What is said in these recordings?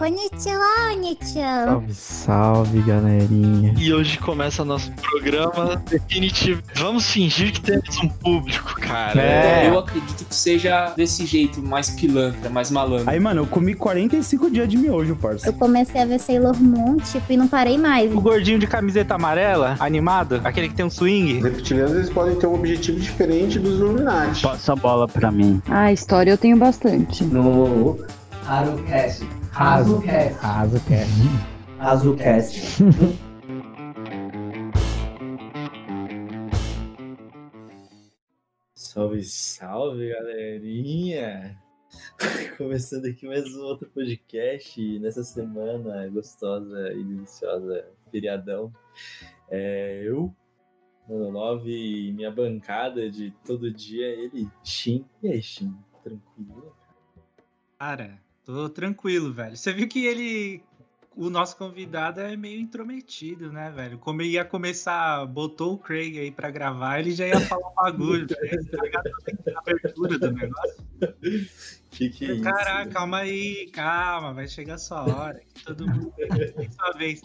Konnichiwa, Nichan. Salve, salve, galerinha. E hoje começa nosso programa definitivo. Vamos fingir que temos um público, cara. É. Eu acredito que seja desse jeito, mais pilantra, mais malandro. Aí, mano, eu comi 45 dias de miojo, parça. Eu comecei a ver Sailor Moon, tipo, e não parei mais. O gordinho de camiseta amarela, animado, aquele que tem um swing. Os reptilianos eles podem ter um objetivo diferente dos Illuminati. Passa a bola pra mim. Ah, história eu tenho bastante. no Harucast. Hazucast. Raso, quer. Hazucast. Salve, salve, galerinha! Começando aqui mais um outro podcast nessa semana gostosa e deliciosa, feriadão. É, eu, Mano 9 e minha bancada de todo dia, ele, Shin. E aí, Shin? Tranquilo? Cara, tô tranquilo, velho. Você viu que ele. O nosso convidado é meio intrometido, né, velho? Como ele ia começar, botou o Craig aí pra gravar, ele já ia falar um bagulho. a abertura do negócio. Que que é isso? Caraca, calma aí, calma, vai chegar a sua hora. que Todo mundo tem sua vez.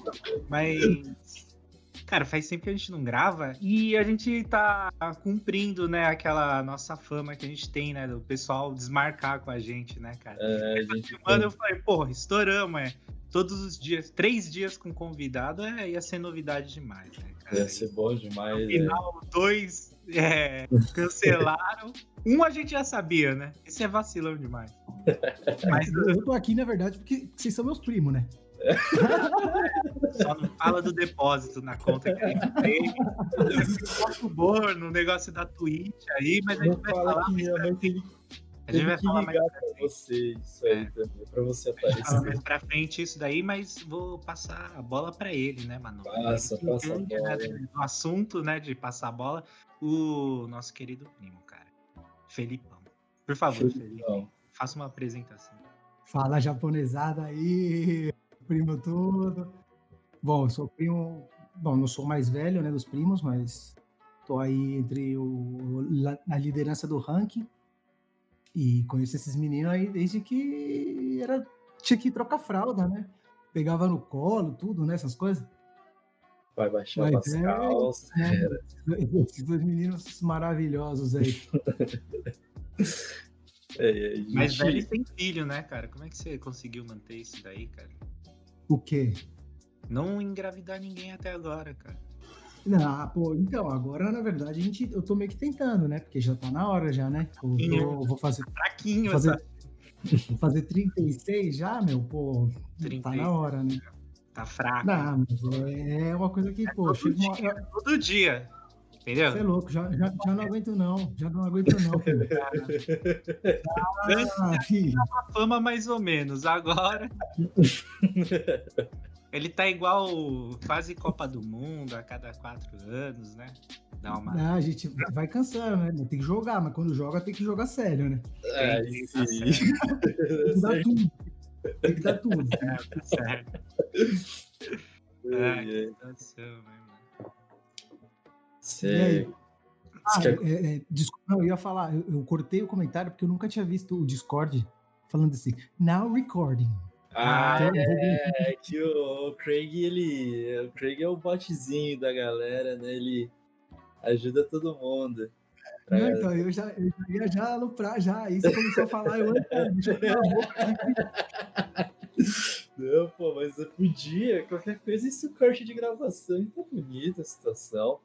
Mas. Cara, faz tempo que a gente não grava e a gente tá cumprindo, né, aquela nossa fama que a gente tem, né, do pessoal desmarcar com a gente, né, cara? É, a gente Mano, eu falei, porra, estouramos, é. Todos os dias, três dias com convidado, é, ia ser novidade demais, né, cara? ia ser bom demais. No é. final, dois é, cancelaram. Um a gente já sabia, né? Esse é vacilão demais. Mas Eu tô aqui, na verdade, porque vocês são meus primos, né? Só não fala do depósito na conta que a gente tem. Posso bor no negócio da Twitch aí, mas a Não gente vai fala falar que mais minha pra mãe frente. A gente vai falar mais pra frente. você isso aí É. também, pra você A aparecer. mais pra frente isso daí, mas vou passar a bola pra ele, né, mano? Passa, Ele passa a entende, bola. né, do assunto, né, de passar a bola, o nosso querido primo, cara. Felipão. Por favor, Felipe, Não. faça uma apresentação. Fala japonesada aí, primo tudo. Bom, eu sou primo. Bom, não sou mais velho, né, dos primos, mas tô aí entre o, la- a liderança do ranking. E conheço esses meninos aí desde que era, tinha que trocar fralda, né? Pegava no colo, tudo, né? Essas coisas. Vai baixar Mas as é, calças. né? Esses dois meninos maravilhosos aí. É, é, Mas gente, velho sem filho, né, cara? Como é que você conseguiu manter isso daí, cara? O quê? Não engravidar ninguém até agora, cara. Não, pô, então, agora na verdade a gente, eu tô meio que tentando, né? Porque já tá na hora já, né? Eu tô- vou fazer, Fraquinho fazer, essa. vou fazer 36 já, meu, pô, tá 36. na hora, né? Tá fraco. Não, mas é uma coisa que, pô, todo, chega uma dia, hora. todo dia. Entendeu? Você é louco, já, já, já não aguento não, já não aguento não, filho. Ah, uma fama mais ou menos. Agora. Ele tá igual quase Copa do Mundo a cada quatro anos, né? Dá uma. Ah, a gente vai cansando, né? Tem que jogar, mas quando joga tem que jogar sério, né? Ai, Entendi, sim. Tem que dar tudo. Tem que dar tudo. É, tá certo. Ai, que situação, né, mano? Você- E aí? você Ah, quer- é, é, desculpa, não, eu ia falar, eu, eu cortei o comentário porque eu nunca tinha visto o Discord falando assim, now recording. Ah, Então, vou- é que o, o Craig, ele. O Craig é o botzinho da galera, né? Ele ajuda todo mundo. Não, então, eu já, eu já ia já aloprar já, aí você começou a falar, eu, "Ah, deixa eu calar a boca". Não, pô, mas eu podia, qualquer coisa, isso corte de gravação, tá bonita a situação.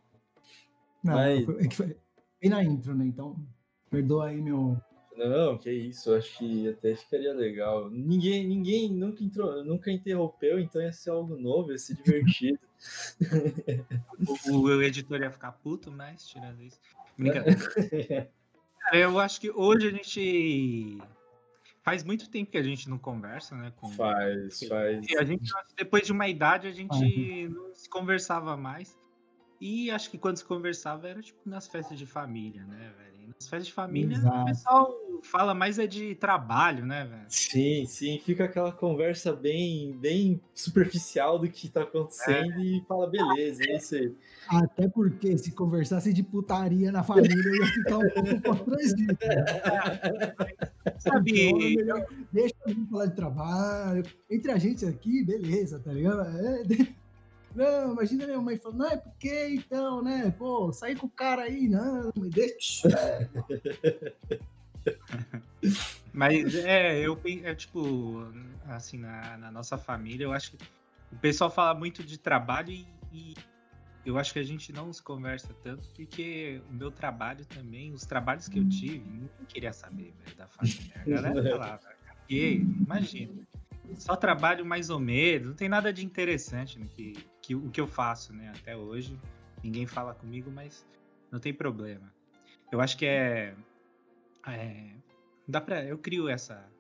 Não, Mas- foi, é que foi bem na intro, né, então, perdoa aí meu... Não, que isso, eu acho que até ficaria legal. Ninguém, ninguém nunca, entrou, nunca interrompeu, então ia ser algo novo, ia ser divertido. O, o editor ia ficar puto, mas tirando isso. Brincadeira. Cara, eu acho que hoje a gente. Faz muito tempo que a gente não conversa, né? Com... faz, faz. E a gente, depois de uma idade, a gente não se conversava mais. E acho que quando se conversava era tipo nas festas de família, né, velho? E As festas de família, Exato. o pessoal fala mais é de trabalho, né, velho? Sim, sim, fica aquela conversa bem, bem superficial do que tá acontecendo e fala, beleza, é isso aí. Até porque se conversasse de putaria na família, eu ia ficar um pouco constrangido. Sabe, Melhor, Deixa a gente falar de trabalho. Entre a gente aqui, beleza, tá ligado? É, Não, imagina minha mãe falando, não, é porque então, né? Pô, sair com o cara aí, não, me deixa. Mas é, eu é tipo, assim, na, na nossa família, eu acho que o pessoal fala muito de trabalho e, e eu acho que a gente não se conversa tanto, porque o meu trabalho também, os trabalhos que eu tive, ninguém queria saber velho, da família. A galera falava, "Caguei", imagina. Só trabalho mais ou menos, não tem nada de interessante no que, que o que eu faço, né, até hoje. Ninguém fala comigo, mas não tem problema. Eu acho que é é, dá pra, eu crio essa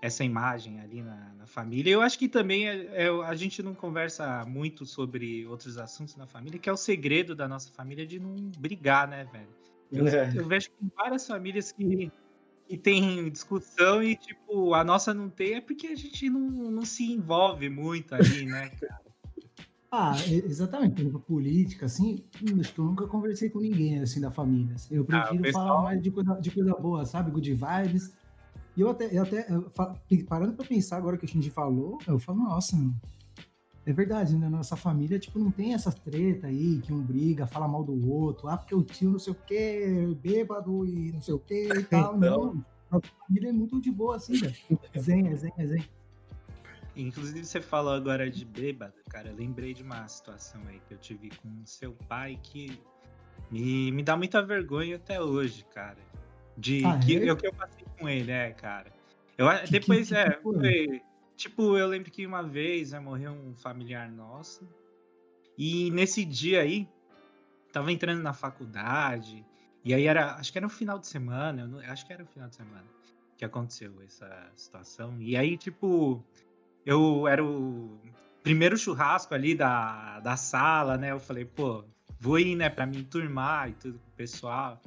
essa imagem ali na, na família. Eu acho que também é- é- a gente não conversa muito sobre outros assuntos na família, que é o segredo da nossa família de não brigar, né, velho? Eu, É. eu vejo que várias famílias que, que tem discussão e, tipo, a nossa não tem, é porque a gente não, não se envolve muito ali, né, cara? Ah, exatamente. Política, assim, acho que eu nunca conversei com ninguém, assim, da família. assim. Eu Ah, prefiro pessoal- falar mais de coisa, de coisa boa, sabe? Good vibes. E eu até, eu até parando pra pensar agora que a gente falou, eu falo, nossa, é verdade, né? Nossa família, tipo, não tem essa treta aí, que um briga, fala mal do outro, ah, porque o tio não sei o quê, bêbado e não sei o quê e tal. Então. Não, nossa família é muito de boa, assim, velho. Zen, zen, zen. Inclusive, você falou agora de bêbado, cara. Eu lembrei de uma situação aí que eu tive com seu pai que me, me dá muita vergonha até hoje, cara. De Ah, que, é? o que eu passei com ele, é, cara. Eu, Que- depois, que- é, foi? Tipo, eu lembro que uma vez né, morreu um familiar nosso. E nesse dia aí, tava entrando na faculdade. E aí era, acho que era um final de semana, eu não- acho que era um final de semana que aconteceu essa situação. E aí, tipo, eu era o primeiro churrasco ali da, da sala, né? Eu falei, pô, vou ir, né, pra me enturmar e tudo com o pessoal.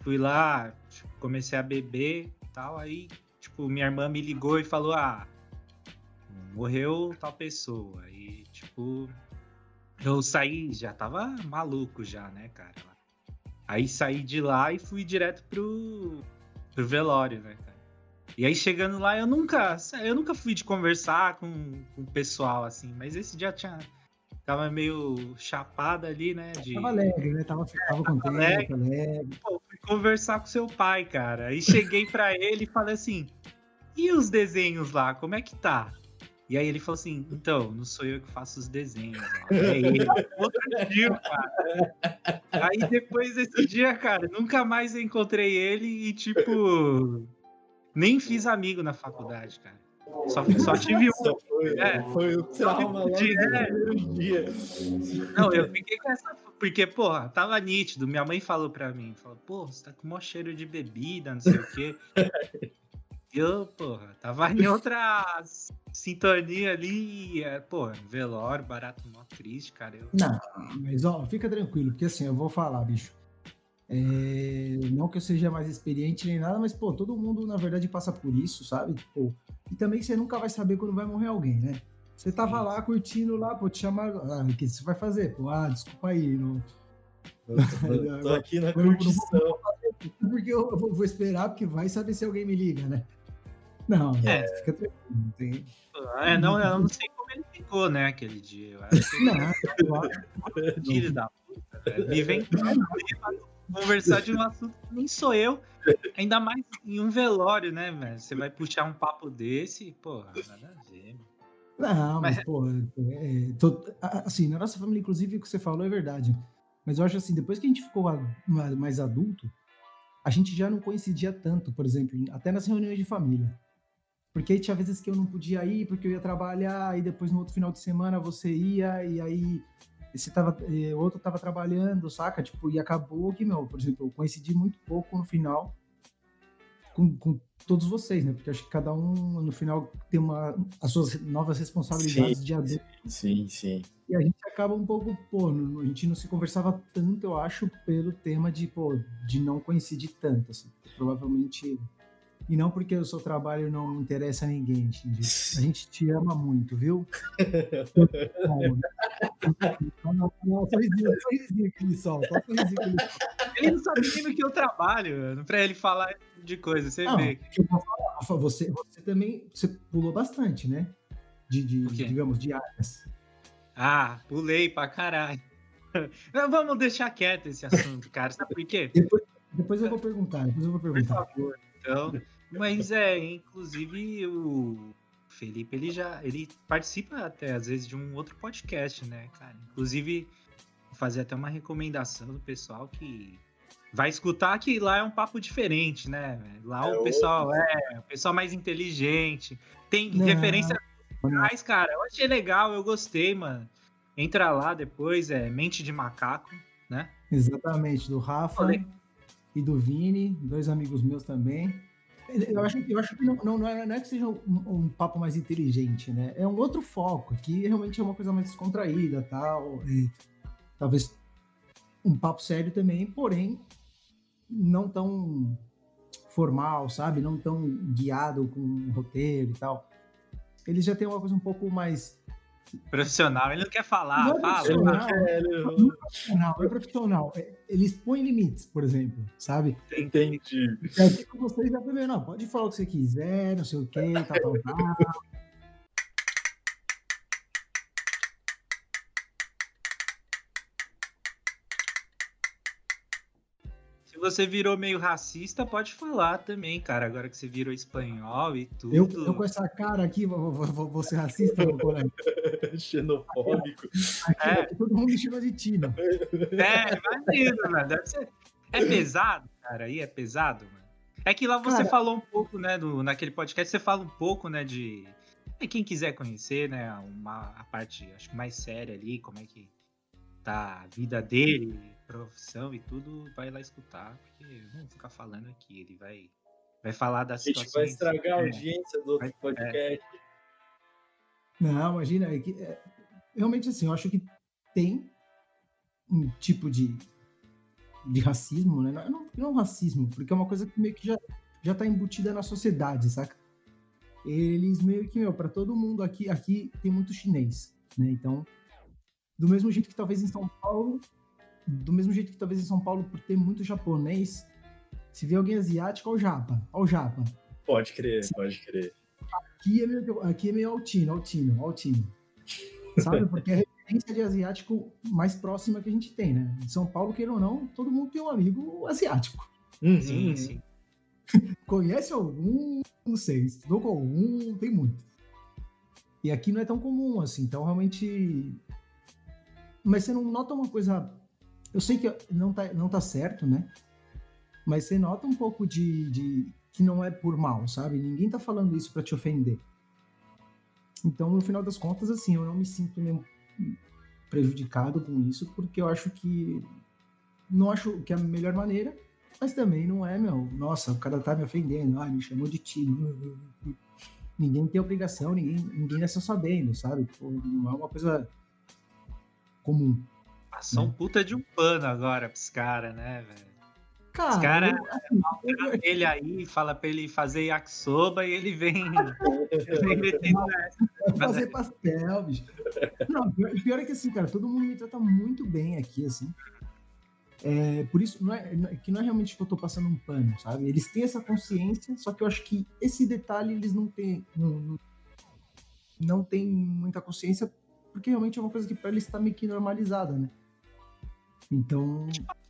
Fui lá, tipo, comecei a beber e tal. Aí, tipo, minha irmã me ligou e falou, ah, morreu tal pessoa. E, tipo, eu saí, já tava maluco já, né, cara? Aí saí de lá e fui direto pro, pro velório, né, cara? E aí chegando lá, eu nunca, eu nunca fui de conversar com, com o pessoal, assim, mas esse dia tinha. Tava meio chapado ali, né? De, Tava alegre, né? Tava, tava contente, alegre. alegre. Pô, fui conversar com seu pai, cara. Aí cheguei pra ele e falei assim: e os desenhos lá, como é que tá? E aí ele falou assim: então, não sou eu que faço os desenhos. É ele. Outro tio, cara. Aí depois desse dia, cara, nunca mais encontrei ele e, tipo, nem fiz amigo na faculdade, cara. Só, só tive um. Foi, É. foi o trauma De- é. primeiro dia. Não, eu fiquei com essa. Porque, porra, tava nítido. Minha mãe falou pra mim: falou, pô, você tá com o maior cheiro de bebida, não sei o quê. E eu, porra, tava em outra sintonia ali. e, é, Pô, velório, barato, mó triste, cara. Eu... Não, mas ó, fica tranquilo, porque assim, eu vou falar, bicho. É, não que eu seja mais experiente nem nada, mas, pô, todo mundo, na verdade, passa por isso, sabe? Tipo, e também você nunca vai saber quando vai morrer alguém, né? Você tava lá curtindo lá, pô, te chamaram. Ah, o que você vai fazer? Pô, ah, desculpa aí. Não, Eu tô, eu tô aqui na Eu não- não curtição. porque eu vou, vou esperar, porque vai saber se alguém me liga, né? Não, É. fica tranquilo. Não tem. É, não, eu não sei como ele ficou, né, aquele dia. Eu acho que Não, claro. filho da puta, velho. Me vem conversar de um assunto que nem sou eu. Ainda mais em um velório, né, velho? Você vai puxar um papo desse, porra, nada a ver, mano. Não, mas, Mas- pô, é, tô- a- assim, na nossa família, inclusive, o que você falou é verdade. Mas eu acho assim, depois que a gente ficou mais adulto, a gente já não coincidia tanto, por exemplo, em- até nas reuniões de família. Porque aí tinha vezes que eu não podia ir porque eu ia trabalhar, e depois no outro final de semana você ia, e aí você tava, o outro tava trabalhando, saca? Tipo, e acabou que, meu, por exemplo, eu coincidi muito pouco no final com, com todos vocês, né? Porque acho que cada um, no final, tem uma, as suas novas responsabilidades Sim, de adulto. Sim, sim. E a gente acaba um pouco, pô, a gente não se conversava tanto, eu acho, pelo tema de, pô, de não coincidir tanto, assim. Provavelmente. E não porque o seu trabalho não interessa a ninguém, Shinji. A gente te ama muito, viu? Não, não, não, ele não sabe nem no que eu trabalho, pra ele falar de coisa, você Não, vê. que eu vou falar, Rafa, você, você também você pulou bastante, né? De, de digamos, de áreas. Ah, pulei pra caralho. Mas Vamos deixar quieto esse assunto, cara. Sabe por quê? Depois, depois eu vou perguntar, depois eu vou Por perguntar. favor, então. Mas é, inclusive o Felipe, ele já ele participa até às vezes de um outro podcast, né, cara? Inclusive, vou fazer até uma recomendação do pessoal que vai escutar que lá é um papo diferente, né? Lá É o pessoal é o pessoal mais inteligente, tem Não. referência Mas, cara, eu achei legal, eu gostei, mano. Entra lá depois, é Mente de Macaco, né? Exatamente, do Rafa Falei. e do Vini, dois amigos meus também. Eu acho, eu acho que não, não, é, não é que seja um, um papo mais inteligente, né? É um outro foco, que realmente é uma coisa mais descontraída tal. e talvez um papo sério também, porém não tão formal, sabe? Não tão guiado com um roteiro e tal. Eles já têm uma coisa um pouco mais Profissional, ele não quer falar, Não é fala. profissional. fala. Não é profissional, é profissional. É, Eles põem limites, por exemplo, sabe? Entendi. É aqui com vocês já primeiro, não, pode falar o que você quiser, não sei o quê, tal, tal, tal. Você virou meio racista, pode falar também, cara. Agora que você virou espanhol e tudo. Eu, eu com essa cara aqui, vou, vou- vou- vou ser racista, meu colega. Xenofóbico. Aqui, É. aqui todo mundo me chama de Tina. É, imagina, mano. Deve ser... É pesado, cara. Aí é pesado, mano. É que lá você Cara- falou um pouco, né? Do, naquele podcast, você fala um pouco, né? De. é, quem quiser conhecer, né? Uma, a parte, acho que mais séria ali, como é que tá a vida dele, profissão e tudo, vai lá escutar, porque vamos ficar falando aqui. Ele vai, vai falar das A gente vai estragar a é, audiência do outro Vai- podcast. Não, imagina, é que, é, realmente assim, eu acho que tem um tipo de, de racismo, né? Não, não, não racismo, porque é uma coisa que meio que já, já tá embutida na sociedade, saca? Eles meio que, meu, pra todo mundo aqui, aqui tem muito chinês, né? Então, do mesmo jeito que talvez em São Paulo, do mesmo jeito que talvez em São Paulo, por ter muito japonês, se vê alguém asiático, ó o japa, ó o japa. Pode crer, pode crer. Aqui é meio, aqui é meio altino, altino, altino. Sabe? Porque é a referência de asiático mais próxima que a gente tem, né? Em São Paulo, queira ou não, todo mundo tem um amigo asiático. Uhum. Sim, sim. Conhece algum? Não sei. Estudou com algum? Tem muito. E aqui não é tão comum assim. Então, realmente. Mas você não nota uma coisa. Eu sei que não tá, não tá certo, né? Mas você nota um pouco de, de. que não é por mal, sabe? Ninguém tá falando isso pra te ofender. Então, no final das contas, assim, eu não me sinto nem prejudicado com isso, porque eu acho que. Não acho que é a melhor maneira, mas também não é, meu, nossa, o cara tá me ofendendo, ah, me chamou de tio. Ninguém tem obrigação, ninguém, ninguém nasceu sabendo, sabe? Tipo, não é uma coisa comum. Passou um puta de um pano agora pros caras, né, velho? Cara, Os caras eu- ele aí fala pra ele fazer yakisoba e ele vem, vem fazer pastel, bicho. Não, pior, pior é que assim, cara, todo mundo me trata muito bem aqui, assim. É, por isso, não é, não é- que não é realmente que eu tô passando um pano, sabe? Eles têm essa consciência, só que eu acho que esse detalhe eles não têm. Não, não, não têm muita consciência, porque realmente é uma coisa que pra eles tá meio que normalizada, né? Então.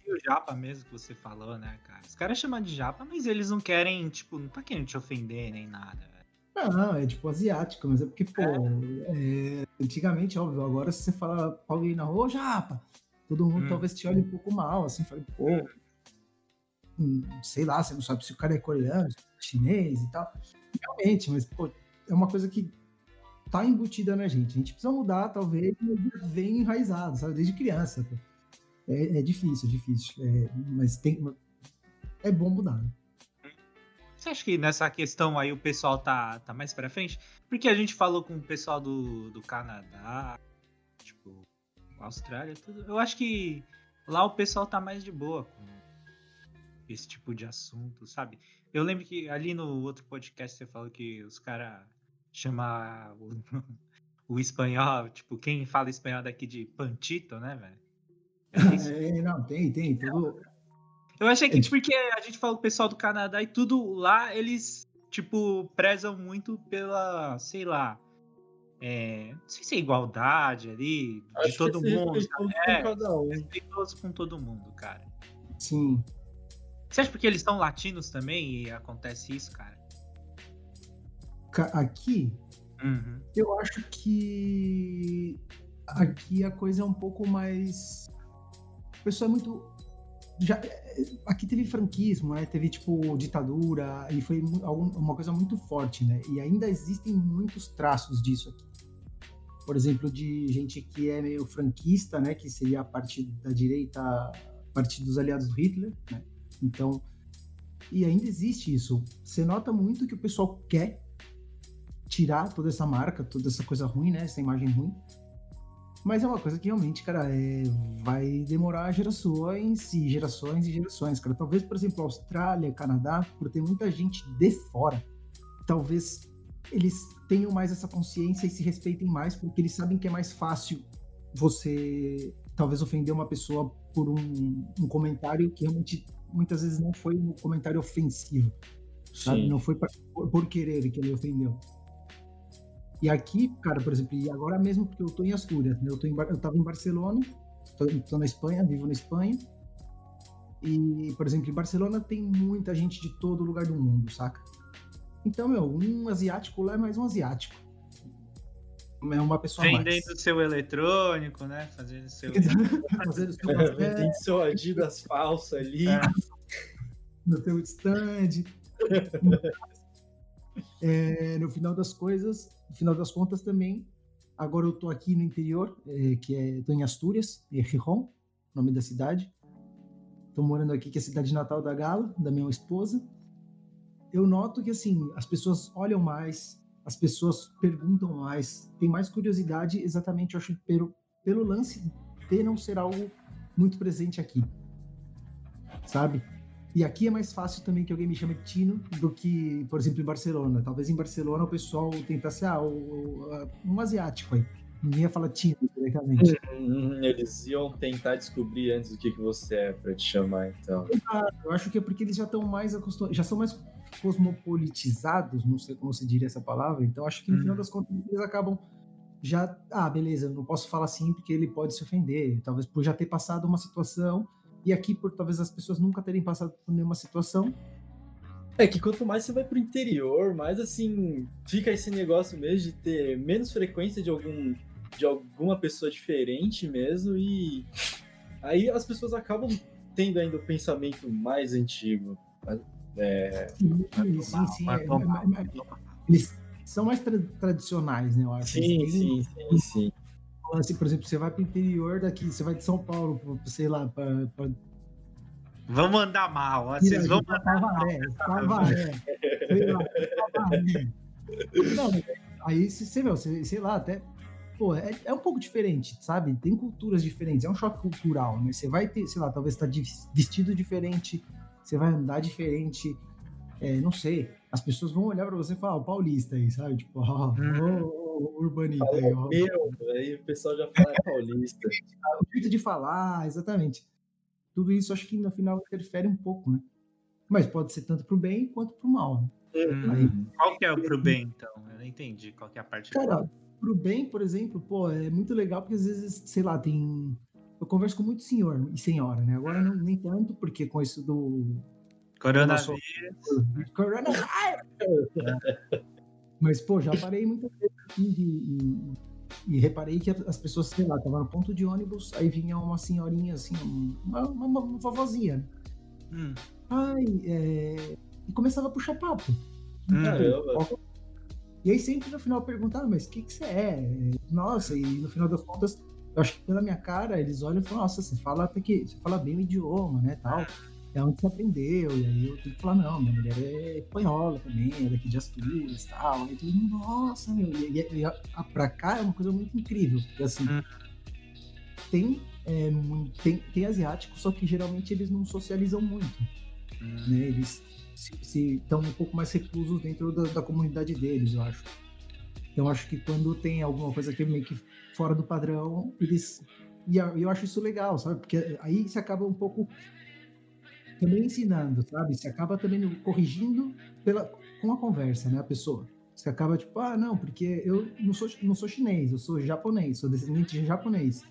E o japa mesmo que você falou, né, cara? Os caras chamam de japa, mas eles não querem, tipo, não tá querendo te ofender nem nada, velho. Não, não, é tipo asiático, mas é porque, pô, é, antigamente, óbvio, agora se você fala pra alguém na rua, ô japa, todo mundo Hum. talvez te olhe um pouco mal, assim, fala, pô, hum, sei lá, você não sabe se o cara é coreano, se é chinês e tal. Realmente, mas, pô, é uma coisa que tá embutida na gente. A gente precisa mudar, talvez, mas vem enraizado, sabe, desde criança. pô. É, é difícil, é difícil, é, mas tem, é bom mudar, né? Você acha que nessa questão aí o pessoal tá, tá mais pra frente? Porque a gente falou com o pessoal do, do Canadá, tipo, Austrália, tudo. Eu acho que lá o pessoal tá mais de boa com esse tipo de assunto, sabe? Eu lembro que ali no outro podcast você falou que os caras chamam o, o espanhol, tipo, quem fala espanhol daqui de pantito, né, velho? É, não, tem, tem. Tudo... Eu achei que porque a gente fala o pessoal do Canadá e tudo lá, eles, tipo, prezam muito pela, sei lá, é, não sei se é igualdade ali, de Acho todo que esse mundo. respeitoso sabe? com É, um. respeitoso com todo mundo, cara. Sim. Você acha porque eles estão latinos também e acontece isso, cara? Ca- Aqui, Uhum. eu acho que aqui a coisa é um pouco mais. O pessoal é muito. Já, aqui teve franquismo, né? Teve tipo ditadura e foi uma coisa muito forte, né? E ainda existem muitos traços disso aqui. Por exemplo, de gente que é meio franquista, né? Que seria a parte da direita, parte dos aliados do Hitler, né? Então, e ainda existe isso. Você nota muito que o pessoal quer tirar toda essa marca, toda essa coisa ruim, né? Essa imagem ruim. Mas é uma coisa que realmente, cara, é, vai demorar gerações e gerações e gerações, cara. Talvez, por exemplo, Austrália, Canadá, por ter muita gente de fora, talvez eles tenham mais essa consciência e se respeitem mais, porque eles sabem que é mais fácil você talvez ofender uma pessoa por um, um comentário que realmente muitas vezes não foi um comentário ofensivo, sabe? Sim. Não foi pra- por, por querer que ele ofendeu. E aqui, cara, por exemplo, e agora mesmo porque eu tô em Astúrias, né? Eu, tô em, eu tava em Barcelona, tô, tô na Espanha, vivo na Espanha. E, por exemplo, em Barcelona tem muita gente de todo lugar do mundo, saca? Então, meu, um asiático lá é mais um asiático. É uma pessoa a mais. Vendendo seu eletrônico, né? Fazendo seu. Fazendo seu É, café Tem seu Adidas falso ali. É. no teu stand. É, no final das coisas, no final das contas também, agora eu tô aqui no interior, é, que é, tô em Astúrias, é Gijón, nome da cidade. Tô morando aqui, que é a cidade natal da Gala, da minha esposa. Eu noto que, assim, as pessoas olham mais, as pessoas perguntam mais, tem mais curiosidade, exatamente, eu acho, pelo, pelo lance de não ser algo muito presente aqui, sabe? E aqui é mais fácil também que alguém me chame Tino do que, por exemplo, em Barcelona. Talvez em Barcelona o pessoal tentasse, ah, o, o- um asiático aí. Ninguém ia falar Tino diretamente. Hum, Eles iam tentar descobrir antes o que, que você é pra te chamar, então. Ah, eu acho que é porque eles já estão mais acostumados, já são mais cosmopolitizados, não sei como se diria essa palavra, então acho que no Hum. final das contas eles acabam já, ah, beleza, não posso falar assim porque ele pode se ofender, talvez por já ter passado uma situação, e aqui por talvez as pessoas nunca terem passado por nenhuma situação, É que quanto mais você vai pro interior, mais assim, fica esse negócio mesmo de ter menos frequência de algum de alguma pessoa diferente mesmo e aí as pessoas acabam tendo ainda o pensamento mais antigo. É, sim, sim, sim, é- é- é- eles são mais tra- tradicionais, né, eu acho. sim, sim, sim, sim. Assim, por exemplo, você vai para o interior daqui, você vai de São Paulo, pra, sei lá, para Vamos andar mal. ó, Vocês vão mandar mal. Tavaré, Tavaré. Não, aí você, meu, você- sei lá, até, pô, é, é um pouco diferente, sabe? Tem culturas diferentes, é um choque cultural, né? Você vai ter, sei lá, talvez tá vestido diferente, você vai andar diferente, é, não sei, as pessoas vão olhar pra você e falar, o paulista aí, sabe? Tipo, ó, Uhum. o, o urbanita aí, ó. Meu, aí o pessoal já fala "É paulista. o jeito de falar, exatamente. Tudo isso acho que no final interfere um pouco, né? Mas pode ser tanto pro bem quanto pro mal. Né? Hum, Qual que é o pro bem, então? Eu não entendi qual que é a parte. Cara, pro bem, por exemplo, pô, é muito legal porque às vezes, sei lá, tem. Eu converso com muito senhor e senhora, né? Agora não, nem tanto, porque com isso do. Coronavírus. Coronavírus! Mas, pô, já parei muitas vezes e, e- e reparei que as pessoas, sei lá, estavam no ponto de ônibus, aí vinha uma senhorinha, assim, uma, uma, uma vovozinha? Hum. Ai, é... E começava a puxar papo. Caramba. E aí sempre no final perguntavam, mas o que, que você é? Nossa, e no final das contas, eu acho que pela minha cara, eles olham e falam, nossa, você fala até que você fala bem o idioma, né? Tal. É onde você aprendeu. E aí eu tenho que falar, não, minha mulher é espanhola também, é daqui de Astúrias e tal. Aí todo mundo, nossa, meu. E, e, e a, a, pra cá é uma coisa muito incrível, porque assim, Hum. tem, é, tem, tem asiáticos, só que geralmente eles não socializam muito, Hum. né? Eles se estão um pouco mais reclusos dentro da, da comunidade deles, eu acho. Então, acho que quando tem alguma coisa que é meio que fora do padrão, eles. E eu eu acho isso legal, sabe? Porque aí você acaba um pouco também ensinando, sabe? Você acaba também corrigindo pela, com a conversa, né? A pessoa. Você acaba tipo, ah, não, porque eu não sou, não sou chinês, eu sou japonês, sou descendente de japonês.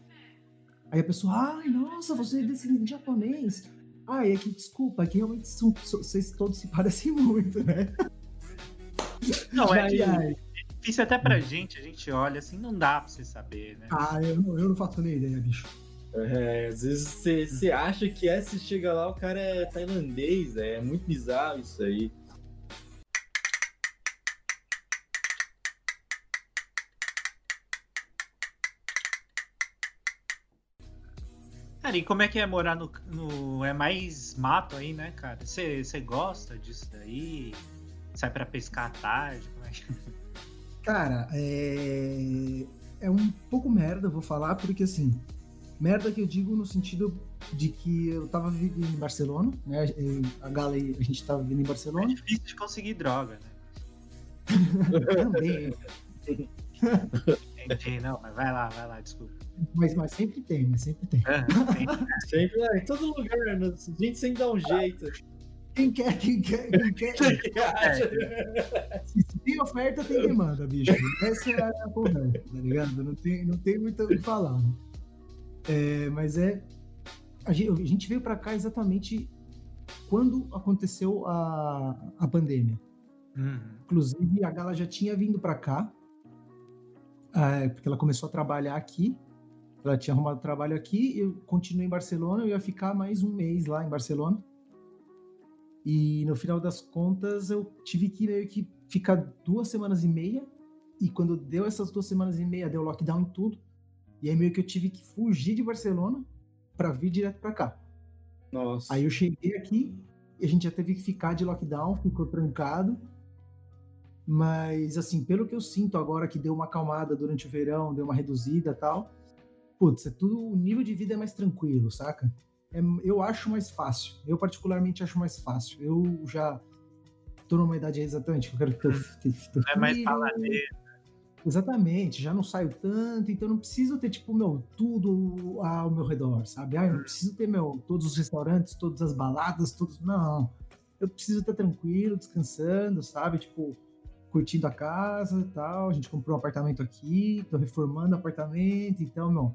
Aí a pessoa, ai, nossa, você é descendente de japonês. Ai, é que desculpa, é que realmente são, vocês todos se parecem muito, né? Não, é, Ai, ai. difícil até pra gente, a gente olha assim, não dá pra você saber, né? Ah, eu não, eu não faço nem ideia, bicho. É, às vezes você, você acha que é, você chega lá, o cara é tailandês, é, é muito bizarro isso aí. Cara, e como é que é morar no. no- é mais mato aí, né, cara? Você você gosta disso daí? Sai pra pescar à tarde? Como é que... Cara, é... é um pouco merda, eu vou falar, porque assim, merda que eu digo no sentido de que eu tava vivendo em Barcelona, né? eu- A Gala e a gente tava vivendo em É Barcelona. difícil de conseguir droga, né? Também, Entendi, não, mas vai lá, vai lá, desculpa. mas, mas sempre tem, mas sempre tem. Aham, tem. Sempre, ah, em todo lugar, né? a gente sempre dá um jeito. Quem quer, quem quer, quem quer. Se tem oferta, tem demanda, bicho. Essa é a conversa, tá ligado? Não tem, não tem muito o que falar. Né? É, mas é. A gente, veio pra cá exatamente quando aconteceu a, a pandemia. Uhum. Inclusive, a Gala já tinha vindo pra cá, é, porque ela começou a trabalhar aqui. Ela tinha arrumado trabalho aqui, eu continuei em Barcelona, eu ia ficar mais um mês lá em Barcelona. E no final das contas, eu tive que meio que ficar duas semanas e meia. E quando deu essas duas semanas e meia, deu lockdown em tudo. E aí meio que eu tive que fugir de Barcelona pra vir direto pra cá. Nossa. Aí eu cheguei aqui e a gente já teve que ficar de lockdown, ficou trancado. Mas, assim, pelo que eu sinto agora que deu uma acalmada durante o verão, deu uma reduzida e tal, putz, é tudo, o nível de vida é mais tranquilo, saca? É- eu acho mais fácil. Eu, particularmente, acho mais fácil. Eu já tô numa idade exatamente que eu quero ter, ter, ter Não é mais faladeiro. Exatamente, já não saio tanto, então não preciso ter, tipo, meu, tudo ao meu redor, sabe? Ah, eu não preciso ter, meu, todos os restaurantes, todas as baladas, todos. Não. Eu preciso estar tranquilo, descansando, sabe? Tipo, curtindo a casa e tal. A gente comprou um apartamento aqui, tô reformando o apartamento, então, meu,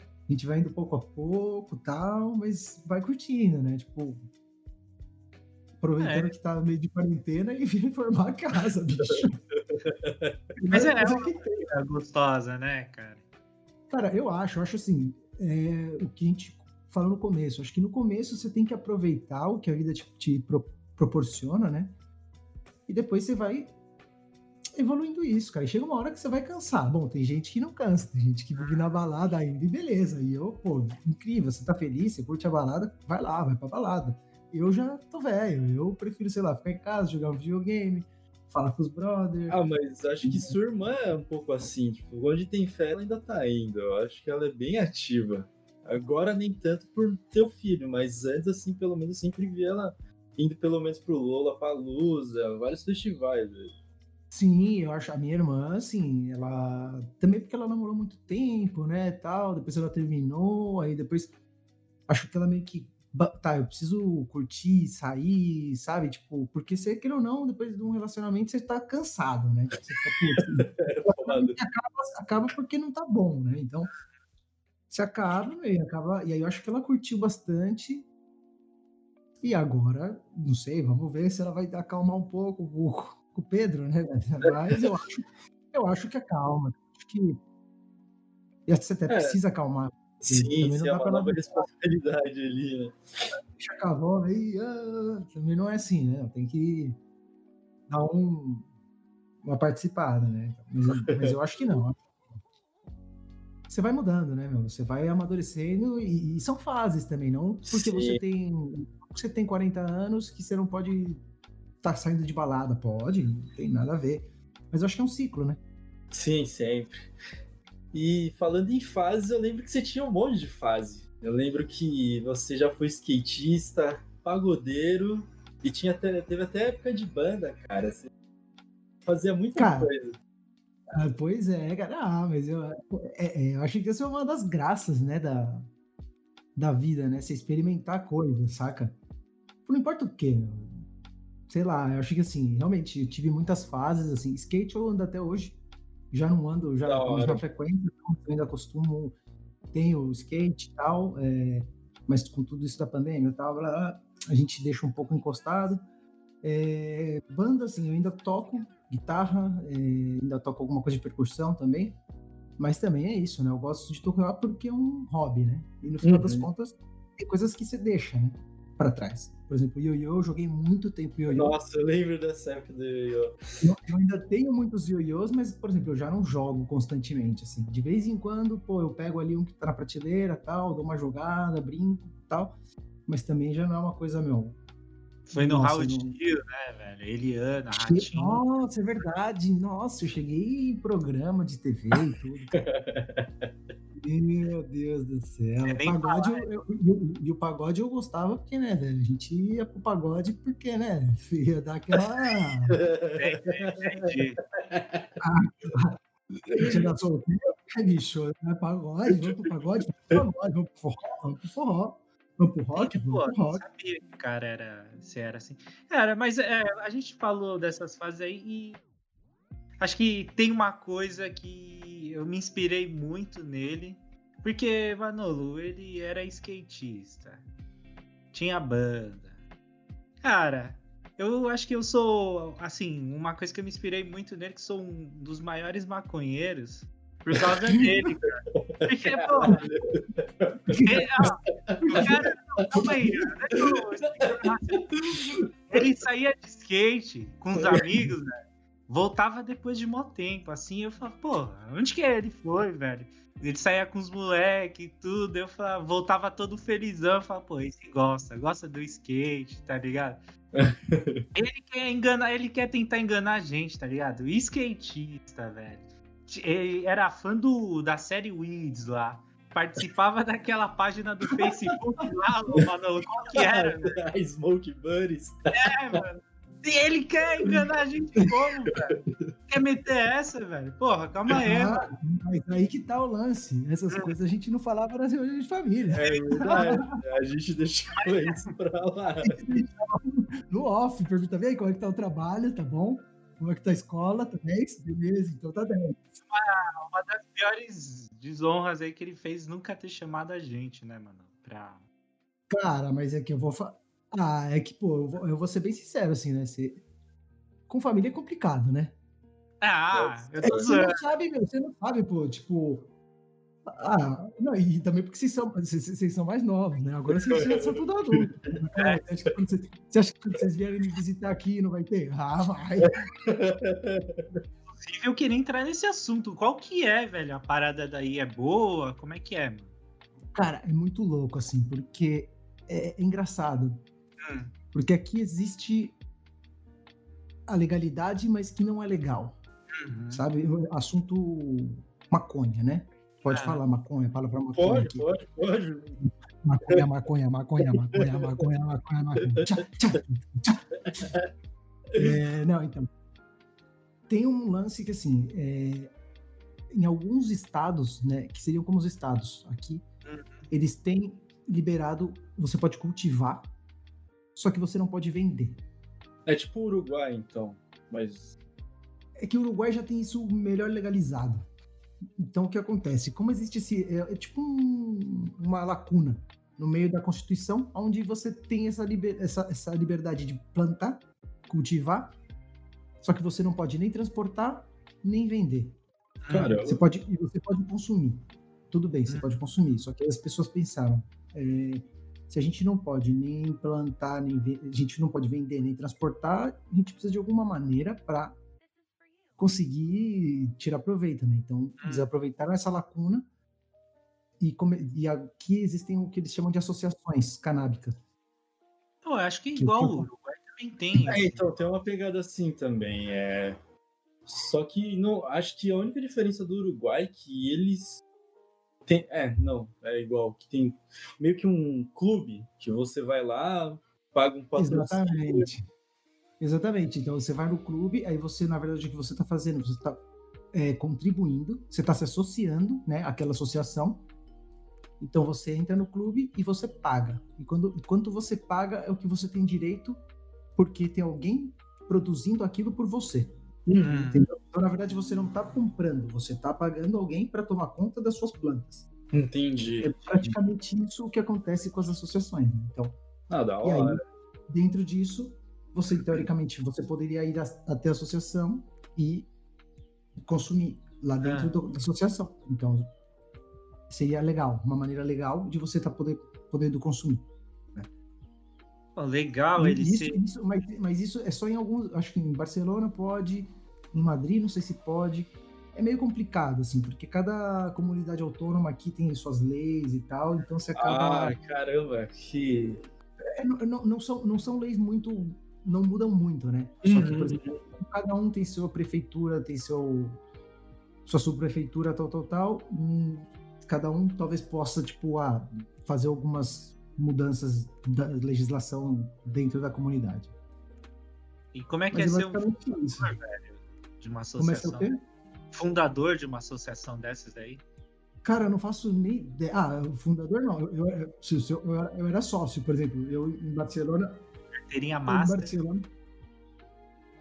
a gente vai indo pouco a pouco tal, mas vai curtindo, né? Tipo. Aproveitando É. que tá meio de quarentena e reformar a casa, bicho. Mas é, é uma coisa gostosa, né, cara? Cara, eu acho, eu acho assim, é, o que a gente falou no começo. Acho que no começo você tem que aproveitar o que a vida te, te pro- proporciona, né? E depois você vai evoluindo isso, cara. E chega uma hora que você vai cansar. Bom, tem gente que não cansa, tem gente que vive na balada ainda e beleza. E eu, pô, incrível, você tá feliz, você curte a balada, vai lá, vai pra balada. Eu já tô velho, eu prefiro, sei lá, ficar em casa, jogar um videogame, falar com os brothers. Ah, mas acho que sua irmã é um pouco assim, tipo, onde tem fé ela ainda tá indo. Eu acho que ela é bem ativa. Agora nem tanto por teu filho, mas antes, assim, pelo menos sempre vi ela indo pelo menos pro Lola, Palusa, vários festivais, velho. Sim, eu acho a minha irmã, assim, ela também porque ela namorou muito tempo, né, tal, depois ela terminou, aí depois acho que ela meio que tá, eu preciso curtir, sair, sabe? Tipo, porque você queira ou não, depois de um relacionamento você tá cansado, né? Tipo, você fica, Foda. acaba, acaba porque não tá bom, né? Então, se acaba e acaba, e aí eu acho que ela curtiu bastante. E agora, não sei, vamos ver se ela vai acalmar um pouco o, o Pedro, né? Mas eu acho, eu acho que acalma. Acho que e você até É. precisa acalmar. Sim, também não dá é uma nova responsabilidade ali, né? Deixa a avó aí, ah, também não é assim, né? Tem que dar um, uma participada, né? Mas, mas eu acho que não. você vai mudando, né, meu? Você vai amadurecendo e, e são fases também, não porque Sim. você tem você tem 40 anos que você não pode estar saindo de balada, pode, não tem nada a ver. Mas eu acho que é um ciclo, né? Sim, sempre. E falando em fases, eu lembro que você tinha um monte de fase. Eu lembro que você já foi skatista, pagodeiro e tinha até, teve até época de banda, cara. Você fazia muita Cara, coisa. Ah, pois é, cara. Ah, mas eu, é, é, eu acho que essa é uma das graças, né, da, da vida, né? Você experimentar coisas, saca? Não importa o quê, meu. sei lá, eu acho que assim, realmente, eu tive muitas fases, assim, skate eu ando até hoje, já não ando, já Da com a hora. mesma frequência, então eu ainda costumo, tenho skate e tal, é, mas com tudo isso da pandemia tal, blá, blá, a gente deixa um pouco encostado. É, banda, assim, eu ainda toco guitarra, é, ainda toco alguma coisa de percussão também, mas também é isso, né? Eu gosto de tocar porque é um hobby, né? E no final das Uhum. contas, tem coisas que você deixa, né? Pra trás. Por exemplo, ioiô, eu joguei muito tempo ioiô. Nossa, eu lembro dessa época do yo Eu, eu ainda tenho muitos ioiôs, mas, por exemplo, eu já não jogo constantemente, assim. De vez em quando, pô, eu pego ali um que tá na prateleira, tal, dou uma jogada, brinco, tal. Mas também já não é uma coisa, meu... Foi no Raul Gil, né, velho? Eliana, Ratinho. Nossa, é verdade. Nossa, eu cheguei em programa de TV e tudo. Meu Deus do céu. Nem pagode, eu- eu- e o- e o pagode eu gostava porque, né, velho? A gente ia pro pagode porque, né? Ia dar aquela. Entendi. A gente anda solteiro, é bicho, né? Pagode, vamos pro pagode, vamos pro pagode, vamos pro forró, vamos pro forró. Vamos pro rock, Pô, rock. sabia que o cara era, se era assim. Cara, mas é, a gente falou dessas fases aí e acho que tem uma coisa que eu me inspirei muito nele, porque Manolo, ele era skatista, tinha banda. Cara, eu acho que eu sou, assim, uma coisa que eu me inspirei muito nele, que sou um dos maiores maconheiros por causa dele, cara. Porque, pô, ele, ah, o cara, não, calma aí, ele saía de skate com os amigos, velho, voltava depois de mó tempo, assim, eu falava, pô, onde que ele foi, velho? Ele saía com os moleques e tudo, eu falava, voltava todo felizão, eu falava, pô, esse gosta, gosta do skate, tá ligado? ele quer enganar, ele quer tentar enganar a gente, tá ligado? Skatista, velho. Ele era fã do, da série Weeds lá. Participava daquela página do Facebook lá, ô, Manolo, qual que era, Smoke Buddies. É, mano. E ele quer enganar a gente como, velho? Quer meter essa, velho? Porra, calma aí, mano. Ah, mas aí que tá o lance. Essas coisas a gente não falava nas reuniões de família. É verdade. A gente deixou isso pra lá. No off, pergunta, vem aí, como é que tá o trabalho, tá bom? Como é que tá a escola, tá 10? Beleza, então tá 10. Uma das piores desonras aí que ele fez nunca ter chamado a gente, né, mano? Pra. Cara, mas é que eu vou falar. Ah, é que, pô, eu vou, eu vou ser bem sincero, assim, né? Você... Com família é complicado, né? Ah, eu É que tô você zoando. não sabe, meu, você não sabe, pô, tipo. Ah, não, e também porque vocês são, vocês, vocês são mais novos, né? Agora vocês já são tudo adultos. né? Você acha que quando vocês- você acha que quando vocês vierem me visitar aqui não vai ter? Ah, vai. Inclusive, eu queria entrar nesse assunto. Qual que é, velho? A parada daí é boa? Como é que é, mano? Cara, é muito louco, assim, porque é, é engraçado. Hum. Porque aqui existe a legalidade, mas que não é legal. Uhum. Sabe? O Assunto maconha, né? Pode Ah. falar maconha, palavra maconha Pode, aqui. pode, pode. Maconha, maconha, maconha, maconha, maconha, maconha, maconha. Tchá, tchá, tchá. É, não, então. Tem um lance que, assim, é, em alguns estados, né, que seriam como os estados aqui, Uhum. eles têm liberado, você pode cultivar, só que você não pode vender. É tipo o Uruguai, então. Mas. É que o Uruguai já tem isso melhor legalizado. Então, o que acontece? Como existe esse. É, é tipo um- uma lacuna no meio da Constituição, onde você tem essa, liber- essa, essa liberdade de plantar, cultivar, só que você não pode nem transportar, nem vender. Você pode, você pode consumir. Tudo bem, você Hum. pode consumir. Só que as pessoas pensaram: é, se a gente não pode nem plantar, nem a gente não pode vender nem transportar, a gente precisa de alguma maneira para conseguir tirar proveito, né? Então, eles aproveitaram essa lacuna e, come- e aqui existem o que eles chamam de associações canábicas. Pô, eu acho que Que- igual que- o Uruguai também tem. É, então, tem uma pegada assim também. É... Só que não, acho que a única diferença do Uruguai é que eles. Tem, é, não, é igual. Que tem meio que um clube que você vai lá, paga um patrocínio. Exatamente. Exatamente. Então você vai no clube, aí você, na verdade, o que você está fazendo? Você está contribuindo, você está se associando, né? Àquela associação. Então você entra no clube e você paga. E quando, quanto você paga é o que você tem direito, porque tem alguém produzindo aquilo por você. Hum. Entendeu? Então, na verdade, você não está comprando, você está pagando alguém para tomar conta das suas plantas. Entendi. É praticamente isso que acontece com as associações. né? Então, Ah, da e aí, hora. dentro disso, você teoricamente você poderia ir até a associação e consumir lá dentro Ah. do- da associação. Então, seria legal, uma maneira legal de você estar poder, podendo consumir. Pô, legal E ele isso, ser. isso- mas, mas isso é só em alguns. Acho que em Barcelona pode, em Madrid não sei se pode. É meio complicado, assim, porque cada comunidade autônoma aqui tem suas leis e tal, então você acaba. Ah, caramba, que. É, não- não são, não são leis muito. Não mudam muito, né? Só que, Uhum. por exemplo, cada um tem sua prefeitura, tem seu. sua subprefeitura, tal, tal, tal. Hum, cada um talvez possa, tipo, ah, fazer algumas mudanças da legislação dentro da comunidade. E como é que Mas é é ser um fundador, velho, de uma Começa o associação? quê? Fundador de uma associação dessas aí? Cara, eu não faço nem ideia. Ah, o fundador não. Eu, eu, eu- eu era sócio, por exemplo. Eu em Barcelona. Carteirinha master. Barcelona.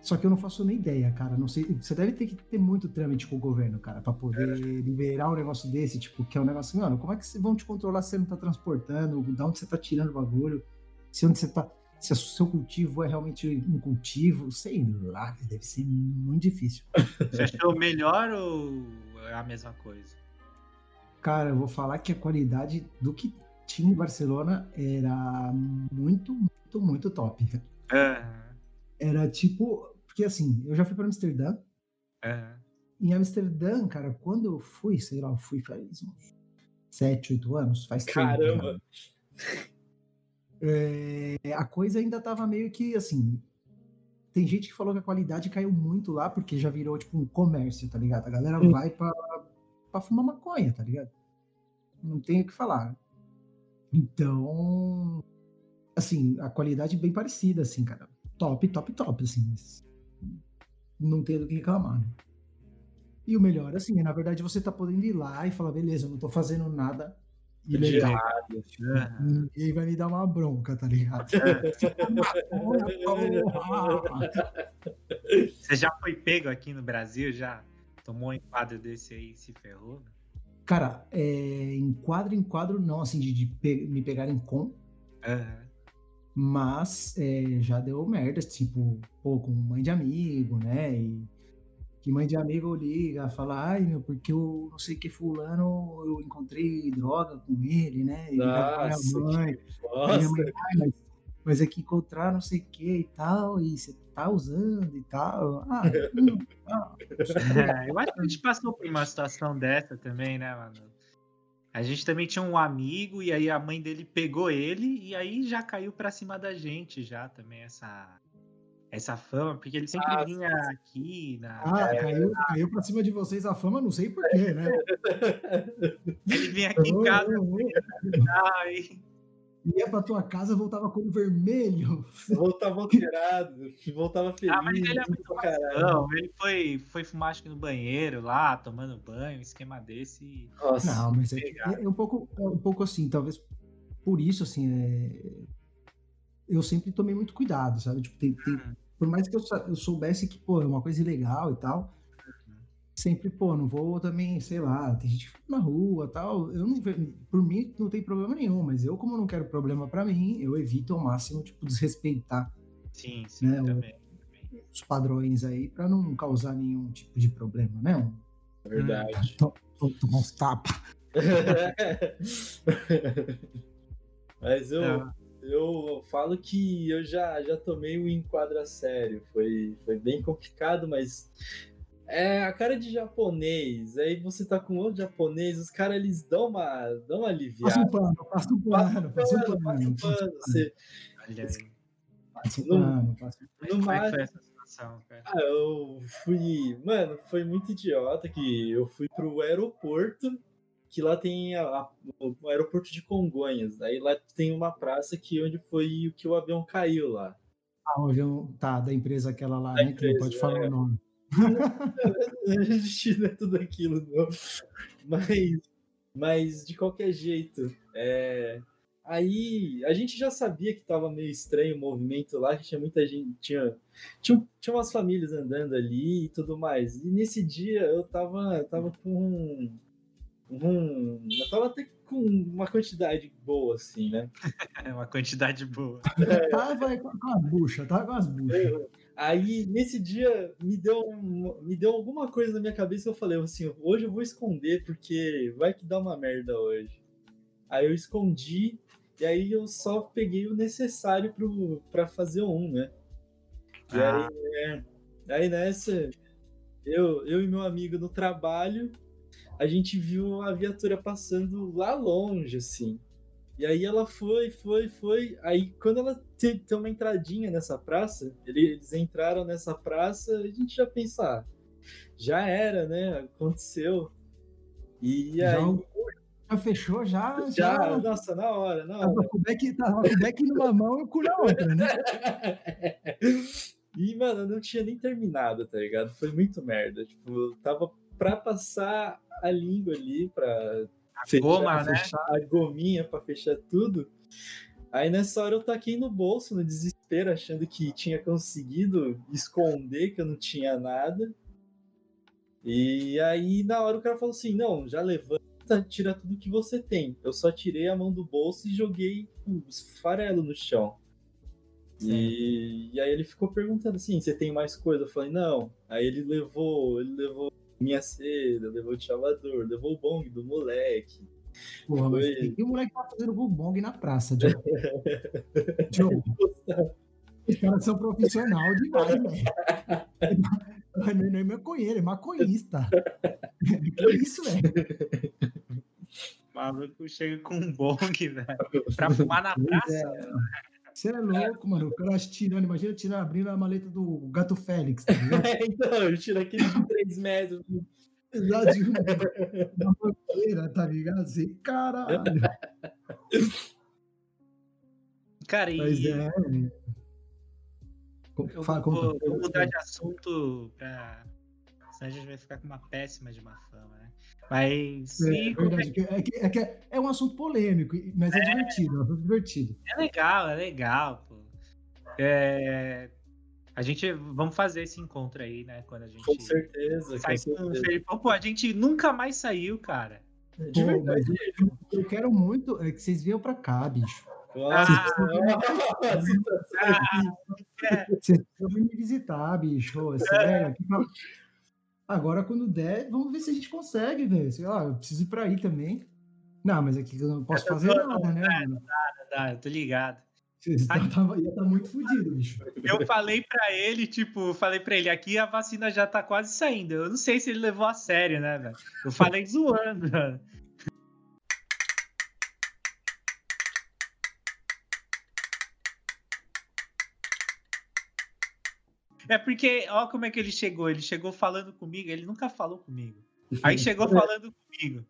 Só que eu não faço nem ideia, cara. Não sei. Você deve ter que ter muito trâmite com o governo, cara, pra poder liberar um negócio desse, tipo, que é um negócio. Mano, como é que vão te controlar se você não tá transportando? Da onde você tá tirando o bagulho? Se onde você tá. Se o seu cultivo é realmente um cultivo, sei lá, deve ser muito difícil. Você achou melhor ou é a mesma coisa? Cara, eu vou falar que a qualidade do que tinha em Barcelona era muito, muito, muito top. Era tipo. Porque assim, eu já fui para Amsterdã. Em Amsterdã, cara, quando eu fui, sei lá, eu fui faz uns 7, 8 anos, faz tempo. Caramba. já. É, a coisa ainda tava meio que assim. Tem gente que falou que a qualidade caiu muito lá, porque já virou tipo um comércio, tá ligado? A galera vai pra, pra fumar maconha, tá ligado? Não tem o que falar. Então, assim, a qualidade bem parecida, assim, cara. Top, top, top, assim. mas Não tem do que reclamar, né? E o melhor, assim, é, na verdade, você tá podendo ir lá e falar, beleza, eu não tô fazendo nada ilegal. Aham. Ninguém vai me dar uma bronca, tá ligado? Porra! Você já foi pego aqui no Brasil? Já tomou um enquadro desse aí e se ferrou? Cara, é, em quadro em quadro, não, assim, de, de pe- me pegarem com, Aham. Mas é, já deu merda, tipo, pô, com mãe de amigo, né? E que mãe de amigo liga, fala, ai meu, porque eu não sei que fulano, eu encontrei droga com ele, né? E Nossa, minha mãe. minha mãe, "Ai, mas, mas é que encontrar não sei o que e tal, e você tá usando e tal. Ah, hum, ah. É, eu acho que a gente passou por uma situação dessa também, né, mano? A gente também tinha um amigo e aí a mãe dele pegou ele e aí já caiu pra cima da gente já também essa essa fama, porque ele sempre Ah, vinha aqui na Ah, caiu, caiu pra cima de vocês a fama, não sei porquê, né? ele vinha aqui em casa e Ia pra tua casa, voltava com o vermelho. Voltava alterado, voltava feliz. Ah, mas ele é lindo muito caralho. Não, ele foi, foi fumar acho que no banheiro lá, tomando banho, um esquema desse. e- Nossa, Não, mas é, é um pouco, é um pouco assim, talvez por isso, assim, é, eu sempre tomei muito cuidado, sabe? Tipo, tem- tem- por mais que eu, eu soubesse que, pô, é uma coisa ilegal e tal, sempre, pô, não vou também, sei lá, tem gente que fica na rua tal, eu não, por mim não tem problema nenhum, mas eu, como não quero problema pra mim, eu evito ao máximo, tipo, desrespeitar Sim, sim, Né, o- também. os padrões aí pra não causar nenhum tipo de problema, né? Um, é verdade. to- tomar uns tapas. Mas eu, É. eu falo que eu já, já tomei o enquadro a sério. Foi, foi bem complicado, mas É, a cara de japonês. Aí você tá com outro japonês, os caras eles dão uma, dão uma Passa aliviada. um pano, passa um pano, passa um Passa pano. um pano, você- Olha aí. Passa um No- pano, passa um no essa situação, cara? Ah, eu fui. Mano, foi muito idiota que eu fui pro aeroporto, que lá tem a- a- o, aeroporto de Congonhas. Aí lá tem uma praça que onde foi o que o avião caiu lá. Ah, o avião, tá, da empresa aquela lá, Da né? Que não empresa, pode falar é. o nome. A gente não é tudo aquilo, não. Mas, mas de qualquer jeito, é, aí a gente já sabia que tava meio estranho o movimento lá, que tinha muita gente, tinha, tinha, tinha umas famílias andando ali e tudo mais. E nesse dia eu tava, eu tava com um, um- Eu tava até com uma quantidade boa, assim, né? É uma quantidade boa. Tava com com as buchas, tava com as buchas. Aí, nesse dia, me deu, me deu alguma coisa na minha cabeça e eu falei assim, hoje eu vou esconder, porque vai que dá uma merda hoje. Aí eu escondi, e aí eu só peguei o necessário pro, pra fazer um, né? E Ah. aí, é, aí nessa, eu, eu e meu amigo no trabalho, a gente viu a viatura passando lá longe, assim. E aí ela foi, foi, foi. Aí quando ela te- tem uma entradinha nessa praça, ele- eles entraram nessa praça, a gente já pensa, ah, já era, né? Aconteceu. E Já, aí, o- já fechou, já. já, já nossa, na hora, na tava hora. com o beck, tava com o beck numa mão e o cu na outra, né? E, mano, eu não tinha nem terminado, tá ligado? Foi muito merda. Tipo, tava pra passar a língua ali, pra fechar, goma, né? fechar a gominha pra fechar tudo. Aí nessa hora eu taquei no bolso, no desespero, achando que tinha conseguido esconder que eu não tinha nada. E aí na hora o cara falou assim: não, já levanta, tira tudo que você tem. Eu só tirei a mão do bolso e joguei um farelo no chão. E, e aí ele ficou perguntando assim: você tem mais coisa? Eu falei, não. Aí ele levou, ele levou minha seda, levou o chavador, levou o bong do moleque. Porra, mas Foi. tem que o moleque tá fazendo bubong na praça, Diogo. Diogo, os caras são profissional demais, velho. Não é maconheiro, é maconhista. Que isso, velho? O maluco chega com um bong, velho. Pra fumar na praça. Você é louco, mano. O cara tirando, imagina tirando, abrindo a maleta do Gato Félix, tá ligado? então, eu tiro aquele de 3 metros. Lá de uma bandeira, tá ligado? Assim, caralho. Cara, e Mas é. eu Fala, vou, vou mudar de assunto pra. Senão a gente vai ficar com uma péssima de má fama, né? Mas. É, e é verdade, é, que, é, que é um assunto polêmico, mas é, divertido, é um divertido. É legal, é legal, pô. É, A gente. Vamos fazer esse encontro aí, né? Quando a gente. Com certeza, Sai com certeza. Felipão. Pô, a gente nunca mais saiu, cara. De Pô, verdade. mas eu, eu quero muito é que vocês venham pra cá, bicho. Nossa, Ah. Vocês precisam vir me visitar, bicho. É sério. Aqui Agora, quando der, vamos ver se a gente consegue, velho. Sei lá, eu preciso ir pra aí também. Não, mas aqui eu não posso fazer nada, né, mano? Tá, eu tô ligado. Tá, tá, ia tá muito fodido, bicho. Eu falei pra ele, tipo, falei pra ele, aqui a vacina já tá quase saindo. Eu não sei se ele levou a sério, né, velho? Eu falei zoando, velho. É porque, ó como é que ele chegou. Ele chegou falando comigo, ele nunca falou comigo. Aí chegou falando comigo.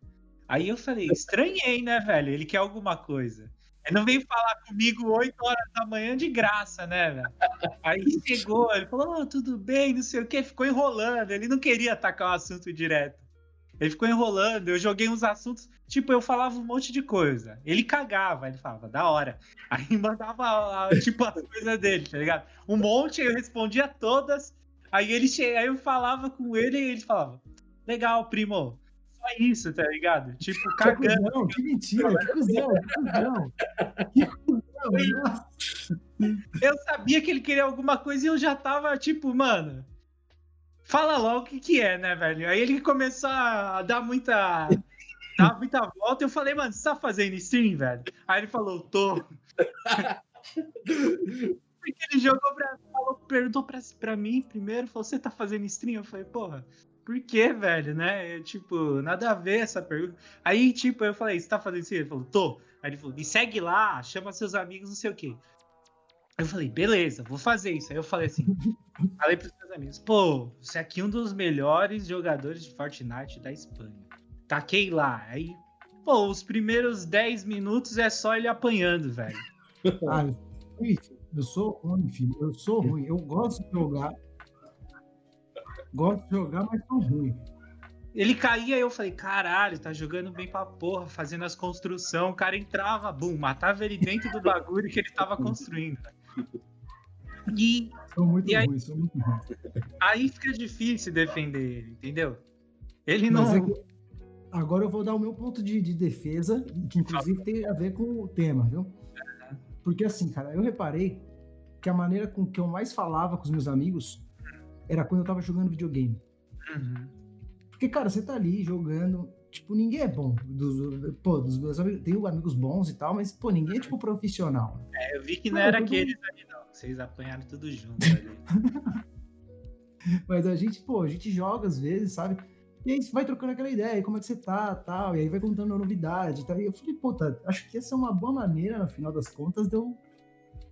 Aí eu falei, estranhei, né, velho? Ele quer alguma coisa. Ele não veio falar comigo 8 horas da manhã de graça, né, velho? Aí chegou, ele falou, oh, tudo bem, não sei o que, ficou enrolando. Ele não queria atacar o assunto direto. Ele ficou enrolando, eu joguei uns assuntos, tipo, eu falava um monte de coisa. Ele cagava, ele falava, da hora. Aí mandava, tipo, as coisas dele, tá ligado? Um monte, eu respondia todas. Aí ele che... aí eu falava com ele e ele falava, legal, primo. Só isso, tá ligado? Tipo, Que cagando. cuzão, que mentira, que cuzão, que cuzão. Que cuzão, nossa. Eu sabia que ele queria alguma coisa e eu já tava, tipo, mano. Fala logo o que, que é, né, velho? Aí ele começou a dar muita. dar muita volta. Eu falei, mano, você tá fazendo stream, velho? Aí ele falou, tô. Porque ele jogou pra. Falou, perguntou pra, pra mim primeiro, falou: Você tá fazendo stream? Eu falei, porra, por que, velho, né? Eu, tipo, nada a ver essa pergunta. Aí, tipo, eu falei: Você tá fazendo stream? Ele falou: Tô. Aí ele falou: Me segue lá, chama seus amigos, não sei o quê. Eu falei, beleza, vou fazer isso. Aí eu falei assim, falei pros meus amigos, pô, você aqui é um dos melhores jogadores de Fortnite da Espanha. Taquei lá. Aí, pô, os primeiros 10 minutos é só ele apanhando, velho. Ah, eu sou ruim, filho. Eu sou ruim. Eu gosto de jogar. Gosto de jogar, mas sou ruim. Ele caía e eu falei, caralho, tá jogando bem pra porra, fazendo as construções. O cara entrava, bum, matava ele dentro do bagulho que ele tava construindo. E, Sou muito E aí- ruim, sou muito ruim. aí fica difícil defender ele, entendeu? Ele não. É agora eu vou dar o meu ponto de, de defesa, que inclusive tem a ver com o tema, viu? Porque assim, cara, eu reparei que a maneira com que eu mais falava com os meus amigos era quando eu tava jogando videogame. Uhum. Porque, cara, você tá ali jogando. Tipo, ninguém é bom. Dos, pô, dos meus amigos. Tenho amigos bons e tal, mas, pô, ninguém é, tipo, profissional. É, eu vi que não era aqueles ali, não. Vocês apanharam tudo junto ali. Mas a gente, pô, a gente joga às vezes, sabe? E aí você vai trocando aquela ideia, como é que você tá, tal, e aí vai contando a novidade, tal. E eu falei, pô, tá, acho que essa é uma boa maneira, no final das contas, de eu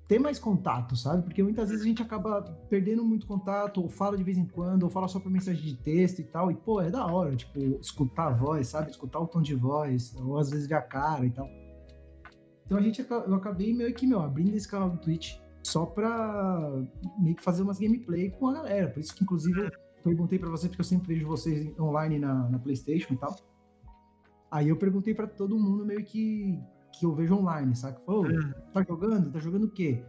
ter mais contato, sabe? Porque muitas vezes a gente acaba perdendo muito contato, ou fala de vez em quando, ou fala só por mensagem de texto e tal, e, pô, é da hora, tipo, escutar a voz, sabe? Escutar o tom de voz, ou às vezes ver a cara e tal. Então a gente, eu acabei meio que, meu, abrindo esse canal do Twitch só pra meio que fazer umas gameplay com a galera. Por isso que, inclusive, eu perguntei pra você, porque eu sempre vejo vocês online na, na PlayStation e tal. Aí eu perguntei pra todo mundo meio que que eu vejo online, saca? Falou, tá jogando? Tá jogando o quê?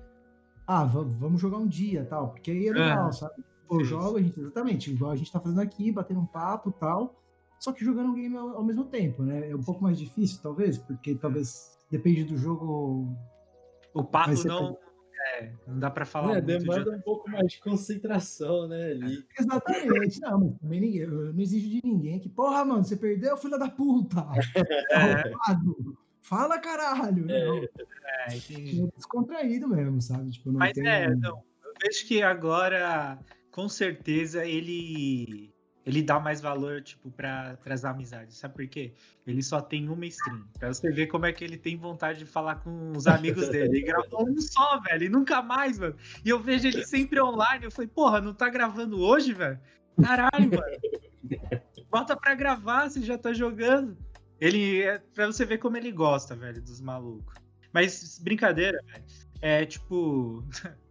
Ah, va- vamos jogar um dia tal, porque aí é legal, Ah, sabe? Pô, eu jogo, a gente, exatamente, igual a gente tá fazendo aqui, batendo um papo tal, só que jogando um game ao, ao mesmo tempo, né? É um pouco mais difícil, talvez, porque talvez depende do jogo. O papo não. É, não dá pra falar É, muito de demanda um pouco mais de concentração, né, ali. Exatamente, não, mas também ninguém, eu não exijo de ninguém que, porra, mano, você perdeu, filha da puta! Arrombado! Fala, caralho! Não, É, entendi. é descontraído mesmo, sabe? Tipo, não Mas tem... é, não. Eu vejo que agora, com certeza, ele. Ele dá mais valor, tipo, para as amizades. Sabe por quê? Ele só tem uma stream. Pra você ver como é que ele tem vontade de falar com os amigos dele. Ele gravou um só, velho, e nunca mais, mano. E eu vejo ele sempre online. Eu falei, porra, não tá gravando hoje, velho? Caralho, mano. Bota pra gravar, você já tá jogando. Ele, é, pra você ver como ele gosta, velho, dos malucos. Mas, brincadeira, velho. É tipo.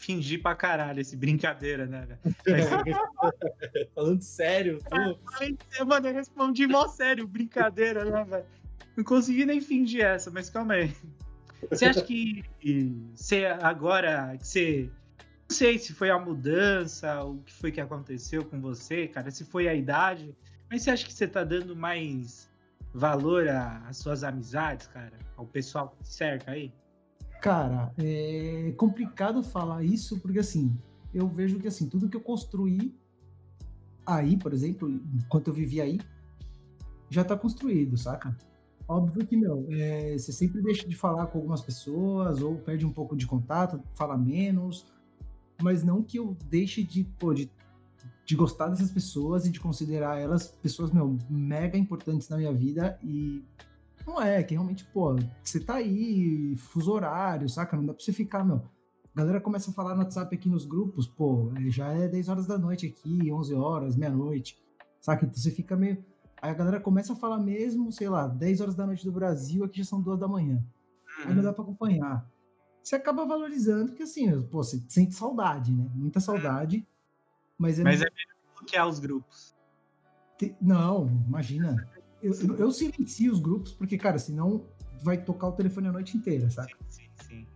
fingir pra caralho esse brincadeira, né, velho? Falando sério. Falei, Mano, eu respondi mó sério, brincadeira, né, velho? Não consegui nem fingir essa, mas calma aí. Você acha que você agora que você. Não sei se foi a mudança, o que foi que aconteceu com você, cara, se foi a idade, mas você acha que você tá dando mais valor às suas amizades, cara? Ao pessoal que te cerca aí? Cara, é complicado falar isso, porque assim, eu vejo que assim, tudo que eu construí aí, por exemplo, enquanto eu vivi aí, já tá construído, saca? Óbvio que, meu, é, você sempre deixa de falar com algumas pessoas, ou perde um pouco de contato, fala menos, mas não que eu deixe de, pô, de, de gostar dessas pessoas e de considerar elas pessoas, meu, mega importantes na minha vida e não é, que realmente, pô, você tá aí, fuso horário, saca? Não dá pra você ficar, meu. A galera começa a falar no WhatsApp aqui nos grupos, pô, é, já é 10 horas da noite aqui, 11 horas, meia-noite, saca? Então você fica meio. Aí a galera começa a falar mesmo, sei lá, 10 horas da noite do Brasil, aqui já são 2 da manhã. Aí não dá pra acompanhar. Você acaba valorizando, porque assim, pô, você sente saudade, né? Muita saudade. Mas é Mas é mesmo bloquear os grupos. te- Não, imagina. Eu, eu, eu silencio os grupos, porque, cara, senão vai tocar o telefone a noite inteira, sabe? Sim, sim.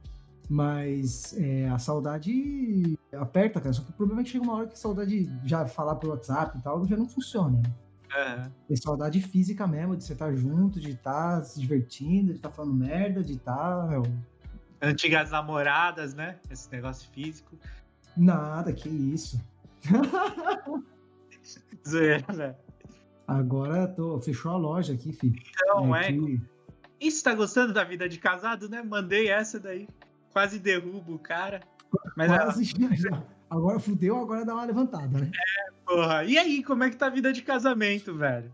Mas é, a saudade aperta, cara. Só que o problema é que chega uma hora que a saudade já falar por WhatsApp e tal já não funciona. Né? Aham. Tem saudade física mesmo, de você estar junto, de estar se divertindo, de estar falando merda, de estar. meu, Antigas namoradas, né? Esse negócio físico. Nada, que isso. Zoeira, velho. Agora tô, fechou a loja aqui, filho. Então, é. que- E você tá gostando da vida de casado, né? Mandei essa daí. Quase derrubo o cara. Mas Quase já. Agora fudeu, agora dá uma levantada, né? porra. E aí, como é que tá a vida de casamento, velho?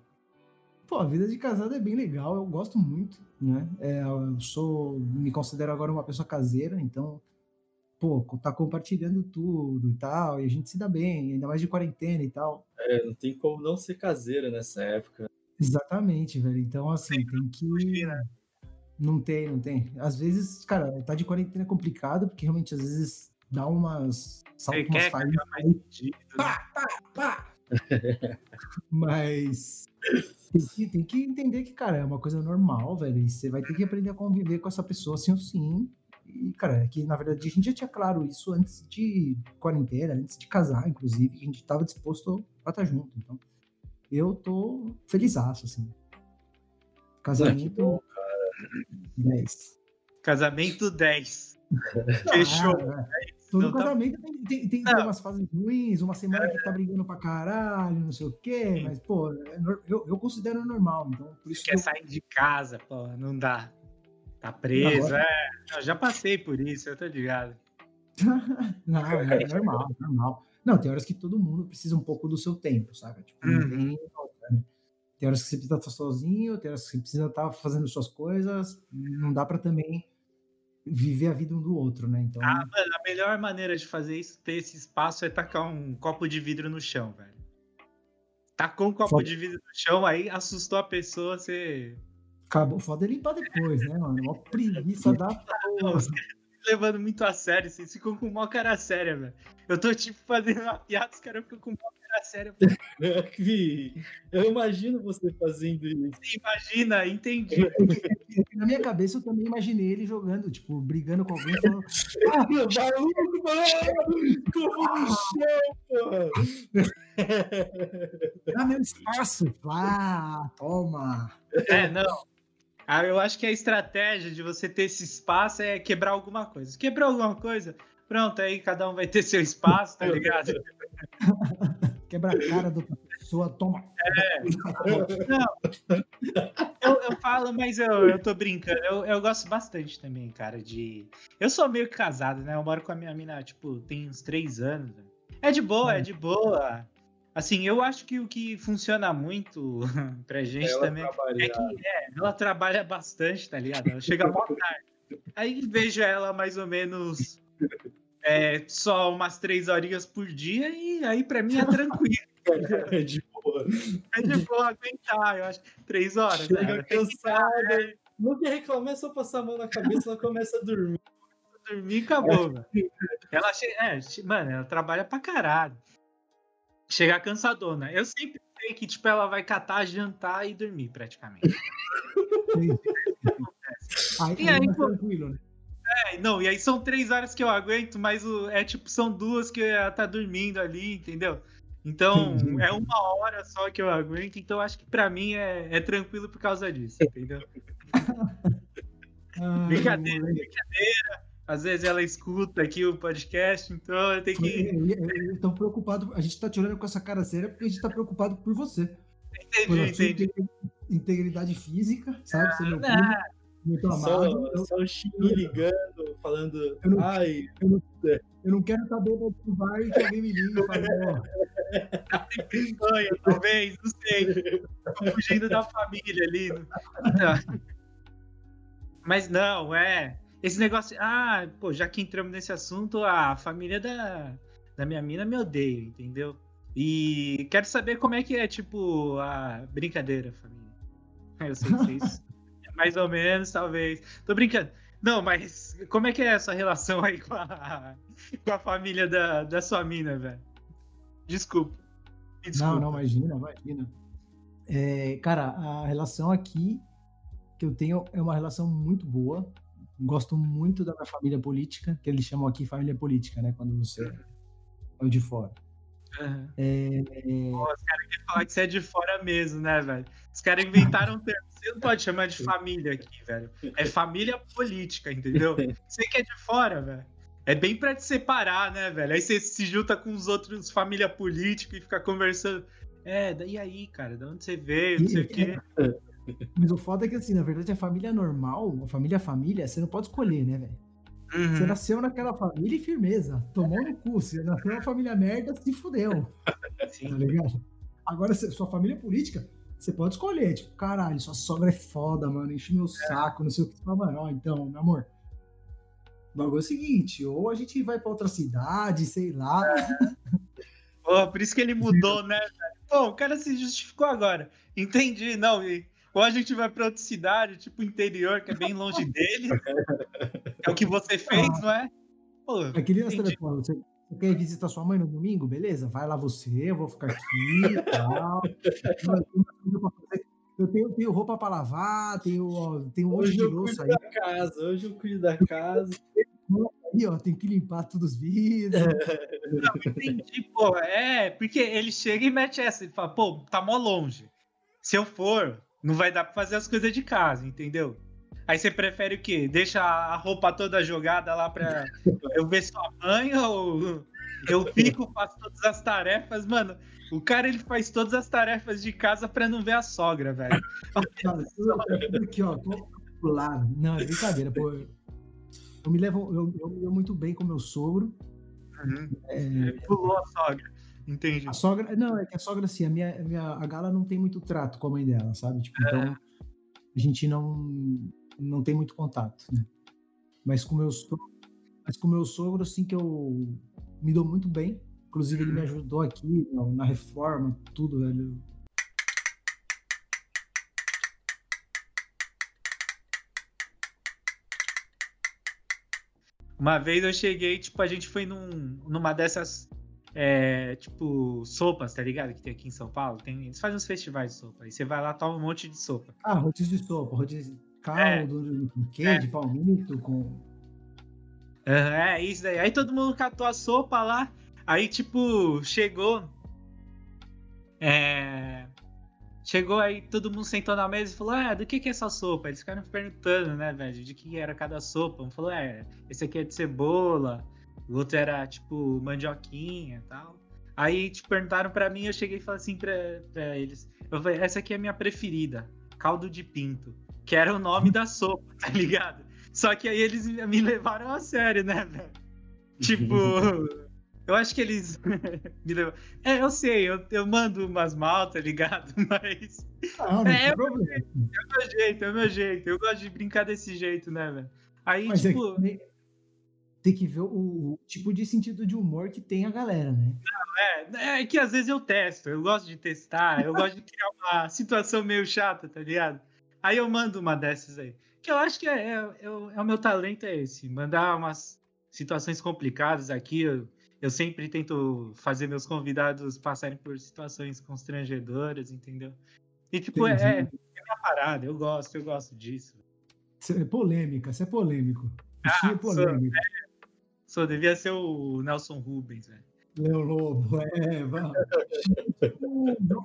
Pô, a vida de casado é bem legal, eu gosto muito, né? É, eu sou, me considero agora uma pessoa caseira, então, pô, tá compartilhando tudo e tal, e a gente se dá bem, ainda mais de quarentena e tal. É, não tem como não ser caseira nessa época. Exatamente, velho. Então, assim, tem que. Não tem, não tem. Às vezes, cara, tá de quarentena é complicado, porque realmente às vezes dá umas. Salta umas pedido, né? pá, pá, pá. Mas tem que, tem que entender que, cara, é uma coisa normal, velho. E você vai ter que aprender a conviver com essa pessoa sim ou sim. E, cara, é que na verdade a gente já tinha claro isso antes de quarentena, antes de casar, inclusive, que a gente tava disposto a estar junto. Então, eu tô felizaço, assim. Casamento. 10. Casamento 10. Fechou. Ah, é. Todo Não tá- casamento tem, tem, tem, tem umas fases ruins, uma semana que tá brigando pra caralho, não sei o quê, mas, pô, eu, eu considero normal, então por isso que Quer eu, sair de casa, pô, não dá. Tá preso, é. Eu já passei por isso, eu tô ligado. Não, é normal, é normal. Não, tem horas que todo mundo precisa um pouco do seu tempo, saca? Tipo, Uhum. tem né? Tem horas que você precisa estar sozinho, tem horas que você precisa estar fazendo suas coisas, não dá pra também viver a vida um do outro, né? Então, Ah, mano, a melhor maneira de fazer isso, ter esse espaço, é tacar um copo de vidro no chão, velho. Tacou um copo de vidro no chão, aí assustou a pessoa, você. Acabou, foda é limpar depois, né, mano? Uma preguiça da Não, porra. os caras tão levando muito a sério, vocês ficam com mó cara séria, velho. Eu tô, tipo, fazendo uma piada, os caras ficam com mó cara séria. Eu imagino você fazendo isso. Imagina, entendi. Na minha cabeça eu também imaginei ele jogando, tipo, brigando com alguém, falando, Ah, maluco, mano! Como no chão, porra! dá meu espaço. Ah, toma. É, não. Ah, eu acho que a estratégia de você ter esse espaço é quebrar alguma coisa. Quebrou alguma coisa, pronto, aí cada um vai ter seu espaço, tá ligado? Quebra a cara outra pessoa, toma. Eu, eu falo, mas eu, eu tô brincando. Eu, eu gosto bastante também, cara, de. Eu sou meio que casado, né? Eu moro com a minha mina, tipo, tem uns três anos. né? É de boa, é de boa. Assim, eu acho que o que funciona muito pra gente Ela também trabalhar. é que é, ela trabalha bastante, tá ligado? Ela chega mó tarde. Aí vejo ela mais ou menos é, só umas três horinhas por dia e aí pra mim é tranquilo. É de boa. É de boa aguentar, eu acho. Três horas, né? Chega que cansada. Quer reclamar, é só passar a mão na cabeça, ela começa a dormir. dormir e acabou, velho. Ela che... é, mano, ela trabalha pra caralho. Chegar cansadona. Eu sempre sei que, tipo, ela vai catar, jantar e dormir, praticamente. Aí, E aí, pô- tranquilo, né? É, não, e aí são três horas que eu aguento, mas o, é tipo, são duas que ela tá dormindo ali, entendeu? Então, é uma hora só que eu aguento, então acho que pra mim é, é tranquilo por causa disso, entendeu? Ai, Brincadeira, brincadeira. Às vezes ela escuta aqui o podcast, então eu tenho que. Eu, eu, eu tô preocupado. A gente tá te olhando com essa cara séria porque a gente tá preocupado por você. Por Entendi, sua entendi. inte- integridade física, sabe? Você é meu Não, muito Só, amado. Eu, só o Xing ligando, falando. Eu não- Ai, eu não quero estar bêbado no bar e que alguém me ligue e Sonho, talvez, não sei. Tô fugindo da família ali. Então. Mas não, é. Esse negócio. Ah, pô, já que entramos nesse assunto, a família da, da minha mina me odeia, entendeu? E quero saber como é que é, tipo, a brincadeira, família. Eu sei que vocês. Mais ou menos, talvez. Tô brincando. Não, mas como é que é essa relação aí com a, com a família da, da sua mina, velho? Desculpa. Desculpa. Não, não, imagina, imagina. É, cara, a relação aqui que eu tenho é uma relação muito boa. Gosto muito da minha família política, que eles chamam aqui família política, né? Quando você é o de fora. Aham. É, Pô, os caras querem falar que você é de fora mesmo, né, velho? Os caras inventaram um termo. Você não pode chamar de família aqui, velho. É família política, entendeu? Você que é de fora, velho. É bem pra te separar, né, velho? Aí você se junta com os outros família política e fica conversando. É, daí aí, cara, de onde você veio, não sei o quê. Mas o foda é que, assim, na verdade, a família normal, a família família, você não pode escolher, né, velho? Você Uhum. nasceu naquela família e firmeza. Tomou no cu. Você nasceu numa família merda, se fudeu. Tá Sim. ligado? Agora, sua família é política, você pode escolher. Tipo, caralho, sua sogra é foda, mano. Enche meu saco, não sei o que. Você fala, mano, ó, então, meu amor. O bagulho é o seguinte, ou a gente vai pra outra cidade, sei lá. Pô, por isso que ele mudou, né? Pô, o cara se justificou agora. Entendi, não. E, ou a gente vai pra outra cidade, tipo interior, que é bem longe dele. É o que você fez, não é? Pô, entendi. da pô, você, quer ir visitar sua mãe no domingo? Beleza, vai lá você, eu vou ficar aqui e tal. Tem. Eu tenho, tenho roupa pra lavar, tenho, tenho Hoje de eu louça cuido aí, da casa, hoje eu cuido da casa. aí, ó, tenho que limpar todos os vidros. Não, entendi, pô. É, porque ele chega e mete essa. Ele fala, pô, tá mó longe. Se eu for, não vai dar pra fazer as coisas de casa, entendeu? Aí você prefere o quê? Deixa a roupa toda jogada lá pra eu ver sua mãe ou eu fico, faço todas as tarefas? Mano, o cara ele faz todas as tarefas de casa pra não ver a sogra, velho. Aqui, ó, tô pro lado. Não, é brincadeira, pô. Eu me levo, eu, eu me dou muito bem com meu sogro. É, Pulou a sogra. Entendi. a sogra, não, é que a sogra, assim, a minha, a minha a Gala não tem muito trato com a mãe dela, sabe? Tipo, então, a gente não, não tem muito contato, né? Mas com meu sogro, mas com meu sogro, assim, que eu me dou muito bem. Inclusive, ele me ajudou aqui na, na reforma, tudo, velho. Uma vez eu cheguei, tipo, a gente foi num, numa dessas, é, tipo, sopas, tá ligado? Que tem aqui em São Paulo. Tem, eles fazem uns festivais de sopa. Aí você vai lá, toma um monte de sopa. Ah, rodízio de sopa, rodízio de caldo, com queijo, palmito, com... É isso daí. Aí todo mundo catou a sopa lá. Aí, tipo, chegou. É. Chegou aí, todo mundo sentou na mesa e falou: Ah, do que, que é essa sopa? Eles ficaram perguntando, né, velho, de que era cada sopa. Um falou: É, esse aqui é de cebola, o outro era tipo mandioquinha e tal. Aí, tipo, perguntaram pra mim, eu cheguei e falei assim pra, pra eles: eu falei, Essa aqui é a minha preferida, caldo de pinto, que era o nome da sopa, tá ligado? Só que aí eles me levaram a sério, né, velho? Tipo, eu acho que eles me levaram. É, eu sei, eu, eu mando umas mal, tá ligado? Mas não É, é o meu jeito, é o meu jeito. Eu gosto de brincar desse jeito, né, velho? Aí, Mas é tipo, que tem- que ver o, o tipo de sentido de humor que tem a galera, né? é, é que às vezes eu testo, eu gosto de testar, eu gosto de criar uma situação meio chata, tá ligado? Aí eu mando uma dessas aí. Que eu acho que é, é, é o é o meu talento é esse, mandar umas situações complicadas aqui. Eu, eu sempre tento fazer meus convidados passarem por situações constrangedoras, entendeu? E tipo, é, é, é minha parada, eu gosto, eu gosto disso. Você é polêmica, você é polêmico. Ah, Bichinho sou- polêmico. Só devia ser o Nelson Rubens, velho. Leo Lobo, é, vamos.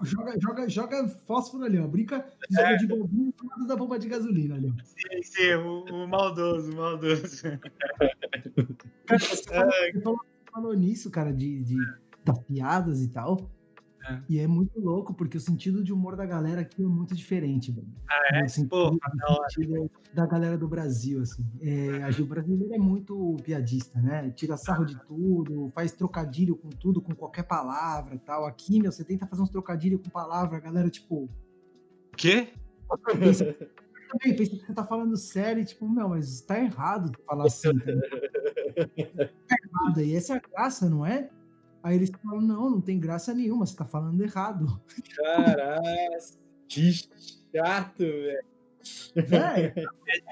joga, joga, joga fósforo ali, ó. Brinca, joga de bombinha da bomba de gasolina ali, ó. Sim, sim, o, o maldoso, o maldoso. Cara, você falou, você falou- falou nisso, cara, de, de, das piadas e tal. É. E é muito louco, porque o sentido de humor da galera aqui é muito diferente, velho. Ah, é? Sentido, Pô, o da hora. sentido da galera do Brasil, assim. É, a Gil brasileira é muito piadista, né? Tira sarro de tudo, faz trocadilho com tudo, com qualquer palavra e tal. Aqui, meu, você tenta fazer uns trocadilhos com palavra, a galera, tipo, O quê? pensa, também pensa que você tá falando sério, e, tipo, meu, mas tá errado falar assim, tá? Tá errado, e essa é a graça, não é? Aí eles falam, não, não tem graça nenhuma, você tá falando errado. Caraca, que chato, velho. Véi,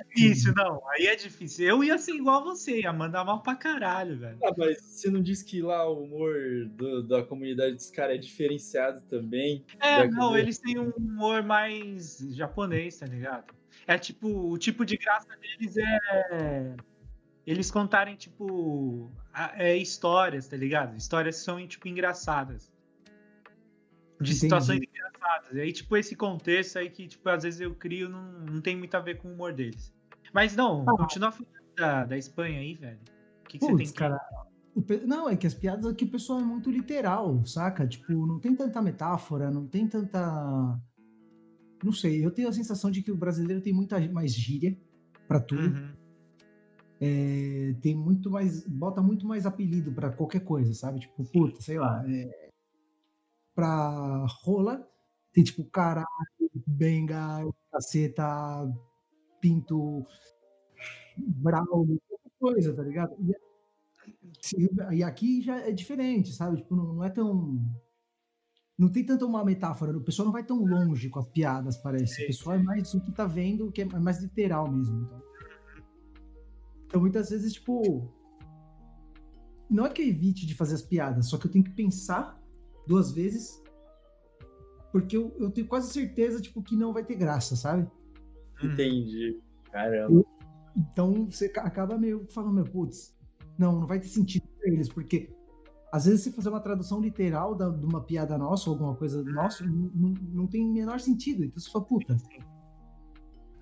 Difícil, não. Aí é difícil. Eu ia ser igual a você, ia mandar mal pra caralho, velho. Ah, mas você não disse que lá o humor do- da comunidade dos caras é diferenciado também? É, não, eles têm um humor mais japonês, tá ligado? É tipo, o tipo de graça deles é. Eles contarem, tipo, é, histórias, tá ligado? Histórias que são, tipo, engraçadas. De Entendi. situações engraçadas. E aí, tipo, esse contexto aí que, tipo, às vezes eu crio não, não tem muito a ver com o humor deles. Mas não, Ah. continua falando da, da Espanha aí, velho. O que, que você tem que. cara. Não, é que as piadas aqui o pessoal é muito literal, saca? Tipo, não tem tanta metáfora, não tem tanta. Não sei, eu tenho a sensação de que o brasileiro tem muita mais gíria pra tudo. Uhum. É, tem muito mais. bota muito mais apelido pra qualquer coisa, sabe? Tipo, puta, sei lá. É, pra rola, tem tipo caralho, benga, caceta, pinto, brau, qualquer coisa, tá ligado? E, e aqui já é diferente, sabe? Tipo, não, não é tão. Não tem tanto uma metáfora, o pessoal não vai tão longe com as piadas, parece. O pessoal é mais o que tá vendo, que é mais literal mesmo. Então, então muitas vezes, tipo. Não é que eu evite de fazer as piadas, só que eu tenho que pensar duas vezes, porque eu, eu tenho quase certeza, tipo, que não vai ter graça, sabe? Entendi. Caramba. Então você ca- acaba meio falando, meu, putz, não, não vai ter sentido pra eles, porque às vezes você fazer uma tradução literal da- de uma piada nossa ou alguma coisa nossa, não, não- não tem menor sentido. Então você fala, puta.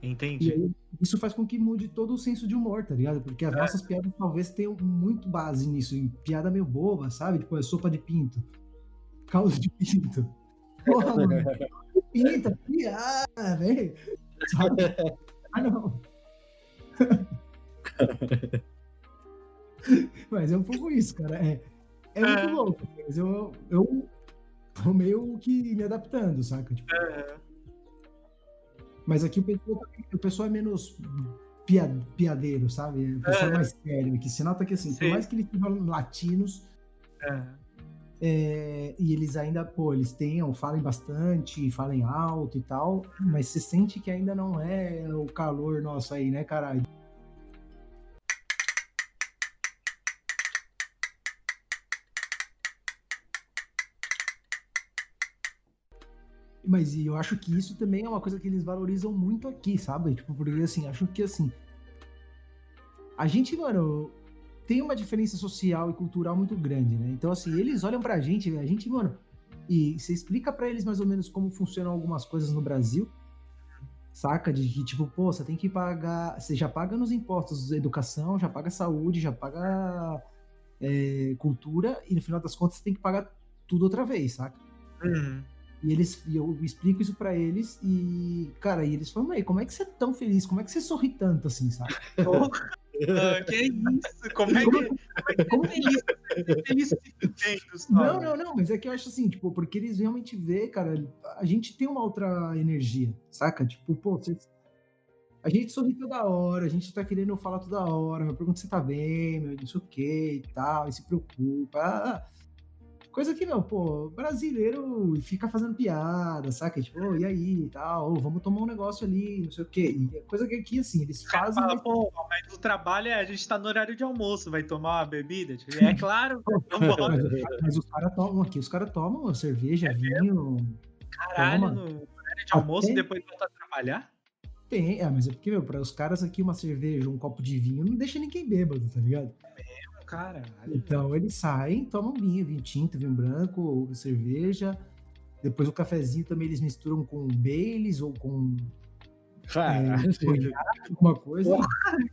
E Entendi. aí, isso faz com que mude todo o senso de humor, tá ligado? Porque as nossas piadas talvez tenham muito base nisso, em piada meio boba, sabe? Tipo, é sopa de pinto. Caldo de pinto. Porra, mano. Pinta, piada, velho. Sabe? Ah, não. Mas é um pouco isso, cara. É, é muito É. louco. Mas eu, eu tô meio que me adaptando, saca? Tipo, mas aqui o pessoal, o pessoal é menos pia- piadeiro, sabe? O pessoal é, É. mais sério. Que se nota que, assim, por Sim. mais que eles sejam latinos, É. é, e eles ainda, pô, eles tenham, falem bastante, falem alto e tal, mas você sente que ainda não é o calor nosso aí, né, caralho? Mas eu acho que isso também é uma coisa que eles valorizam muito aqui, sabe? Tipo, porque assim, acho que assim. A gente, mano, tem uma diferença social e cultural muito grande, né? Então, assim, eles olham pra gente, a gente, mano, e você explica pra eles mais ou menos como funcionam algumas coisas no Brasil, saca? De que, tipo, pô, você tem que pagar, você já paga nos impostos educação, já paga saúde, já paga é, cultura, e no final das contas você tem que pagar tudo outra vez, saca? Uhum. E eles, e eu explico isso pra eles e, cara, e eles falam, aí, como é que você é tão feliz? Como é que você sorri tanto assim, sabe? Ah, que isso? Como é que, como é que é feliz? É feliz. Não, não, não, mas é que eu acho assim, tipo, porque eles realmente vê, cara, a gente tem uma outra energia, saca? Tipo, pô, vocês- a gente sorri toda hora, a gente tá querendo falar toda hora, eu pergunto se você tá bem, meu, não sei o que e tal, e se preocupa. ah, Coisa que, meu, pô, brasileiro fica fazendo piada, saca? Tipo, "Ô, e aí e tal, ô, vamos tomar um negócio ali, não sei o quê. E é coisa que aqui, assim, eles fazem. Fala, pô, mas o trabalho é a gente tá no horário de almoço, vai tomar uma bebida? Tipo, É claro, vambora. Mas, mas os caras tomam aqui, os caras tomam cerveja, vinho. Caralho, toma. no horário de almoço Até- e depois volta a trabalhar? Tem, é, mas é porque, meu, para os caras aqui, uma cerveja, um copo de vinho, não deixa ninguém bêbado, tá ligado? Caralho. Então eles saem, tomam vinho, vinho tinto, vinho branco, cerveja. Depois o cafezinho também eles misturam com Baileys ou com Caralho. é, conhaque, alguma coisa.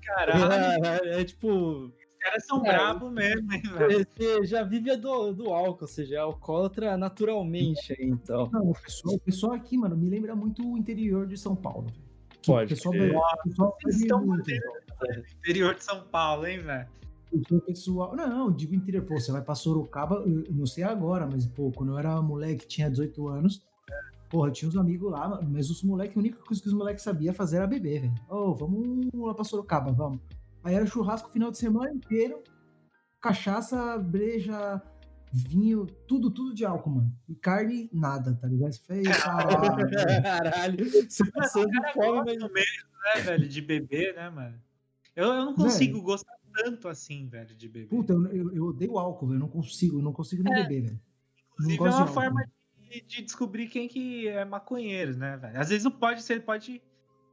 Caralho, É, tipo, os caras são Cara, brabos mesmo, hein, velho? você já vive do, do álcool, ou seja, é alcoólatra naturalmente, aí, então. Não, o pessoal, o pessoal aqui, mano, me lembra muito o interior de São Paulo. velho. Pode O pessoal, bebe- o pessoal Eles bebe estão muito, Interior de São Paulo, hein, velho? O pessoal. Não, digo interior, pô, você vai pra Sorocaba, eu não sei agora, mas, pô, quando eu era moleque, tinha 18 anos, porra, tinha uns amigos lá, mas os moleques, a única coisa que os moleques sabiam fazer era beber, velho. Ô, vamos lá pra Sorocaba, vamos. Aí era churrasco o final de semana inteiro, cachaça, breja, vinho, tudo, tudo de álcool, mano. E carne, nada, tá ligado? Você fez, caralho. Caralho, você passando cara fome, mesmo, né, velho, de beber, né, mano? Eu, eu não consigo gostar tanto assim, velho, de beber. Puta, eu, eu, eu odeio álcool, velho. Eu não consigo, eu não consigo nem É. beber, velho. Não Inclusive, é uma de forma de, de descobrir quem que é maconheiro, né, velho? Às vezes não pode ser, ele pode,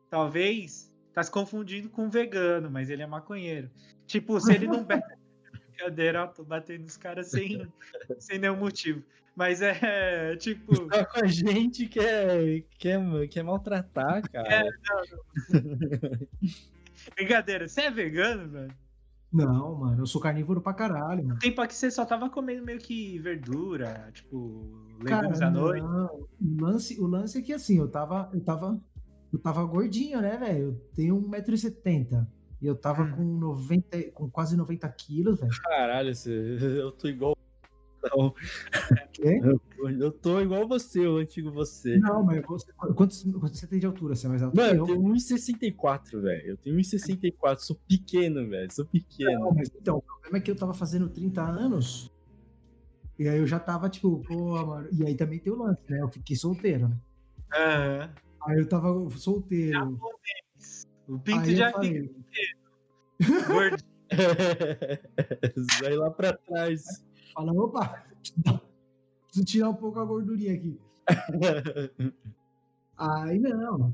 talvez, tá se confundindo com vegano, mas ele é maconheiro. Tipo, se ele não bebe. Brincadeira, ó, tô batendo nos caras sem, sem nenhum motivo. Mas é, tipo. tá com a gente quer, quer, quer maltratar, cara. É, Brincadeira, você é vegano, velho? Não, mano, eu sou carnívoro pra caralho, mano. Tempo que você só tava comendo meio que verdura, tipo, legumes Cara, à noite. não. O lance, o lance é que assim, eu tava, eu tava, eu tava gordinho, né, velho? Eu tenho 1,70m. E eu tava com 90, com quase 90 quilos, velho. Caralho, você- eu tô igual. Não. Quê? Eu, tô igual você, o antigo você. Não, mas você, quantos, quantos você tem de altura? Você é mais alto Mano, que eu tenho 1,64, velho. Eu tenho 1,64, sou pequeno, velho. Sou pequeno. Não, mas então, o problema é que eu tava fazendo 30 anos. E aí eu já tava, tipo, pô, mano. E aí também tem o lance, né? Eu fiquei solteiro, né? Aham. Aí eu tava solteiro. O pinto Aí já fica gordo. Vai lá pra trás. Fala, opa, preciso tirar um pouco a gordurinha aqui. Aí não.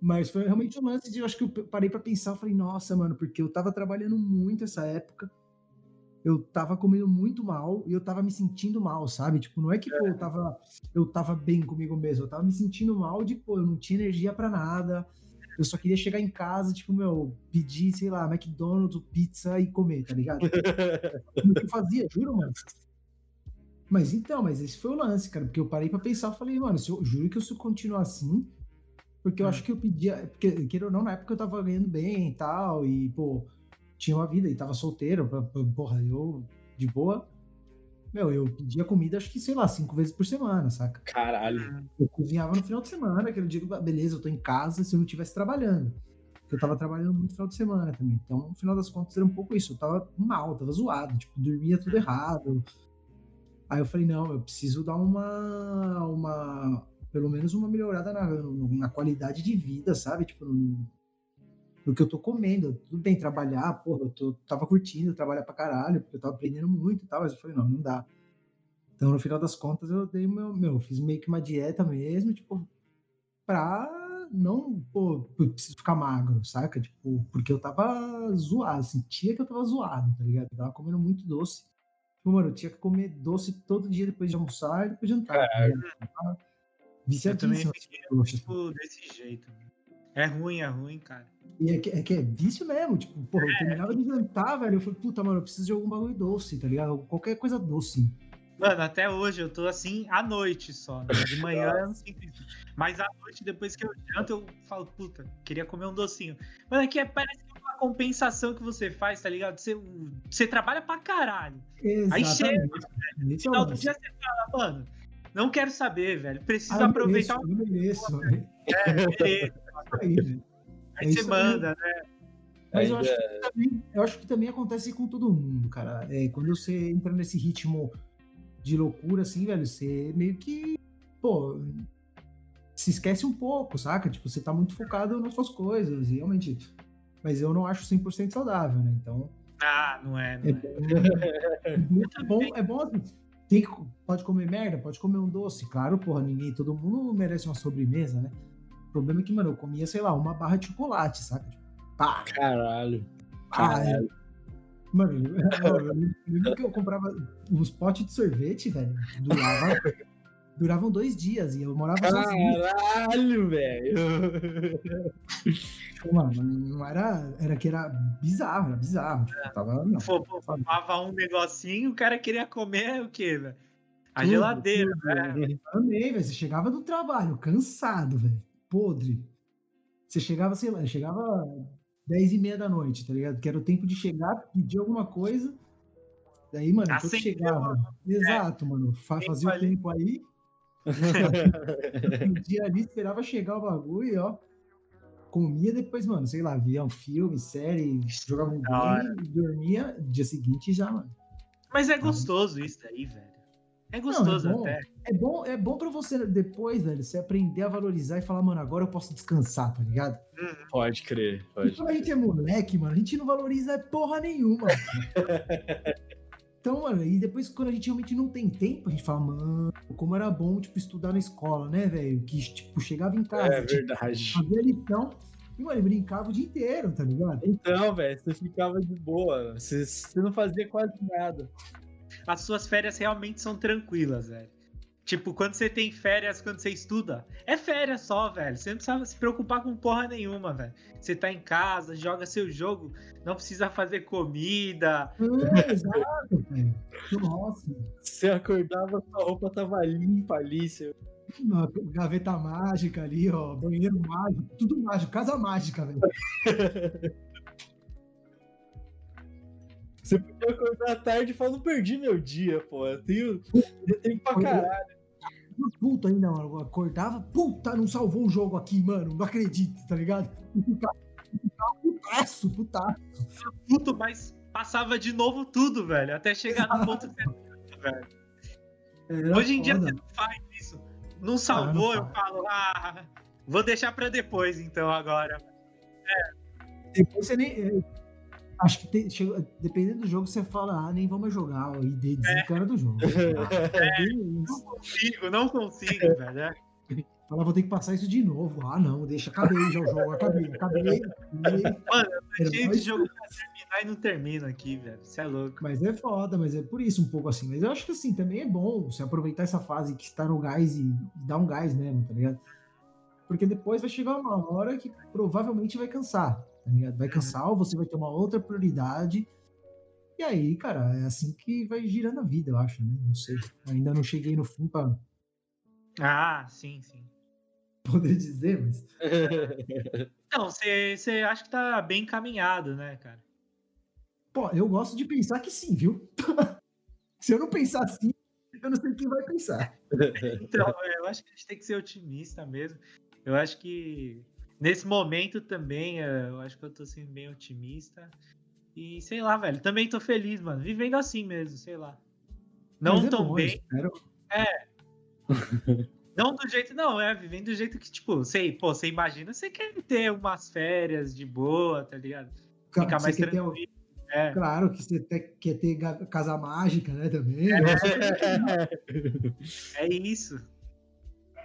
Mas foi realmente um lance de, eu acho que eu parei pra pensar, eu falei, nossa, mano, porque eu tava trabalhando muito essa época. Eu tava comendo muito mal e eu tava me sentindo mal, sabe? Tipo, não é que pô, eu tava eu tava bem comigo mesmo, eu tava me sentindo mal de, pô, eu não tinha energia pra nada. Eu só queria chegar em casa, tipo, meu, pedir, sei lá, McDonald's, pizza e comer, tá ligado? o que eu fazia, juro, mano. Mas então, mas esse foi o lance, cara, porque eu parei pra pensar, eu falei, mano, eu juro que eu se eu continuar assim, porque eu acho que eu pedia, porque, queira ou não, na época eu tava ganhando bem e tal, e, pô, tinha uma vida e tava solteiro, pra- pra- porra, eu, de boa, meu, eu pedia comida, acho que, sei lá, cinco vezes por semana, saca? Caralho. Eu cozinhava no final de semana, que eu digo, beleza, eu tô em casa se eu não estivesse trabalhando. Porque eu tava trabalhando muito no final de semana também. Então, no final das contas, era um pouco isso. Eu tava mal, tava zoado, tipo, dormia tudo errado. Aí eu falei, não, eu preciso dar uma. uma pelo menos uma melhorada na, na qualidade de vida, sabe? Tipo, no, no que eu tô comendo. Tudo bem trabalhar, porra, eu tô, tava curtindo trabalhar pra caralho, porque eu tava aprendendo muito e tal, mas eu falei, não, não dá. Então, no final das contas, eu dei meu, meu, fiz meio que uma dieta mesmo, tipo, pra não, pô, eu preciso ficar magro, saca? Tipo, porque eu tava zoado, sentia que eu tava zoado, tá ligado? Eu tava comendo muito doce. Tipo, mano, eu tinha que comer doce todo dia depois de almoçar e depois de jantar. Tá? Eu tava Eu também fiquei coxas. tipo, desse jeito. É ruim, é ruim, cara. E é que, é que é vício mesmo, tipo, porra, eu terminava de jantar, velho, eu falei, puta, mano, eu preciso de algum bagulho doce, tá ligado? Qualquer coisa doce. Mano, até hoje eu tô assim à noite só. né? De manhã eu não sinto isso. Mas à noite, depois que eu janto, eu falo, puta, queria comer um docinho. Mano, aqui é, parece que é uma compensação que você faz, tá ligado? Você, você trabalha pra caralho. Aí chega, no Esse é o final do dia você fala, mano, não quero saber, velho. Preciso Ah, aproveitar mereço, eu mereço, velho. É, beleza. É aí. manda, né? Mas eu Ainda- acho, que também, eu acho que também acontece com todo mundo, cara. É, quando você entra nesse ritmo de loucura, assim, velho, você meio que, pô, se esquece um pouco, saca? Tipo, você tá muito focado nas suas coisas, e realmente. Mas eu não acho 100% saudável, né? Então, Ah, não é, não é é. bom, é bom, é bom assim. Tem que, pode comer merda, pode comer um doce. Claro, porra, ninguém, todo mundo merece uma sobremesa, né? O problema é que, mano, eu comia, sei lá, uma barra de chocolate, saca? Tipo, pá, Caralho. ah, é. Mano, eu, eu lembro que eu comprava uns potes de sorvete, velho. Durava, duravam dois dias e eu morava sozinho. Caralho, velho. Tipo, Mano, não era. Era que era bizarro, era bizarro. Tipo, tava, não. Fumava um negocinho, o cara queria comer o quê, velho? A Tudo, geladeira, tudo, né? velho. Também, velho. Você chegava do trabalho, cansado, velho. Podre. Você chegava, sei lá, chegava 10 e meia da noite, tá ligado? Que era o tempo de chegar, pedir alguma coisa. Daí, mano, que Acendeu, chegava. Exato, mano. fa- Tempo Fazia o ali. tempo aí. pedia ali, esperava chegar o bagulho e, ó. Comia depois, mano, sei lá, via um filme, série, jogava um game, dormia, dia seguinte já, mano. Mas é gostoso isso aí, velho. É Não, gostoso é bom. até. É bom, é bom pra você depois, velho, você aprender a valorizar e falar, mano, agora eu posso descansar, tá ligado? Pode crer, E pode quando a gente é moleque, mano, a gente não valoriza porra nenhuma. então, mano, e depois quando a gente realmente não tem tempo, a gente fala, mano, como era bom, tipo, estudar na escola, né, velho? Que, tipo, chegava em casa, É tipo, verdade. fazia lição e, mano, brincava o dia inteiro, tá ligado? Então, velho, você ficava de boa. Você, você não fazia quase nada. As suas férias realmente são tranquilas, velho. Tipo, quando você tem férias, quando você estuda, é férias só, velho. Você não precisa se preocupar com porra nenhuma, velho. Você tá em casa, joga seu jogo, não precisa fazer comida. É, exato, velho. Nossa, Você acordava, sua roupa tava limpa ali. Você... uma gaveta mágica ali, ó, banheiro mágico, tudo mágico, casa mágica, velho. Você podia acordar à tarde e falar, não perdi meu dia, pô. Eu tenho, eu tenho pra caralho. Puta ainda, mano. Eu acordava, puta, não salvou o jogo aqui, mano. Não acredito, tá ligado? Putaço, putaço. Puto, mas passava de novo tudo, velho. Até chegar no ponto certo, velho. Era Hoje em dia foda. você não faz isso. Não salvou, não eu falo, ah, vou deixar pra depois, então, agora. Depois você nem. É, Acho que tem- chega- dependendo do jogo, você fala, ah, nem vamos jogar. ó, E de- desencana do jogo. É isso. Não consigo, não consigo, velho. é. Fala, vou ter que passar isso de novo. Ah, não, deixa, acabei já o jogo, acabei, acabei. acabei. Mano, eu tô Era cheio de jogo pra terminar e não termina aqui, velho. Você é louco. Mas é foda, mas é por isso um pouco assim. Mas eu acho que assim, também é bom você aproveitar essa fase que está no gás e, e dar um gás mesmo, tá ligado? Porque depois vai chegar uma hora que provavelmente vai cansar, tá ligado? Vai cansar ou você vai ter uma outra prioridade. E aí, cara, é assim que vai girando a vida, eu acho, né? Não sei. Ainda não cheguei no fim pra Ah, sim, sim. poder dizer, mas. Você você acha que tá bem encaminhado, né, cara? Pô, eu gosto de pensar que sim, viu? Se eu não pensar assim, eu não sei quem vai pensar. Então, eu acho que a gente tem que ser otimista mesmo. Eu acho que nesse momento também, eh, eu acho que eu tô sendo bem otimista. E sei lá, velho, também tô feliz, mano. Vivendo assim mesmo, sei lá. Não é tão bom, bem, espero- não do jeito, não, é, vivendo do jeito que, tipo, sei, pô, você imagina, você quer ter umas férias de boa, tá ligado? Cara, Ficar você mais quer ter- tranquilo. É. Claro que você até quer ter casa mágica, né, também. É isso.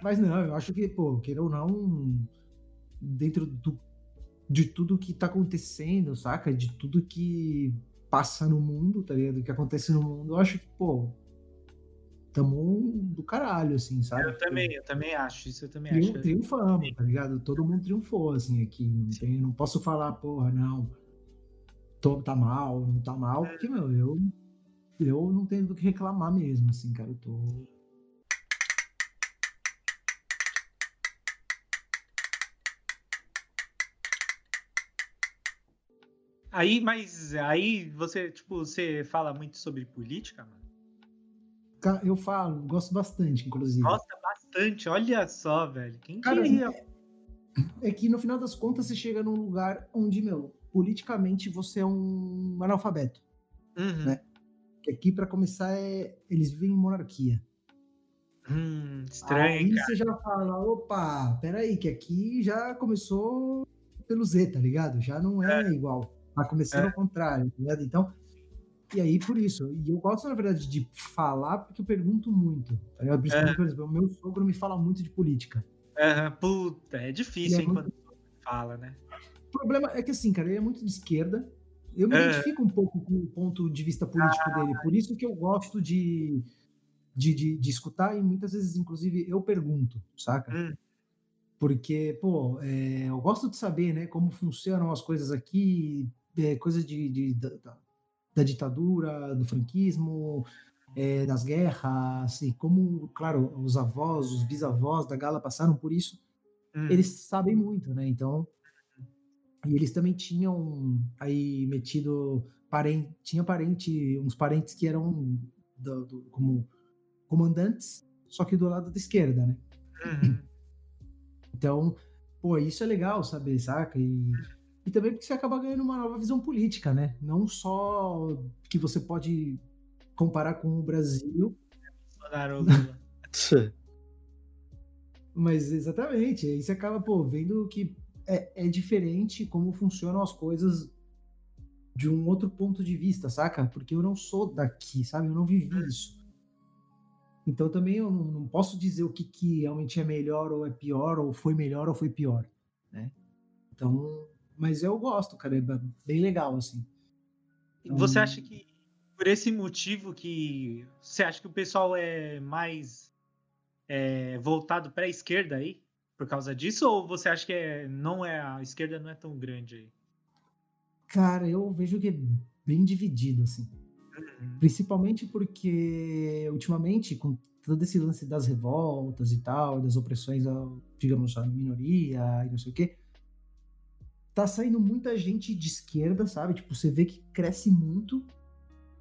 Mas não, eu acho que, pô, queira ou não, dentro do, de tudo que tá acontecendo, saca? De tudo que passa no mundo, tá ligado? Que acontece no mundo, eu acho que, pô, tamo do caralho, assim, sabe? Eu também, eu também acho. Isso eu também Triun- acho. triunfamos, tá ligado? Todo mundo triunfou, assim, aqui. Não, tem, não posso falar, porra, não, tô, tá mal, não tá mal, porque, meu, eu, eu não tenho do que reclamar mesmo, assim, cara. Eu tô. Aí, mas aí você, tipo, você fala muito sobre política, mano? Eu falo, gosto bastante, inclusive. Gosta bastante, olha só, velho. Quem Cara, diria? É que no final das contas você chega num lugar onde, meu, politicamente você é um analfabeto. Uhum. né? Que aqui, pra começar, é... eles vivem em monarquia. Hum, estranho, Aí cara. você já fala, opa, peraí, que aqui já começou pelo Z, tá ligado? Já não é, igual. Tá começando É. ao contrário, ligado? Então, e aí por isso. E eu gosto, na verdade, de falar porque eu pergunto muito. Tá ligado? Principalmente, É. por exemplo, o meu sogro me fala muito de política. Aham, puta, é difícil, é hein, muito- quando fala, né? O problema é que, assim, cara, ele é muito de esquerda. Eu me É. identifico um pouco com o ponto de vista político dele. Por isso que eu gosto de, de, de, de escutar e muitas vezes, inclusive, eu pergunto, saca? Hum. Porque, pô, é, eu gosto de saber, né, como funcionam as coisas aqui, é, coisas de, de- da, da- ditadura, do franquismo, é, das guerras, e como, claro, os avós, os bisavós da Gala passaram por isso Hum. eles sabem muito, né? Então, e eles também tinham aí metido parente, tinha parente, uns parentes que eram do- do- como comandantes, só que do lado da esquerda, né? Uhum. Então, pô, isso é legal saber, saca? E, e também porque você acaba ganhando uma nova visão política, né? Não só que você pode comparar com o Brasil, Bolsonaro, Lula. Mas exatamente, aí você acaba, pô, vendo que é, é diferente como funcionam as coisas de um outro ponto de vista, saca? Porque eu não sou daqui, sabe? Eu não vivi isso. Então também eu não, não posso dizer o que, que realmente é melhor ou é pior, ou foi melhor ou foi pior, né? Então, mas eu gosto, cara, é bem legal, assim. E Você acha que por esse motivo que você acha que o pessoal é mais é, voltado para a esquerda aí por causa disso ou você acha que é, não é a esquerda não é tão grande aí? Cara, eu vejo que é bem dividido, assim. Principalmente porque, ultimamente, com todo esse lance das revoltas e tal, das opressões, ao, digamos, à minoria e não sei o quê, tá saindo muita gente de esquerda, sabe? Tipo, você vê que cresce muito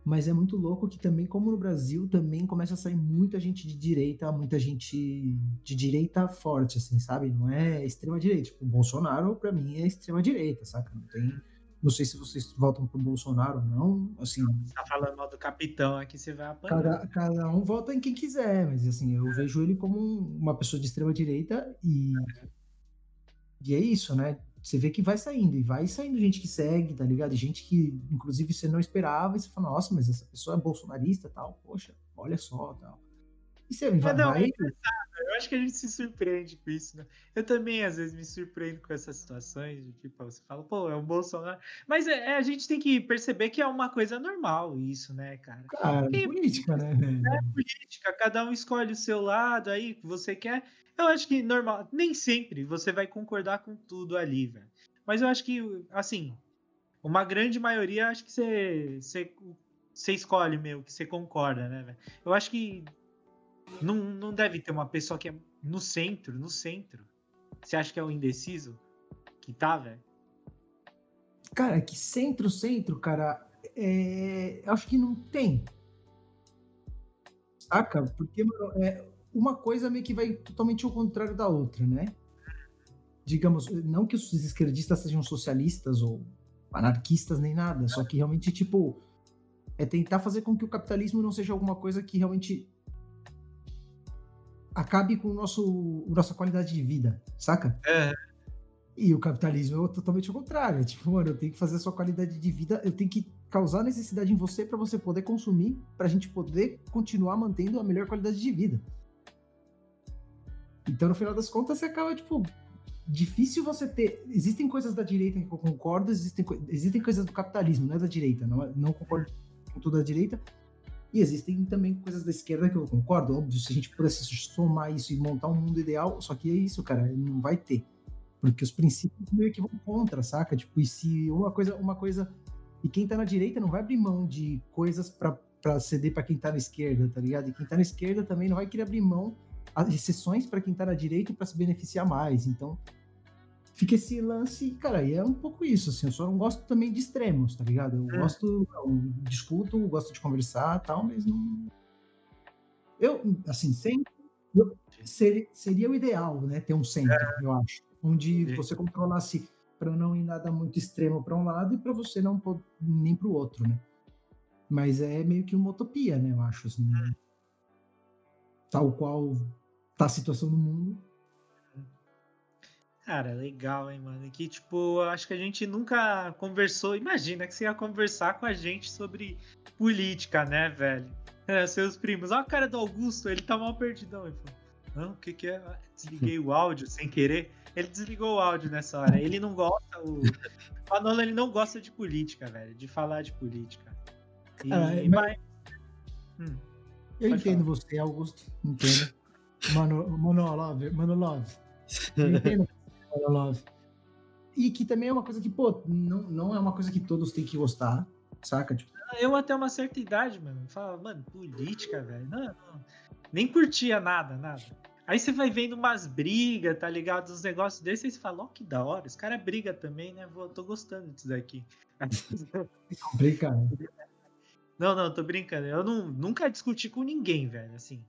Mas é muito louco que também, como no Brasil, também começa a sair muita gente de direita, muita gente de direita forte, assim, sabe? Não é extrema direita. Tipo, o Bolsonaro, pra mim, é extrema direita, saca? Não tem. Não sei se vocês votam pro Bolsonaro ou não. Assim, tá falando mal do capitão aqui, você vai apanhar. cada, cada um vota em quem quiser, mas assim, eu vejo ele como um- uma pessoa de extrema direita e. E é isso, né? Você vê que vai saindo, e vai saindo gente que segue, tá ligado? E gente que, inclusive, você não esperava, e você fala, nossa, mas essa pessoa é bolsonarista tal, poxa, olha só tal. E você vai. não, vai- é Eu acho que a gente se surpreende com isso, né? Eu também, às vezes, me surpreendo com essas situações, tipo, você fala, pô, é o Bolsonaro. Mas é, é, a gente tem que perceber que é uma coisa normal isso, né, cara? Cara, política, né? É política, cada um escolhe o seu lado aí que você quer. Eu acho que normal, nem sempre você vai concordar com tudo ali, velho. Mas eu acho que, assim, uma grande maioria, acho que você, você, você escolhe, meu, que você concorda, né, velho? Eu acho que não, não deve ter uma pessoa que é no centro, no centro. Você acha que é o indeciso que tá, velho? Cara, que centro, centro, cara, é, eu acho que não tem. Saca? Porque, mano, é, uma coisa meio que vai totalmente ao contrário da outra, né? Digamos, não que os esquerdistas sejam socialistas ou anarquistas nem nada, só que realmente, tipo, é tentar fazer com que o capitalismo não seja alguma coisa que realmente acabe com o nosso, a nossa qualidade de vida, saca? E o capitalismo é totalmente o contrário. É tipo, mano, eu tenho que fazer a sua qualidade de vida, eu tenho que causar necessidade em você para você poder consumir, pra gente poder continuar mantendo a melhor qualidade de vida. Então, no final das contas, você acaba, tipo, difícil você ter. Existem coisas da direita que eu concordo, existem, existem coisas do capitalismo, não é da direita, não, é- não concordo com tudo da direita. E existem também coisas da esquerda que eu concordo, óbvio, se a gente pudesse somar isso e montar um mundo ideal, só que é isso, cara, não vai ter. Porque os princípios meio que vão contra, saca? Tipo, e se uma coisa, uma coisa. E quem tá na direita não vai abrir mão de coisas pra ceder pra quem tá na esquerda, tá ligado? E quem tá na esquerda também não vai querer abrir mão as exceções pra quem tá na direita pra se beneficiar mais. Então, fica esse lance, cara, e é um pouco isso, assim, eu só não gosto também de extremos, tá ligado? Eu gosto, eu discuto, gosto de conversar tal, mas não. Eu, assim, sempre. eu- seria, seria o ideal, né? Ter um centro, eu acho. Onde Sim. você controlasse para não ir nada muito extremo para um lado e para você não pôr nem para o outro, né? Mas é meio que uma utopia, né? Eu acho, assim. Tal qual tá a situação do mundo. Cara, legal, hein, mano? Que, tipo, acho que a gente nunca conversou. Imagina que você ia conversar com a gente sobre política, né, velho? É, seus primos. Olha a cara do Augusto, ele tá mal perdidão. Ele falou, não, o que que é? Ah, Desliguei o áudio sem querer. Ele desligou o áudio nessa hora. Ele não gosta, o Manolo, ele não gosta de política, velho, de falar de política. E, Cara, mas- mas- Hum, Eu entendo você, Augusto. Entendo. Mano, Mano Love, Mano Love. Eu entendo você, Mano Love. E que também é uma coisa que, pô, não, não é uma coisa que todos têm que gostar, saca? Tipo, Eu até uma certa idade, mano, falava, mano, política, velho. Não, não. Nem curtia nada, nada. Aí você vai vendo umas brigas, tá ligado? Uns negócios desses, aí você fala, ó, que da hora. Os caras brigam também, né? Vou, tô gostando disso daqui. complicado. Não, não, tô brincando. Eu não, nunca discuti com ninguém, velho, assim,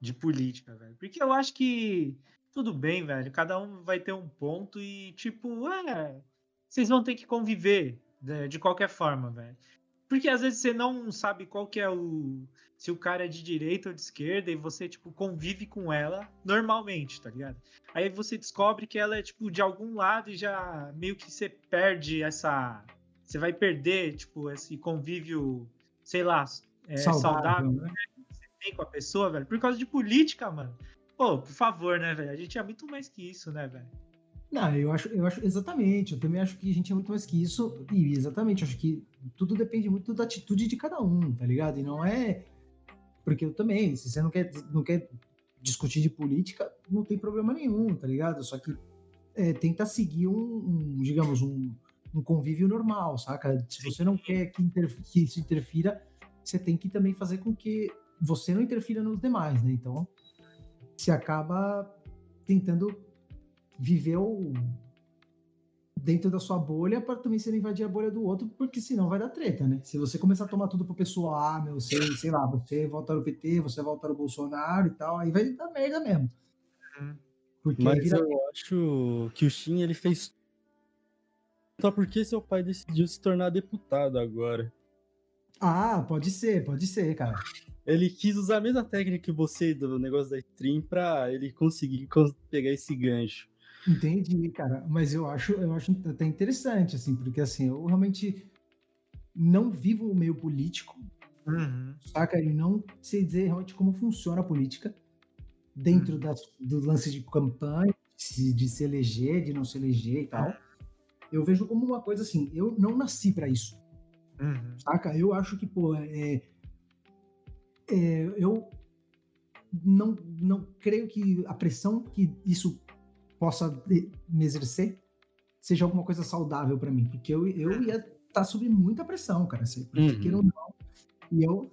de política, velho. Porque eu acho que tudo bem, velho. Cada um vai ter um ponto e, tipo, é. Vocês vão ter que conviver né, de qualquer forma, velho. Porque às vezes você não sabe qual que é o. Se o cara é de direita ou de esquerda e você, tipo, convive com ela normalmente, tá ligado? Aí você descobre que ela é, tipo, de algum lado e já meio que você perde essa. Você vai perder, tipo, esse convívio, sei lá, é, Saudável, saudável, né? Tem com a pessoa, velho, por causa de política, mano. Pô, por favor, né, velho? A gente é muito mais que isso, né, velho? Não, eu acho, eu acho exatamente. Eu também acho que a gente é muito mais que isso. E exatamente, acho que tudo depende muito da atitude de cada um, tá ligado? E não é. Porque eu também, se você não quer, não quer discutir de política, não tem problema nenhum, tá ligado? Só que é, tenta seguir um, um, digamos, um, um convívio normal, saca? Se você não quer que, interf- que isso interfira, você tem que também fazer com que você não interfira nos demais, né? Então, você acaba tentando viver o dentro da sua bolha para também você não invadir a bolha do outro, porque senão vai dar treta, né? Se você começar a tomar tudo pro pessoal, ah, meu, sei, sei lá, você volta no PT, você volta no Bolsonaro e tal, aí vai dar merda mesmo. Porque aí Mas vira- eu acho que o Shin ele fez só porque seu pai decidiu se tornar deputado agora. Ah, pode ser, pode ser, cara. Ele quis usar a mesma técnica que você do negócio da stream pra ele conseguir cons- pegar esse gancho. Entendi, cara. Mas eu acho, eu acho até interessante, assim, porque assim, eu realmente não vivo o meio político, Uhum. saca? E não sei dizer realmente como funciona a política dentro das, do lance de campanha, de, de se eleger, de não se eleger e tal. Eu vejo como uma coisa assim, eu não nasci pra isso, Uhum. saca? Eu acho que, pô, é, é, eu não, não creio que a pressão que isso possa me exercer seja alguma coisa saudável pra mim, porque eu, eu ia estar sob muita pressão, cara, assim, porque Uhum. queira ou não, e eu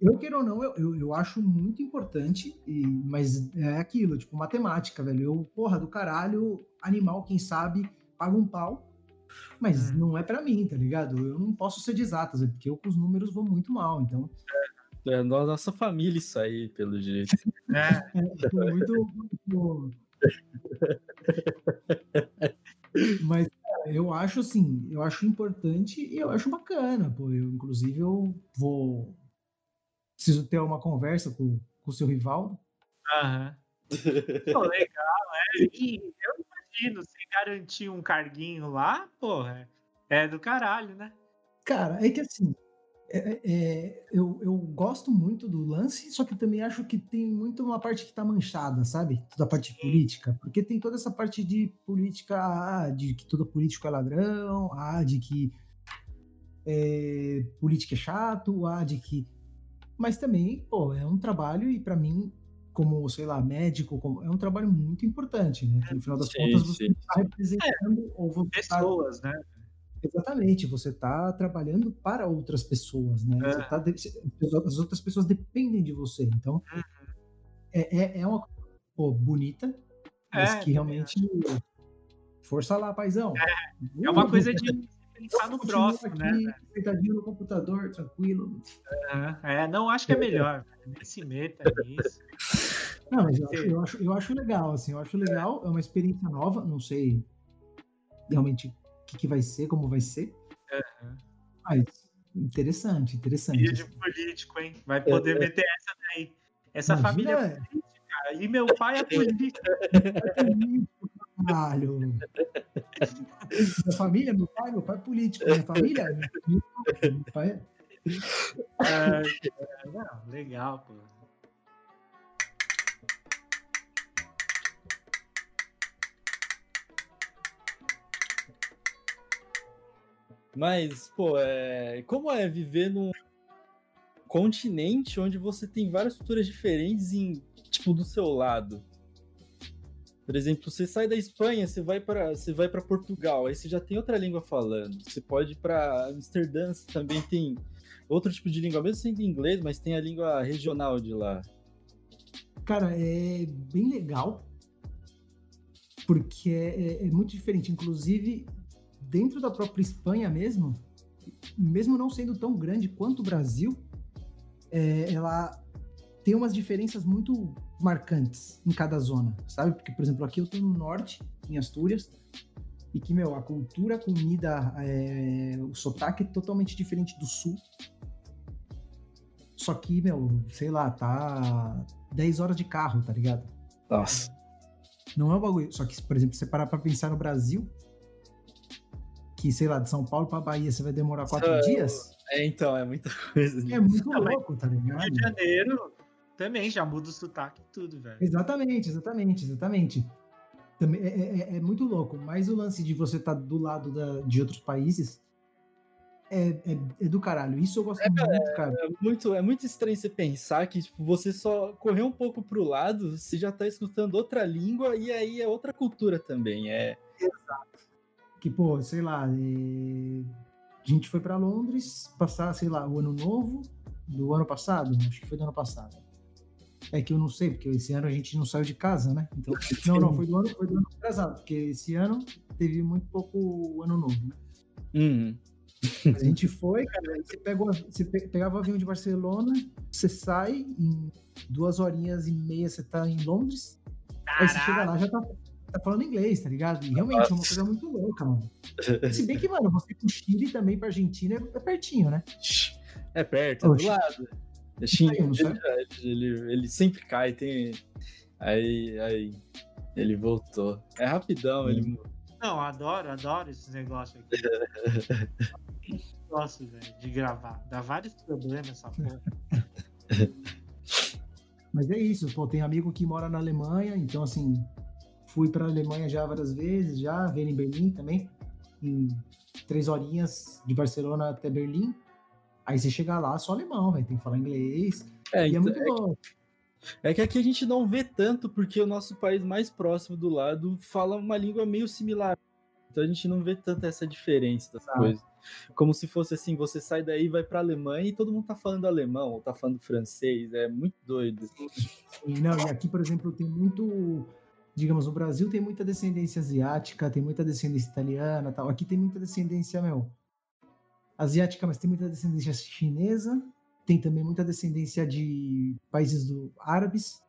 eu queira ou não, eu, eu, eu acho muito importante, e, mas é aquilo, tipo, matemática, velho. Eu, porra, do caralho, animal, quem sabe, paga um pau, mas não é pra mim, tá ligado? Eu não posso ser de exatas, é porque eu com os números vou muito mal, então É da nossa família isso aí, pelo jeito. É, é muito, muito... Mas, cara, eu acho assim, eu acho importante e eu acho bacana, pô. Eu, inclusive, eu vou. Preciso ter uma conversa com o seu Rivaldo. Aham. Pô, legal, é. E eu imagino, se garantir um carguinho lá, porra, é do caralho, né? Cara, é que assim, é- é- é, eu, eu gosto muito do lance, só que também acho que tem muito uma parte que tá manchada, sabe? Toda a parte política. Porque tem toda essa parte de política, ah, de que todo político é ladrão, ah, de que é, política é chato, ah, de que. Mas também, pô, é um trabalho e pra mim, como, sei lá, médico, como- é um trabalho muito importante, né? Que no final das Sim, contas você está representando ou você tá Pessoas, né? Exatamente, você está trabalhando para outras pessoas, né? É. tá de- as outras pessoas dependem de você. Então, é, é, é uma coisa bonita, mas É, que realmente. Força lá, paizão. É uma coisa de pensar no próximo, aqui, né? Sentadinho no computador, tranquilo. Aham. É, não acho que é melhor, nem se meta nisso. Não, mas eu acho, eu, acho, eu acho legal, assim, eu acho legal, é uma experiência nova, não sei realmente o que, que vai ser, como vai ser, mas interessante, interessante. Filho de político, hein? Vai poder meter essa daí. Essa Imagina, família é é. política. E meu pai é político. Caralho. Minha família, meu pai, meu pai é político. Minha família, meu pai é. Ah, legal, pô. Mas, pô, é... como é viver num continente onde você tem várias culturas diferentes em, tipo, do seu lado? Por exemplo, você sai da Espanha, você vai para você vai para Portugal, aí você já tem outra língua falando. Você pode ir para Amsterdã, você também tem outro tipo de língua, mesmo sendo inglês, mas tem a língua regional de lá. Cara, é bem legal. Porque é, é- é muito diferente. Inclusive, dentro da própria Espanha mesmo, mesmo não sendo tão grande quanto o Brasil, é, ela tem umas diferenças muito marcantes em cada zona, sabe? Porque, por exemplo, aqui eu tô no norte, em Astúrias, e que, meu, a cultura, a comida, é, o sotaque é totalmente diferente do sul. Só que, meu, sei lá, tá 10 horas de carro, tá ligado? Nossa. Não é um bagulho. Só que, por exemplo, você parar pra pensar no Brasil, que, sei lá, de São Paulo pra Bahia você vai demorar quatro É, dias, É, então, é muita coisa. é muito Não, louco, tá ligado? Rio de Janeiro também já muda o sotaque e tudo, velho. Exatamente, exatamente, exatamente. Também é, é- é- é muito louco, mas o lance de você estar do lado da- de outros países é, é- é do caralho. Isso eu gosto muito, cara. É muito, é muito estranho você pensar que tipo, você só correr um pouco pro lado, você já tá escutando outra língua e aí é outra cultura também. É, Que, pô, sei lá, é, a gente foi pra Londres passar, sei lá, o ano novo do ano passado, acho que foi do ano passado. É que eu não sei, porque esse ano a gente não saiu de casa, né? Então, não, não, foi do ano, foi do ano atrasado, porque esse ano teve muito pouco ano novo, né? Uhum. A gente foi, cara, aí você, pegou, você pe- pegava o avião de Barcelona, você sai, em duas horinhas e meia você tá em Londres, aí você chega lá já tá, tá falando inglês, tá ligado? E realmente é uma coisa muito louca, mano. Se bem que, mano, você pro Chile também pra Argentina é é pertinho, né? É perto, é do lado. É sabe? ele, ele, ele sempre cai, tem. Aí, aí. Ele voltou. É rapidão, ele. Não, adoro, adoro esses negócios aqui. Gosto, velho, de gravar. Dá vários problemas essa porra. Mas é isso, pô, tem amigo que mora na Alemanha, então assim, fui pra Alemanha já várias vezes, já, veio em Berlim também, em três horinhas de Barcelona até Berlim. Aí você chega lá, só alemão, velho, tem que falar inglês. É, e é então, muito é bom. É que aqui a gente não vê tanto, porque o nosso país mais próximo do lado fala uma língua meio similar. Então a gente não vê tanto essa diferença das Tá. coisas. Como se fosse assim, você sai daí e vai pra Alemanha e todo mundo tá falando alemão, ou tá falando francês. É muito doido. Não, e aqui, por exemplo, tem muito. Digamos, no Brasil tem muita descendência asiática, tem muita descendência italiana tal. Aqui tem muita descendência, meu, asiática, mas tem muita descendência chinesa. Tem também muita descendência de países do árabes,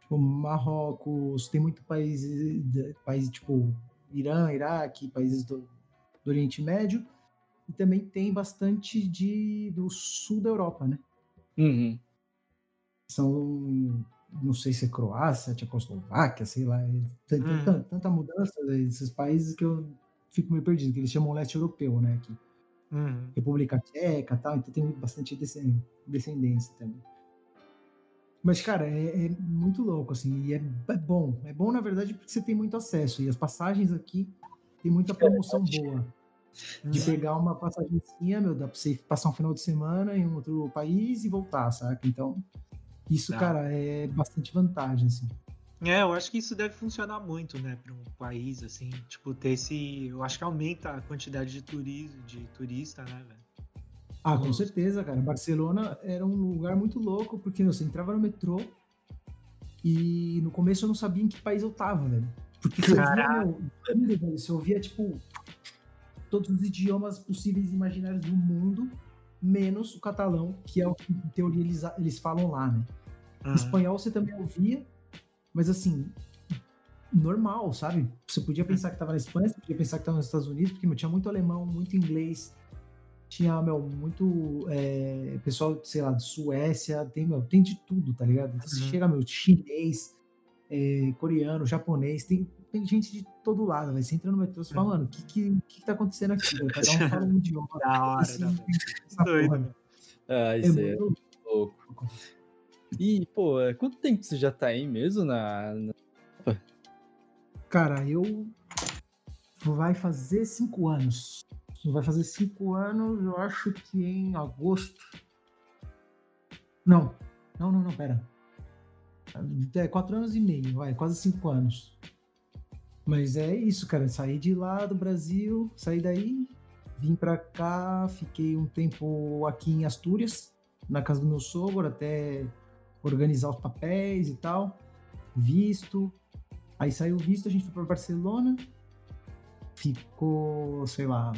tipo Marrocos, tem muito países, países tipo Irã, Iraque, países do, do Oriente Médio. E também tem bastante de, do sul da Europa, né? Uhum. são não sei se é Croácia, Tchecoslováquia, sei lá, é- tem, tan- tanta mudança desses países que eu fico meio perdido, que eles chamam leste europeu, né, aqui. Uhum. República Tcheca e tal, então tem bastante descen- descendência também. Mas, cara, é, é muito louco, assim, e é, é bom. É bom, na verdade, porque você tem muito acesso, e as passagens aqui tem muita promoção boa. De pegar uma passagenzinha, meu, dá pra você passar um final de semana em um outro país e voltar, saca? Então, isso, Dá. cara, é bastante vantagem, assim. É, eu acho que isso deve funcionar muito, né, para um país assim, tipo ter esse, eu acho que aumenta a quantidade de turismo, de turista, né, velho? Ah, com certeza, cara. Barcelona era um lugar muito louco, porque você entrava no metrô e no começo eu não sabia em que país eu tava, velho. Porque ouvia, meu, você ouvia, tipo, todos os idiomas possíveis e imaginários do mundo, menos o catalão, que é o que, em teoria, eles, eles falam lá, né? Aham. Espanhol você também ouvia, mas assim, normal, sabe? Você podia pensar que tava na Espanha, você podia pensar que tava nos Estados Unidos, porque meu, tinha muito alemão, muito inglês, tinha, meu, muito é, pessoal, sei lá, de Suécia, tem, meu, tem de tudo, tá ligado? Então você Uhum. chega, meu, chinês, é, coreano, japonês, tem, tem gente de todo lado, velho. Você entra no metrô e fala, mano, o que, que, que tá acontecendo aqui? Cada um fala um idioma. Da hora, Assim, da Doido, porra. Ah, É isso aí é muito louco. E, pô, é, quanto tempo você já tá aí mesmo na. na- Cara, eu. Vai fazer cinco anos. Vai fazer cinco anos, eu acho que em agosto. Não, não, não, não, pera. É quatro anos e meio, vai, quase cinco anos. Mas é isso, cara. Saí de lá do Brasil, saí daí, vim pra cá, fiquei um tempo aqui em Astúrias, na casa do meu sogro, até organizar os papéis e tal, visto. Aí saiu o visto, a gente foi para Barcelona, ficou, sei lá,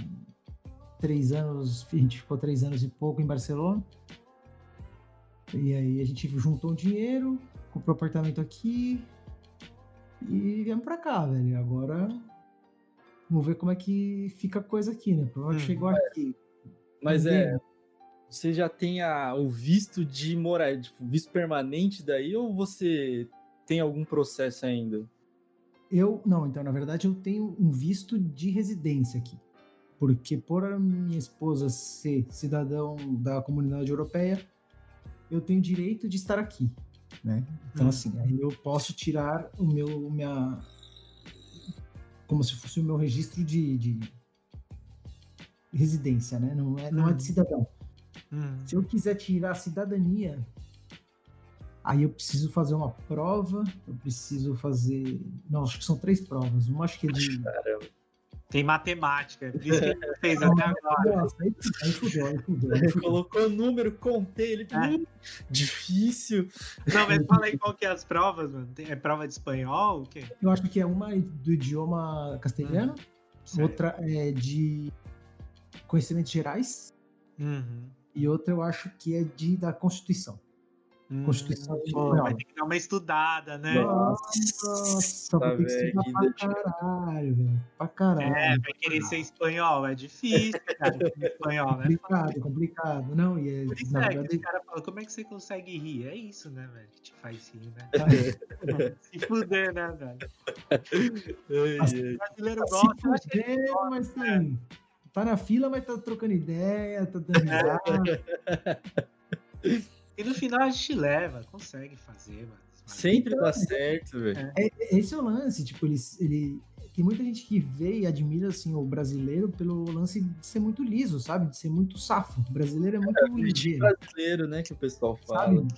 três anos, a gente ficou três anos e pouco em Barcelona. E aí a gente juntou um dinheiro, comprou apartamento aqui e viemos pra cá, velho. Agora vamos ver como é que fica a coisa aqui, né? Provavelmente Hum, chegou aqui. Mas Ninguém- é. Você já tem a- o visto de morar, tipo, visto permanente daí, ou você tem algum processo ainda? Eu, não, então, na verdade, eu tenho um visto de residência aqui. Porque por a minha esposa ser cidadão da comunidade europeia, eu tenho direito de estar aqui, né? Então, Hum. assim, aí eu posso tirar o meu, minha... Como se fosse o meu registro de, de residência, né? Não é, não é de Hum. cidadão. Hum. Se eu quiser tirar a cidadania, aí eu preciso fazer uma prova, eu preciso fazer. Não, acho que são três provas. Uma acho que é de. Caramba. Tem matemática, é por isso que ele fez até agora. Nossa, aí, aí fudeu, aí fudeu. Aí fudeu. Colocou número, contei, ele. É. "Hum, difícil. Não, mas fala aí qual que é as provas, mano. É prova de espanhol? O quê? Eu acho que é uma do idioma castelhano, Certo. outra é de conhecimentos gerais, Uhum. e outra eu acho que é de da Constituição. Hum, Constituição espanhola. vai ter que dar uma estudada, né? Nossa, vai ter que estudar pra dedicação. caralho, velho. Pra caralho. É, vai querer ser espanhol, é difícil, cara, ser espanhol, né? complicado, complicado. Não, e é, Por isso na é que verdade, os caras falam, como é que você consegue rir? É isso, né, velho, que te faz rir, né? tá- Se fuder, né, velho? O brasileiro se gosta, eu acho que ele fudendo, mas tá, aí. tá na fila, mas tá trocando ideia, tá dando risada. E no final a gente leva, consegue fazer, mano. Sempre dá certo, velho. É, esse é o lance, tipo, ele, ele. Tem muita gente que vê e admira assim, o brasileiro pelo lance de ser muito liso, sabe? De ser muito safo. O brasileiro é muito Jeitinho ligeiro, brasileiro, né? Que o pessoal fala. sabe?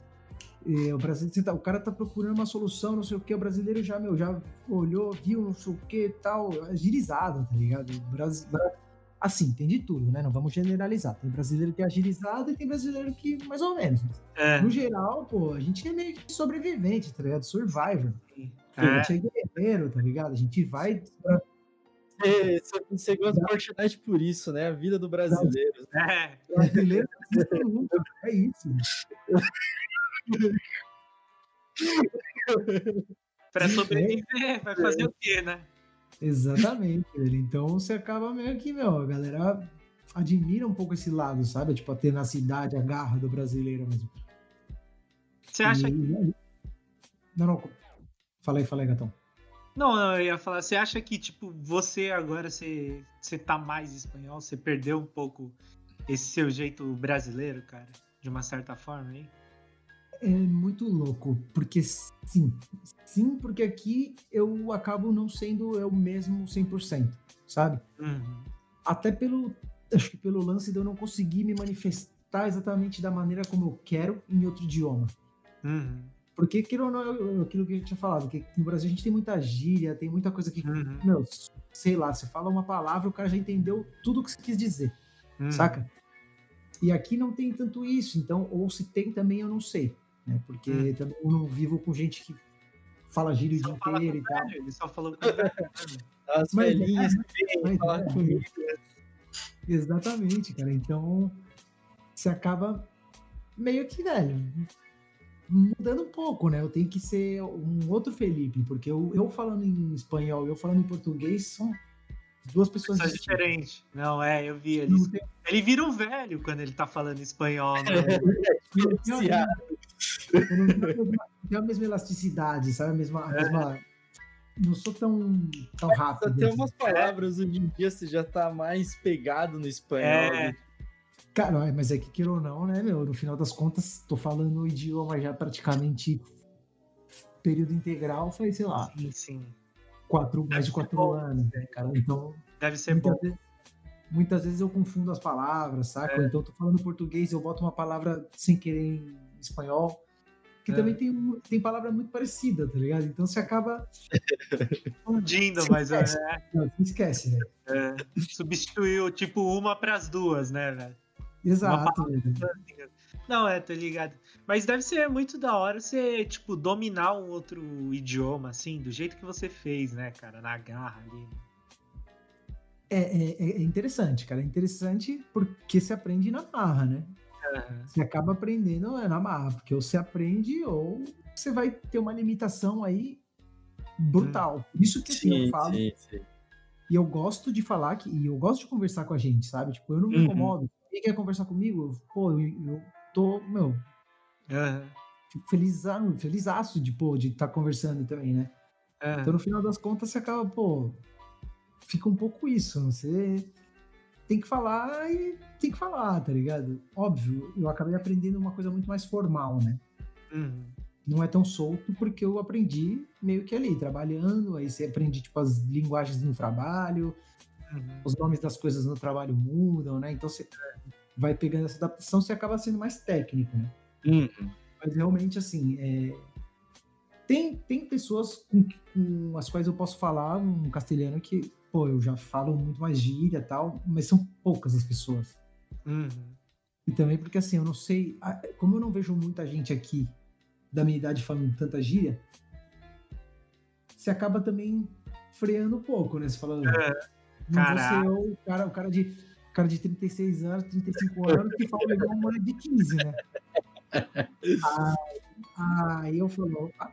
É, o, brasileiro, você tá- o cara tá procurando uma solução, não sei o que, o brasileiro já, meu, já olhou, viu, não sei o que tal, agilizado, tá ligado? O Brasi- bra- Assim, tem de tudo, né? Não vamos generalizar. Tem brasileiro que é agilizado e tem brasileiro que mais ou menos. É, No geral, pô, a gente é meio que sobrevivente, tá ligado? Survivor. A é, gente é guerreiro, tá ligado? A gente vai. Você, você- você gosta de Fortnite por isso, né? A vida do brasileiro. é. Brasileiro não existe nunca, é isso. Pra sobreviver, vai fazer o quê, né? Exatamente, velho. Então você acaba meio que, meu, a galera admira um pouco esse lado, sabe? Tipo, a tenacidade, a garra do brasileiro mesmo. Você acha E- que. Não, não. Fala aí, fala aí, gatão. Não, eu ia falar, você acha que, tipo, você agora, você, você tá mais espanhol, você perdeu um pouco esse seu jeito brasileiro, cara? De uma certa forma aí? É muito louco, porque sim. Sim, porque aqui eu acabo não sendo eu mesmo 100%, sabe? Uhum. até pelo acho que pelo lance de eu não conseguir me manifestar exatamente da maneira como eu quero em outro idioma. Uhum. Porque, não, eu- aquilo que a gente tinha falado, que no Brasil a gente tem muita gíria, tem muita coisa que, Uhum. meu, sei lá, você fala uma palavra, o cara já entendeu tudo o que você quis dizer, Uhum. saca? E aqui não tem tanto isso, então, ou se tem também, eu não sei, né? Porque Hum. também eu não vivo com gente que fala gíria o Só dia inteiro e tal. ele só falou com. As Mas é, velhinhas que vêm falar é. comigo. Exatamente, cara. Então, você acaba meio que, velho, mudando um pouco, né? Eu tenho que ser um outro Felipe, porque eu, eu falando em espanhol e eu falando em português são duas pessoas Isso é distintas. diferente. Não, é, eu vi ele. Ele vira um velho quando ele tá falando espanhol, né? não tenho a mesma elasticidade, sabe? A mesma. a mesma- não sou tão, tão rápido. Até assim. umas palavras hoje em dia você já tá mais pegado no espanhol. É. né? Cara, mas é que queira ou não, né, meu? No final das contas, tô falando o idioma já praticamente período integral, foi, sei lá, Sim, sim. quatro, mais de quatro bom. anos, né, cara? Então, Deve ser bom. muitas vezes, muitas vezes eu confundo as palavras, saca? É. Então, eu tô falando português, eu boto uma palavra sem querer em espanhol, que É. também tem, tem palavra muito parecida, tá ligado? Então, você acaba. Fundindo, mas é, esquece. Não, se esquece, né? é, substituiu tipo uma pras duas, né, velho? Exato, velho. Não, é, tô ligado. Mas deve ser muito da hora você, tipo, dominar um outro idioma, assim, do jeito que você fez, né, cara? Na garra ali. né? É, é- é interessante, cara. É interessante porque se aprende na marra, né? Você acaba aprendendo é, na marra, porque ou você aprende ou você vai ter uma limitação aí brutal. Isso que assim, eu Sim, falo. sim, sim. E eu gosto de falar que, e eu gosto de conversar com a gente, sabe? Tipo, eu não me Uhum. incomodo. Quem quer conversar comigo, eu- pô, eu, eu tô, meu, fico feliz, felizaço de, pô, de estar conversando também, né? aham. Então, no final das contas, você acaba, pô, fica um pouco isso. Você tem que falar e tem que falar, tá ligado? Óbvio, eu acabei aprendendo uma coisa muito mais formal, né? Uhum. Não é tão solto porque eu aprendi meio que ali, trabalhando, aí você aprende, tipo, as linguagens no trabalho, Uhum. os nomes das coisas no trabalho mudam, né? Então você vai pegando essa adaptação, você acaba sendo mais técnico, né? Uhum. Mas realmente, assim, é, tem, tem pessoas com, com as quais eu posso falar um castelhano que pô, eu já falo muito mais gíria e tal, mas são poucas as pessoas. Uhum. E também porque assim, eu não sei, ah, como eu não vejo muita gente aqui da minha idade falando tanta gíria, você acaba também freando um pouco, né? Você falando, É, não vou ser caraca. eu, o cara, o cara de o cara de 36 anos, 35 anos, que fala igual uma mulher de 15, né? Aí, aí eu falo, opa.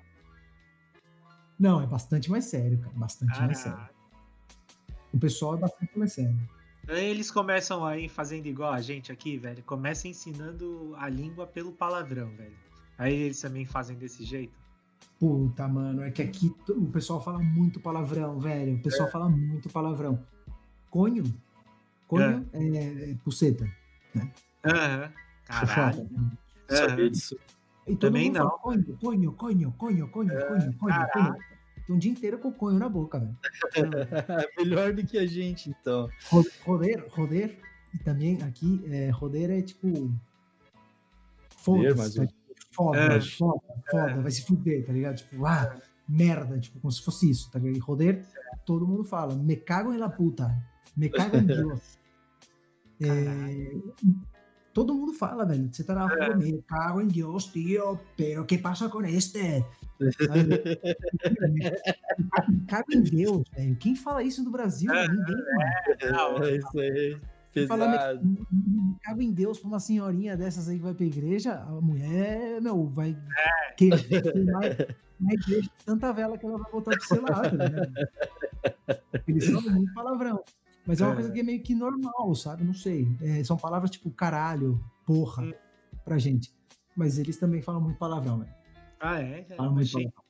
Não, é bastante mais sério, cara. Bastante mais sério. O pessoal é bastante mais sério. Aí Eles começam aí fazendo igual a gente aqui, velho. Começa ensinando a língua pelo palavrão, velho. Aí eles também fazem desse jeito. Puta, mano, é que aqui o pessoal fala muito palavrão, velho. O pessoal fala muito palavrão. Conho? Conho é, é pulseta. Aham. Caralho. Sabia Aham. disso. E Também não. fala conho, conho, conho, conho, conho, conho, conho, conho. Tem um dia inteiro com o conho na boca, velho. Melhor do que a gente, então. Ro- Roder, roder. E também aqui, é, roder é tipo. Foda-se, tá? Foda, É. foda, foda, vai se fuder, tá ligado? Tipo, ah, merda, tipo, como se fosse isso, tá ligado? E roder, todo mundo fala, me cago em la puta, me cago em Deus. É, todo mundo fala, velho. Você tá na rua, me cago em Deus, tio, pero que passa com este? Cago em Deus, velho. Quem fala isso no Brasil? É. Ninguém, mano. Não, É isso aí. Me cago em Deus pra uma senhorinha dessas aí que vai pra igreja, a mulher, meu, vai que, queimar na igreja tanta vela que ela vai voltar pro seu lado, né? Eles falam muito palavrão. Mas é uma É. coisa que é meio que normal, sabe? Não sei. É, são palavras tipo caralho, porra, Hum. pra gente. Mas eles também falam muito palavrão, velho. Ah, é? Falam muito achei palavrão.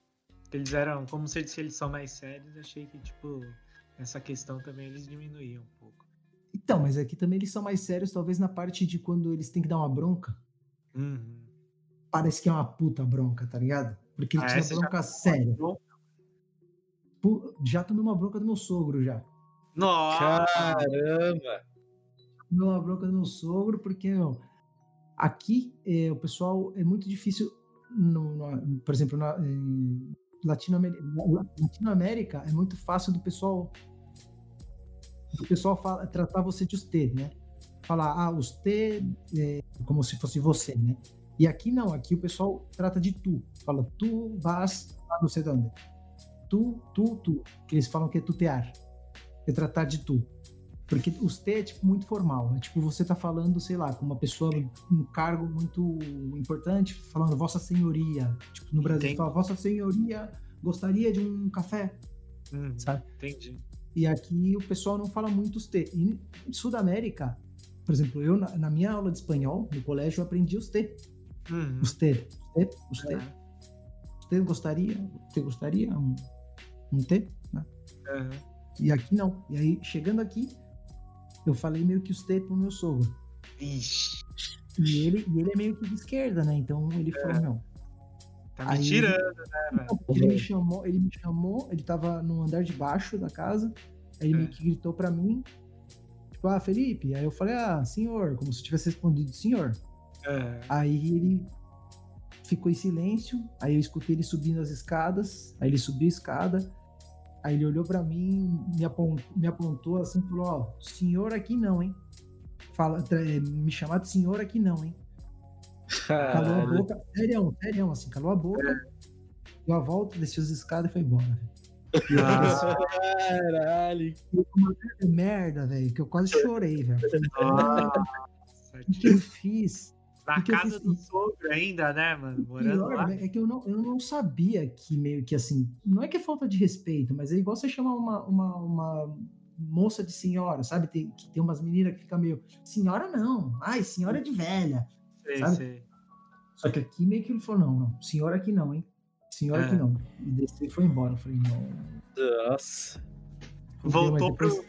eles eram, como se eles são mais sérios, achei que, tipo, essa questão também eles diminuíam um pouco. Então, mas aqui também eles são mais sérios, talvez na parte de quando eles têm que dar uma bronca. Uhum. Parece que é uma puta bronca, tá ligado? Porque ele Ah, essa já bronca séria. Bronca? Já tomei uma bronca do meu sogro já. Nossa! Caramba! Tomei uma bronca do meu sogro, porque, meu, aqui eh, o pessoal é muito difícil, no, no- por exemplo, na em Latinoamérica, Latinoamérica é muito fácil do pessoal do pessoal fala, tratar você de você, né? Falar, ah, você, é, como se fosse você, né? E aqui não, aqui o pessoal trata de tu. Fala, tu vas a não sei de onde. Tu, tu, tu. Que eles falam que é tutear. É tratar de tu. Porque os T é tipo muito formal. É tipo você tá falando, sei lá, com uma pessoa, um cargo muito importante, falando Vossa Senhoria. Tipo, no Brasil Entendi. fala Vossa Senhoria gostaria de um café, Uhum. sabe? Entendi. E aqui o pessoal não fala muito os T. E em Sudamérica, por exemplo, eu na, na minha aula de espanhol, no colégio, eu aprendi os T. Uhum. Os T. Os T. Os T. Uhum. Você gostaria? Você gostaria? Um, um T? Né? Uhum. E aqui não. E aí, chegando aqui, eu falei meio que os T pro meu sogro. Ixi, E ele, e ele é meio que de esquerda, né? Então ele falou, não. tá me Aí- tirando, né, velho? Ele me chamou, ele me chamou, ele tava no andar de baixo da casa, aí ele É. meio que gritou pra mim, tipo, ah, Felipe. Aí eu falei, ah, senhor, como se eu tivesse respondido, senhor. Uhum. Aí ele ficou em silêncio, aí eu escutei ele subindo as escadas, aí ele subiu a escada, aí ele olhou pra mim, me apontou, me apontou assim, falou, ó, senhor aqui não, hein? Fala, eh, me chamar de senhor aqui não, hein? Calou a boca, serião, serião, assim, calou a boca, deu a volta, desceu as escadas e foi embora. velho. Caralho. Uma merda, velho, que eu quase chorei, velho. Nossa, O que eu fiz? Na Porque eu casa fiz- do sogro ainda, né, mano? Morando Pior lá. né, é que eu não, eu não sabia que meio que assim, não é que é falta de respeito, mas é igual você chamar uma, uma, uma moça de senhora, sabe? Tem, que tem umas meninas que ficam meio, senhora não, ai, senhora de velha. Sei, sabe? sei. Só que aqui meio que ele falou, não, não, senhora aqui não, hein? Senhora É. aqui não. E desceu e foi embora. Eu falei, não. Nossa. Voltou depois- pro,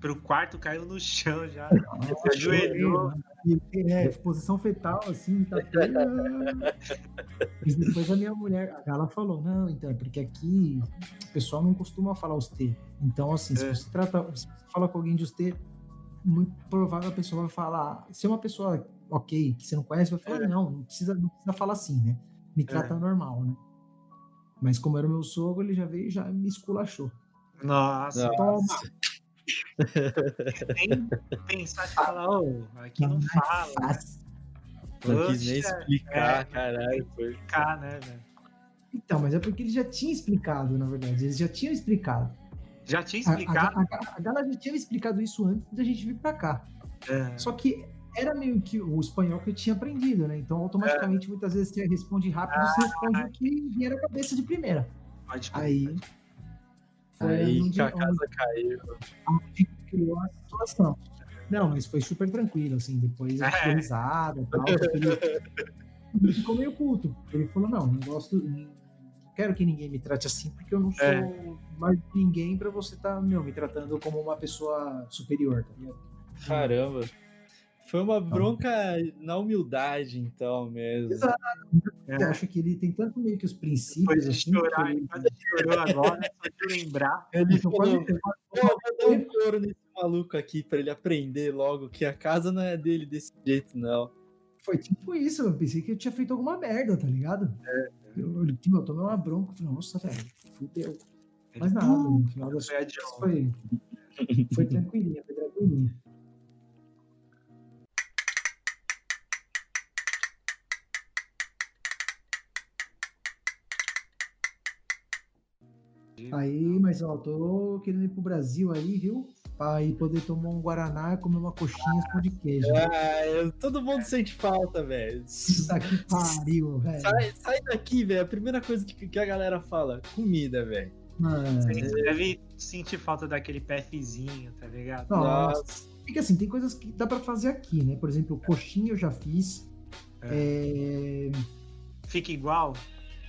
pro quarto, caiu no chão já. Nossa, ajoelhou. chorei, mano. E, É, posição fetal, assim, tá Mas depois a minha mulher, ela falou, não, então, é porque aqui o pessoal não costuma falar os T. Então, assim, se É. você trata, se você fala com alguém de os T, muito provável a pessoa vai falar. Se é uma pessoa ok, que você não conhece, vai falar, É. não, não precisa, não precisa falar assim, né? Me trata normal, né? Mas como era o meu sogro, ele já veio e já me esculachou. Nossa, Toma. Nem pensar de falar, ô, aqui não Não é fala. né? fácil. Não quis nem explicar, é. caralho. Foi. Ficar, né, velho? Então, mas é porque ele já tinha explicado, na verdade. Eles já tinham explicado. Já tinha A, a, explicado. a, a Gala já tinha explicado isso antes da gente vir pra cá. É. Só que era meio que o espanhol que eu tinha aprendido, né? Então, automaticamente, muitas vezes você responde rápido, você responde o que vier na cabeça de primeira. Pode crer. Aí. Foi Aí que a onde casa caiu. criou a situação. Não, mas foi super tranquilo, assim. Depois a gente É. risada e tal. Ele, ficou meio puto. Ele falou: não, não gosto. Não quero que ninguém me trate assim, porque eu não sou É. mais ninguém pra você estar, meu, me tratando como uma pessoa superior, tá ligado? Caramba. Foi uma bronca na humildade, então, mesmo. Exato. É. Acho que ele tem tanto meio que os princípios. Depois de assim, chorar, ele- quase chorou agora, só de lembrar. Ele Então, falou, pode- vou dar um couro nesse maluco aqui pra ele aprender logo que a casa não é dele desse jeito, não. Foi tipo isso, eu pensei que eu tinha feito alguma merda, tá ligado? É. Eu, eu, eu tomei uma bronca, falei, nossa, velho, fudeu. Mas nada, no final das Foi a contas foi, foi tranquilinha, foi tranquilinha. Aí, mas ó, tô querendo ir pro Brasil aí, viu? Pra ir poder tomar um Guaraná, comer uma coxinha com de queijo. Ah, todo mundo sente falta, velho. Puta que pariu, velho. Sai, sai daqui, velho. A primeira coisa que, que a galera fala, comida, velho. Mano. Você deve sentir falta daquele PFzinho, tá ligado? Nossa. Porque assim, tem coisas que dá pra fazer aqui, né? Por exemplo, coxinha eu já fiz. É, Fica igual?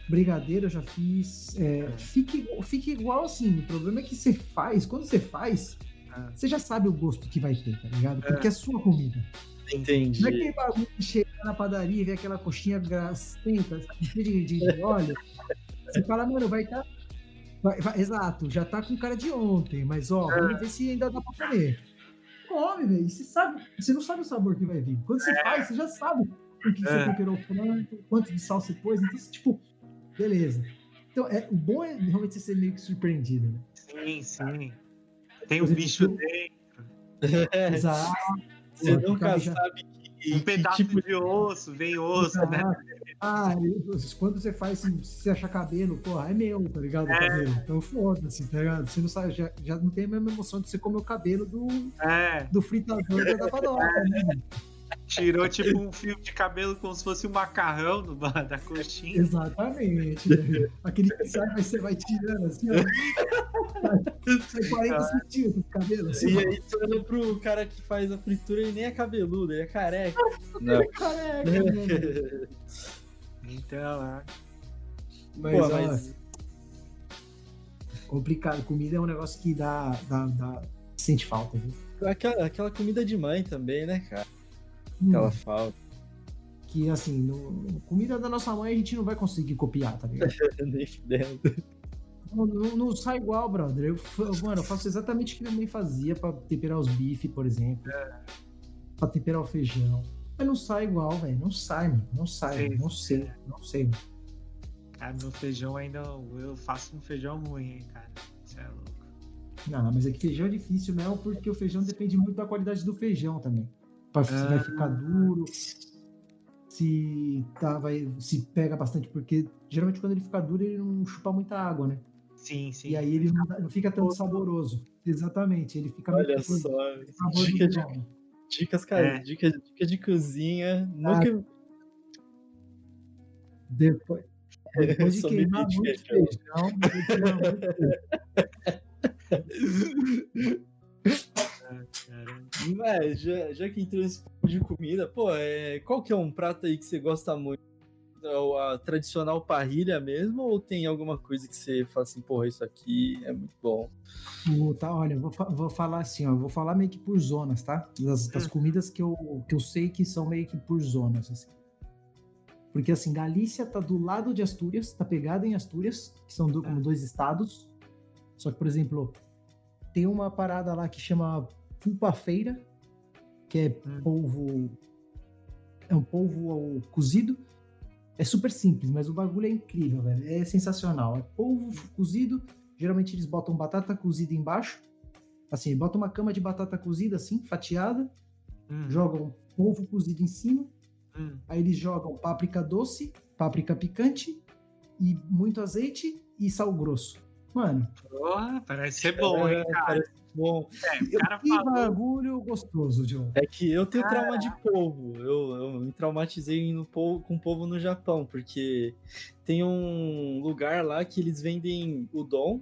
Brigadeiro eu já fiz. É, fica, igual- fica igual assim. O problema é que você faz, quando você faz, Ah. você já sabe o gosto que vai ter, tá ligado? Porque é sua comida. Entendi. Não é aquele bagulho de chegar na padaria e ver aquela coxinha gracenta, cheia de, de, de óleo. Você fala, mano, vai estar. exato, já tá com cara de ontem, mas ó, vamos ver se ainda dá pra comer. Come, velho. Você sabe, você não sabe o sabor que vai vir. Quando você faz, você já sabe o que você É. temperou o frango, quanto de sal você pôs. Então, você, tipo, beleza. Então, é, o bom é realmente você ser meio que surpreendido, né? Sim, sim. Tem Por um bicho tu- dentro, Exato. Você Pô, nunca já- sabe que, um que pedaço tipo de osso, vem osso, né? Ah, quando você faz, assim, se você achar cabelo, porra, é meu, tá ligado? O É. cabelo. Então foda-se, tá ligado? Você não sabe, já, já não tem a mesma emoção de você comer o cabelo do, É, do fritador da padoca, né? Tirou tipo um fio de cabelo como se fosse um macarrão do, da coxinha. Exatamente. né? Aquele que sai, mas você vai tirando assim, ó. Sai 40 centímetros de cabelo, assim, E ó. aí você olha pro cara que faz a fritura e nem é cabeludo, ele é careca. Não. Careca, mano. Então, é. Mas, Pô, ó, mas complicado. Comida é um negócio que dá, dá, dá sente falta, viu? aquela, aquela comida de mãe também, né, cara? Hum, Aquela falta. que assim, no, comida da nossa mãe a gente não vai conseguir copiar, tá ligado? Nem fudendo. Não, não- não sai igual, brother. Eu, mano, eu faço exatamente o que minha mãe fazia pra temperar os bifes, por exemplo. Pra temperar o feijão. Mas não sai igual, velho. Não sai, mano. Não sai. Mano. Não sei. Não sei. mano. Cara, meu feijão ainda. Eu faço um feijão ruim, hein, cara. Você é louco. Não, mas é que feijão é difícil mesmo, porque o feijão depende muito da qualidade do feijão também. Pra, se vai ficar duro, se, tá, vai, se pega bastante, porque geralmente quando ele fica duro, ele não chupa muita água, né? Sim, sim. E aí ele não, fica tanto saboroso. Exatamente, ele fica Olha só. Dica de, dicas, cara. É. Dica, dica de cozinha. Nunca. Depois, depois de Sou queimar muito feijão. feijão, depois de muito Mas, já, já que entrou nesse papo de comida, pô, é, qual que é um prato aí que você gosta muito? É A tradicional parrilha mesmo? Ou tem alguma coisa que você fala assim, porra, isso aqui é muito bom? Tá, olha, vou, vou falar assim, ó, vou falar meio que por zonas, tá? Das, das comidas que eu, que eu sei que são meio que por zonas, assim. Porque, assim, Galícia tá do lado de Astúrias, tá pegada em Astúrias, que são do- como dois estados. Só que, por exemplo, tem uma parada lá que chama pulpa-feira, que é polvo... É um polvo cozido. É super simples, mas o bagulho é incrível, velho. É sensacional. É polvo cozido Geralmente eles botam batata cozida embaixo. Assim, botam uma cama de batata cozida, assim, fatiada. Hum, Jogam polvo cozido em cima. hum. Aí eles jogam páprica doce, páprica picante e muito azeite e sal grosso. Mano, Porra, parece ser bom, hein, É, cara? parece bom. É, o cara que falou. bagulho gostoso, John. É que eu tenho trauma de polvo. Eu, eu me traumatizei no polvo, com polvo no Japão, porque tem um lugar lá que eles vendem udon.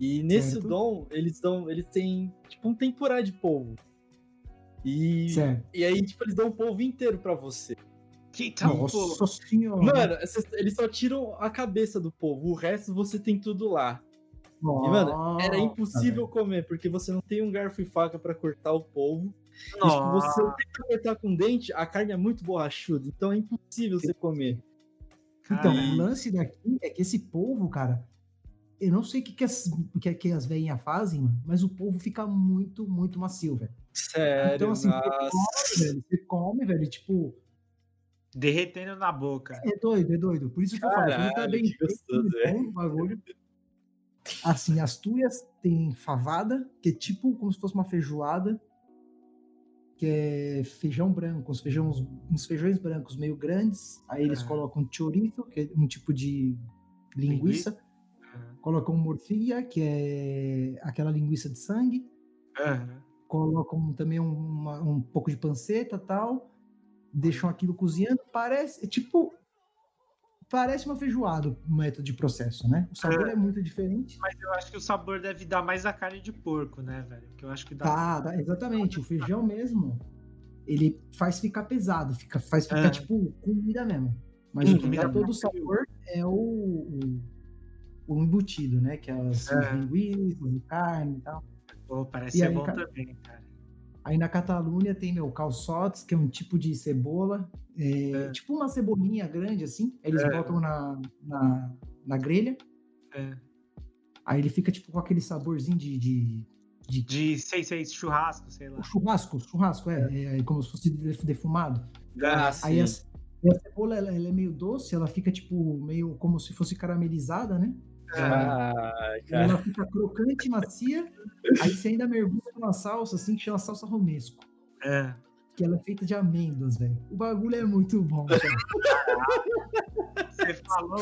E nesse Certo. udon, eles dão. Eles têm tipo um temporada de polvo. E, Certo. e aí, tipo, eles dão o polvo inteiro pra você. Que pô. Nossa senhora. Mano, eles só tiram a cabeça do polvo. O resto você tem tudo lá. E, mano, era Nossa, impossível comer, porque você não tem um garfo e faca pra cortar o polvo. E, tipo, você Nossa, tenta cortar com dente, a carne é muito borrachuda, então é impossível você comer. Então, o lance daqui é que esse polvo, cara, eu não sei o que, que, as, que, que as veinhas fazem, mano, mas o polvo fica muito, muito macio, velho. Sério, Então, assim, você nossa. come, velho, você come, velho, tipo, derretendo na boca. é doido, é doido. Por isso que eu falo, quando tá Caralho, bem que gostoso, feito, bom o bagulho. Assim, as tuias tem favada, que é tipo como se fosse uma feijoada, que é feijão branco, uns feijões, uns feijões brancos meio grandes. Aí eles Ah. colocam chorizo, que é um tipo de linguiça. Colocam morcilla, que é aquela linguiça de sangue. Colocam também um, uma- um pouco de panceta tal. Deixam aquilo cozinhando. Parece, é tipo, parece uma feijoada o método de processo, né? O sabor é, muito diferente. Mas eu acho que o sabor deve dar mais a carne de porco, né, velho? Porque eu acho que dá. Tá, tá, exatamente. O feijão mesmo, ele faz ficar pesado, fica, faz ficar É. tipo comida mesmo. Mas Hum, o que dá todo o mesmo. sabor é o, o, o embutido, né? Que é as É. linguiças, a carne e tal. Pô, parece E ser aí, bom cara? também, cara. Aí na Catalunha tem, meu, calçotes, que é um tipo de cebola, é, É. tipo uma cebolinha grande, assim. Eles É. botam na, na, na grelha, É. aí ele fica tipo com aquele saborzinho de, de, de De sei, sei, churrasco, sei lá. churrasco, churrasco, é, é, como se fosse def- defumado. Ah, Aí a, a cebola, ela, ela é meio doce, ela fica tipo meio como se fosse caramelizada, né? Ah, E cara. ela fica crocante e macia, aí você ainda mergulha numa salsa, assim, que chama salsa romesco. É. Que ela é feita de amêndoas, velho. O bagulho é muito bom, cara. Você falou,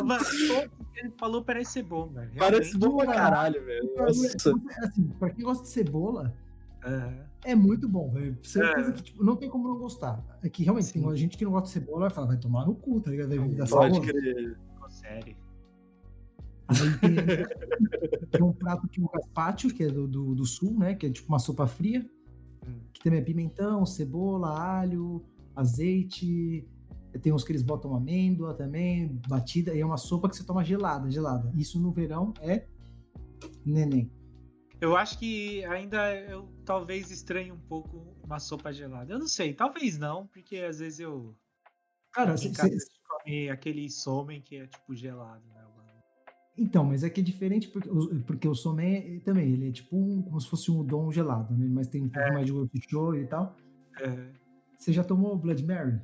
que ele falou parece ser bom, velho. Parece bom pra Cara, caralho, velho. É- assim, pra quem gosta de cebola, Aham. é muito bom, velho. Certeza É. que tipo, não tem como não gostar. É que realmente Sim. tem gente que não gosta de cebola vai falar, vai tomar no cu, tá ligado? Vai Pode crer. Ficou sério. Aí tem, tem um prato que é o gazpacho, que é do, do, do sul, né? Que é tipo uma sopa fria. Hum. Que também é pimentão, cebola, alho, azeite. Tem uns que eles botam amêndoa também, batida. E é uma sopa que você toma gelada, gelada. Isso no verão é neném. Eu acho que ainda eu talvez estranhe um pouco uma sopa gelada. Eu não sei, talvez não, porque às vezes eu. Cara, em cê- casa cê- a gente come aquele somen que é tipo gelado, né? Então, mas é que é diferente porque, o- porque o somen também, ele é tipo um- como se fosse um udon gelado, né? Mas tem um pouco mais de shoyu e tal. É. Você já tomou Blood Mary?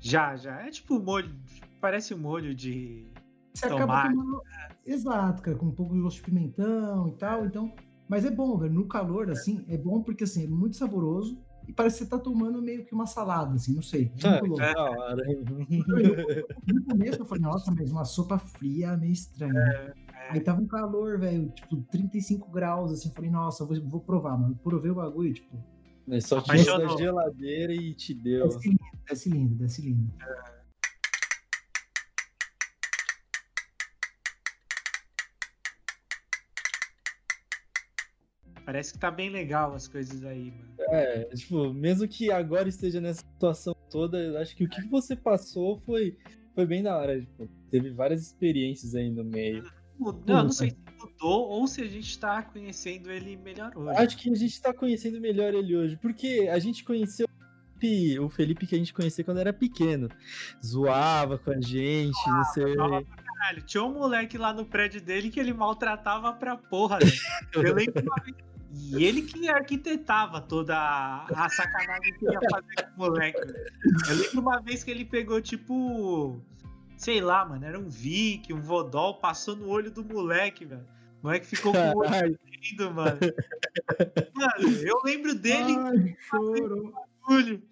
Já, já. É tipo molho. Parece um molho de. Você acaba Tomate. tomando. Exato, cara, com um pouco de gosto de pimentão e tal, então. Mas é bom, velho. No calor, assim, é bom porque assim, é muito saboroso e parece que você tá tomando meio que uma salada, assim, não sei. É da hora. No começo eu falei, nossa, mas uma sopa fria é meio estranho. É. Aí tava um calor, velho, tipo, 35 graus, assim, eu falei, nossa, vou, vou provar, mano. Provei o bagulho, tipo, Ele só tirou da geladeira e te deu. desce lindo, desce lindo, desce lindo. Parece que tá bem legal as coisas aí, mano. É, tipo, mesmo que agora esteja nessa situação toda, eu acho que o que você passou foi, foi bem da hora. Tipo, teve várias experiências aí no meio. Mudou, eu não sei se mudou ou se a gente tá conhecendo ele melhor hoje. Acho que a gente tá conhecendo melhor ele hoje, porque a gente conheceu o Felipe, que a gente conhecia quando era pequeno. Zoava com a gente, não sei. Caralho, tinha um moleque lá no prédio dele que ele maltratava pra porra, né? Eu lembro uma vez. E ele que arquitetava toda a, sacanagem que ia fazer com o moleque. Eu lembro uma vez que ele pegou, tipo. Sei lá, mano, era um Vic, um Vodol, passou no olho do moleque, velho. O moleque ficou com o olho lindo, mano. Mano, eu lembro dele Ai, chorou. bagulho.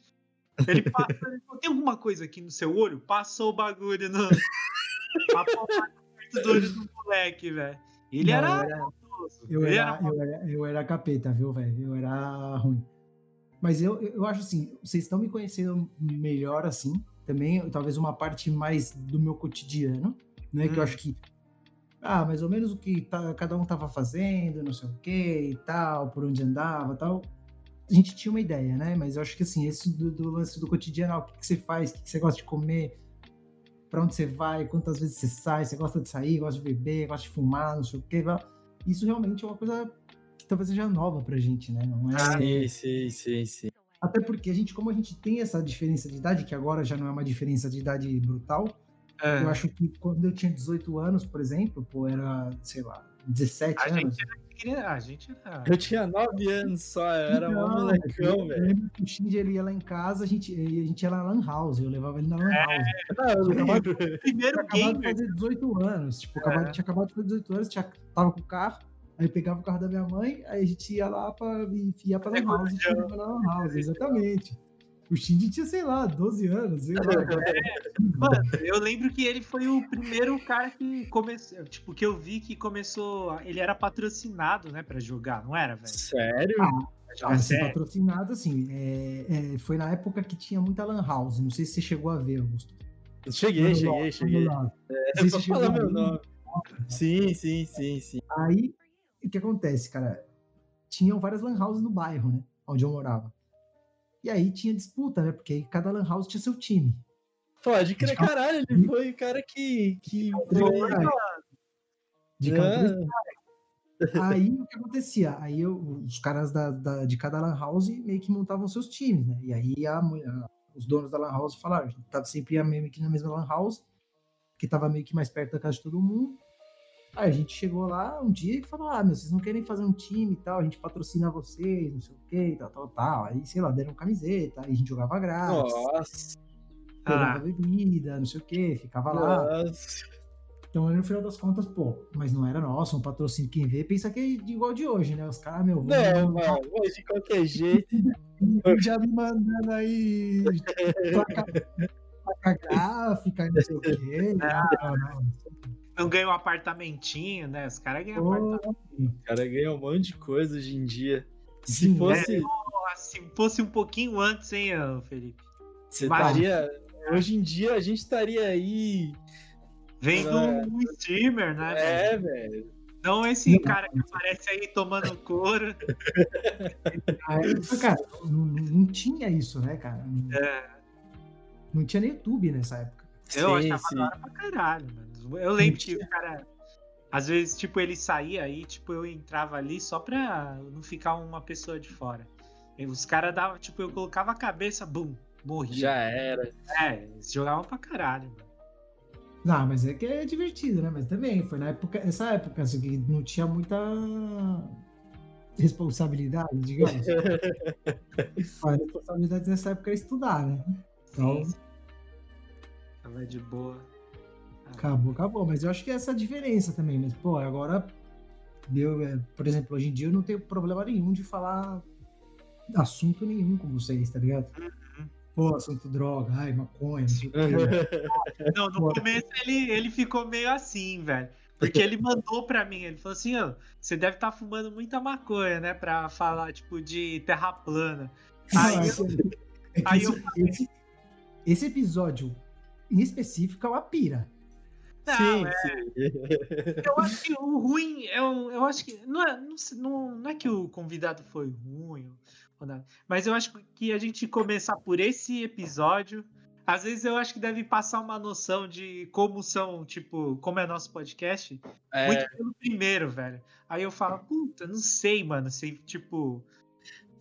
Ele passou, ele falou, tem alguma coisa aqui no seu olho? Passou o bagulho no. Perto do olho do moleque, velho. Ele Não, era. eu era-. Eu Ele era, eu, era, eu era capeta, viu, velho? Eu era ruim. Mas eu, eu acho assim, vocês estão me conhecendo melhor assim, também, talvez uma parte mais do meu cotidiano, né? Que eu Hum. acho que, ah, mais ou menos o que tá- cada um tava fazendo, não sei o que e tal, por onde andava tal. A gente tinha uma ideia, né? Mas eu acho que assim, esse do, do lance do cotidiano, ah, o que, que você faz, o que, que você gosta de comer, pra onde você vai, quantas vezes você sai, você gosta de sair, gosta de beber, gosta de fumar, não sei o que, isso realmente é uma coisa que talvez seja nova pra gente, né? Não é. Sim, sim, sim, sim. Até porque a gente, como a gente tem essa diferença de idade, que agora já não é uma diferença de idade brutal, É. eu acho que quando eu tinha 18 anos, por exemplo, pô, era, sei lá, 17 A anos. gente era. A gente era. Eu tinha nove anos só, eu era um molecão, velho. o Shinji ele ia lá em casa, a gente, e a gente ia lá na Lan House, eu levava ele na Lan É, House. Não, eu lembro. Primeiro tinha acabado de fazer 18 anos. Tipo, acabado- É. tinha acabado de fazer 18 anos, tinha, tava com o carro, aí pegava o carro da minha mãe, aí a gente ia lá pra, e ia pra Lan House, o e na Lan House, exatamente. O Shinji tinha, sei lá, 12 anos, sei lá. Mano, eu lembro que ele foi o primeiro cara que começou. Tipo, que eu vi que começou. Ele era patrocinado, né, pra jogar, não era, velho? Sério? Ah, assim, sério. patrocinado, assim, é, é, foi na época que tinha muita Lan House, não sei se você chegou a ver, Augusto. Cheguei, Mano, cheguei, mano, cheguei. mano. É, Não sei se só chegou falar meu nome. Sim, sim, sim, sim. Aí, o que acontece, cara? Tinham várias lan houses no bairro, né? Onde eu morava. E aí tinha disputa, né? Porque aí cada lan house tinha seu time. Pode crer, caralho, ele foi o cara que. que. De Ah. Counter-Strike. Aí o que acontecia? Aí eu- os caras da, da- de cada lan house meio que montavam seus times, né? E aí a a- os donos da lan house falaram, a gente tava sempre ia meio que na mesma lan house, que tava meio que mais perto da casa de todo mundo. Aí a gente chegou lá um dia e falou: Ah, meu, vocês não querem fazer um time e tal, a gente patrocina vocês, não sei o que, tal, tal, tal. Aí, sei lá, deram camiseta, aí a gente jogava grátis, Nossa, pegava Ah. bebida, não sei o que, ficava lá. nossa. Então, aí, no final das contas, pô, mas não era nosso, um patrocínio. Quem vê pensa que é igual de hoje, né? Os caras, meu, Não, mano, mas de qualquer jeito. já me mandando aí placa, placa gráfica, não sei o quê. Não, não. Não ganhou um apartamentinho, né? Os caras ganham Pô, apartamento. O cara ganha um monte de coisa hoje em dia. Se fosse. Porra, Se fosse um pouquinho antes, hein, Felipe? Você estaria. Hoje em dia a gente estaria aí. Vendo É. um streamer, né? É, velho. Não esse cara que aparece aí tomando couro. aí, cara, não, não- não tinha isso, né, cara? Não, É, não tinha nem YouTube nessa época. eu Sim, achava sim. da hora pra caralho, mano. Eu lembro que o cara. Às vezes, tipo, ele saía aí, tipo, eu entrava ali só pra não ficar uma pessoa de fora. E os caras davam, tipo, eu colocava a cabeça, bum, morria. Já era. É, eles jogavam pra caralho, mano. Não, mas é que é divertido, né? Mas também foi na época, essa época, assim, que não tinha muita responsabilidade, digamos. a responsabilidade nessa época era estudar, né? Então, Sim. Tava de boa. Acabou, acabou. Mas eu acho que é essa diferença também. Mas, pô, agora, eu, é, por exemplo, hoje em dia eu não tenho problema nenhum de falar assunto nenhum com vocês, tá ligado? Pô, assunto droga, ai, maconha, não sei o quê. Não, no começo ele, ele ficou meio assim, velho. Porque ele mandou pra mim, ele falou assim, ó, você deve estar fumando muita maconha, né? Pra falar, tipo, de terra plana. Aí Não, eu- que- é que aí isso- eu esse, esse episódio em específico é uma pira. Não, sim, é, sim. eu acho que o ruim, eu, eu acho que. Não é, não, não, não é que o convidado foi ruim, ou nada, mas eu acho que a gente começar por esse episódio. Às vezes eu acho que deve passar uma noção de como são, tipo, como é nosso podcast. É, Muito pelo primeiro, velho. Aí eu falo, puta, não sei, mano, se, tipo,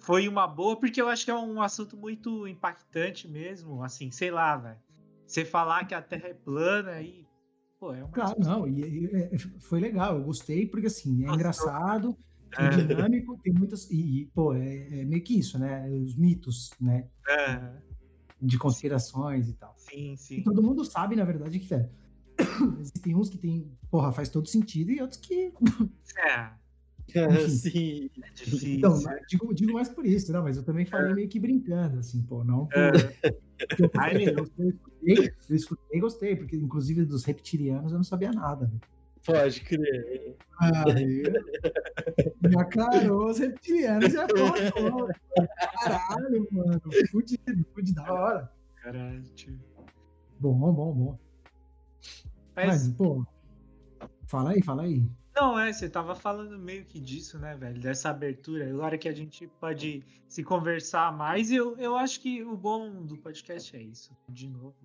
foi uma boa, porque eu acho que é um assunto muito impactante mesmo, assim, sei lá, velho. Você falar que a Terra é plana aí, pô, é uma... Claro, não, e, e- é- foi legal, eu gostei, porque assim, é engraçado, é É. dinâmico, tem muitas. E, e, pô, é, é meio que isso, né? Os mitos, né? É, De conspirações e tal. sim, E sim. todo mundo sabe, na verdade, que velho, Existem uns que tem, porra, faz todo sentido e outros que. É. Sim. é difícil. Então, digo, digo mais por isso, não, mas eu também falei meio que brincando, assim, pô, não por. É. eu, eu escutei, eu escutei e gostei, porque inclusive dos reptilianos eu não sabia nada. velho. Pode crer. Aí, me aclarou os reptilianos e acordou. Caralho, mano. Fudido, fudido da hora. Caralho. Bom, bom, bom. Mas, Mas, pô, fala aí, fala aí. Não, é, você tava falando meio que disso, né, velho? Dessa abertura. Agora que a gente pode se conversar mais, eu, eu acho que o bom do podcast é isso. De novo,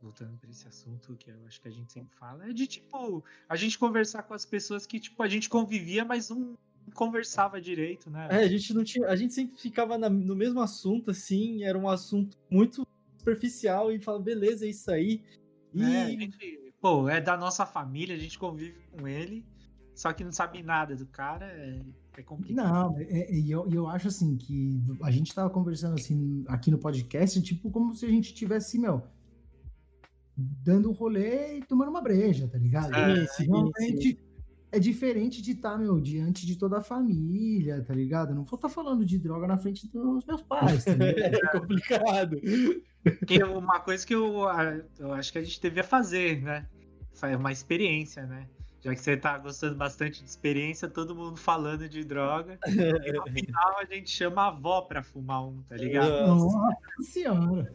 voltando para esse assunto que eu acho que a gente sempre fala, é de tipo, a gente conversar com as pessoas que, tipo, a gente convivia, mas não conversava direito, né? É, a gente não tinha. A gente sempre ficava na- no mesmo assunto, assim, era um assunto muito superficial e fala, beleza, é isso aí. E É, a gente, pô, é da nossa família, a gente convive com ele, só que não sabe nada do cara, é, é complicado. Não, é- é- e eu, e eu acho assim que a gente tava conversando assim aqui no podcast, tipo, como se a gente tivesse, meu, dando um rolê e tomando uma breja, tá ligado? É, sim, Realmente é diferente de estar, meu, diante de toda a família, tá ligado? Não vou estar falando de droga na frente dos meus pais, tá ligado? é complicado. Que é uma coisa que eu, a- eu acho que a gente devia fazer, né? Foi uma experiência, né? Já que você tá gostando bastante de experiência, todo mundo falando de droga. E no final a gente chama a avó pra fumar um, tá ligado? Nossa senhora.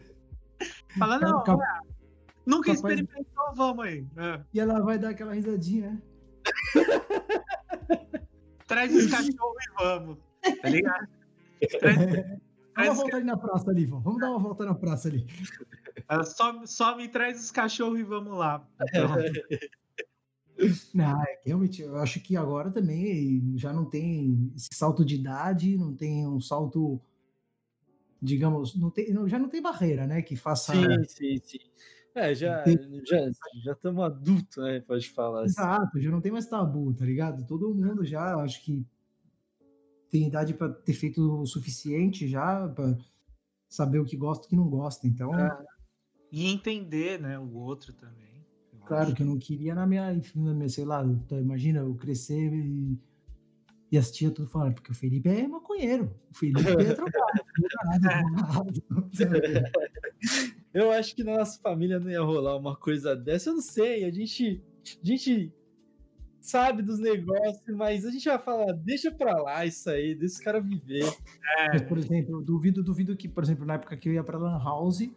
Fala, não, Cap- ué, nunca capaz- experimentou, vamos aí. É. E ela vai dar aquela risadinha, né? Traz os cachorros e vamos, tá ligado? Traz, Dá uma volta ali na praça ali, vó. Vamos dar uma volta na praça ali. Só, só me traz os cachorros e vamos lá. Então, Não, é que realmente, eu acho que agora também já não tem esse salto de idade, não tem um salto, digamos, não tem, não- já não tem barreira, né? Que faça. Sim, sim, sim. É, já já já estamos adultos, né? Pode falar. assim. Exato, já não tem mais tabu, tá ligado? Todo mundo já, acho que tem idade para ter feito o suficiente já para saber o que gosta e o que não gosta. Então, e entender, né, o outro também. Claro que eu não queria na minha, na minha sei lá, tô- imagina eu crescer e, e as tias tudo falando, porque o Felipe é maconheiro, o Felipe é drogado. Eu acho que na nossa família não ia rolar uma coisa dessa. Eu não sei. A gente, a gente sabe dos negócios, mas a gente vai falar, deixa pra lá isso aí, deixa os caras viver. Mas, por exemplo, eu duvido, duvido que, por exemplo, na época que eu ia pra Lan House,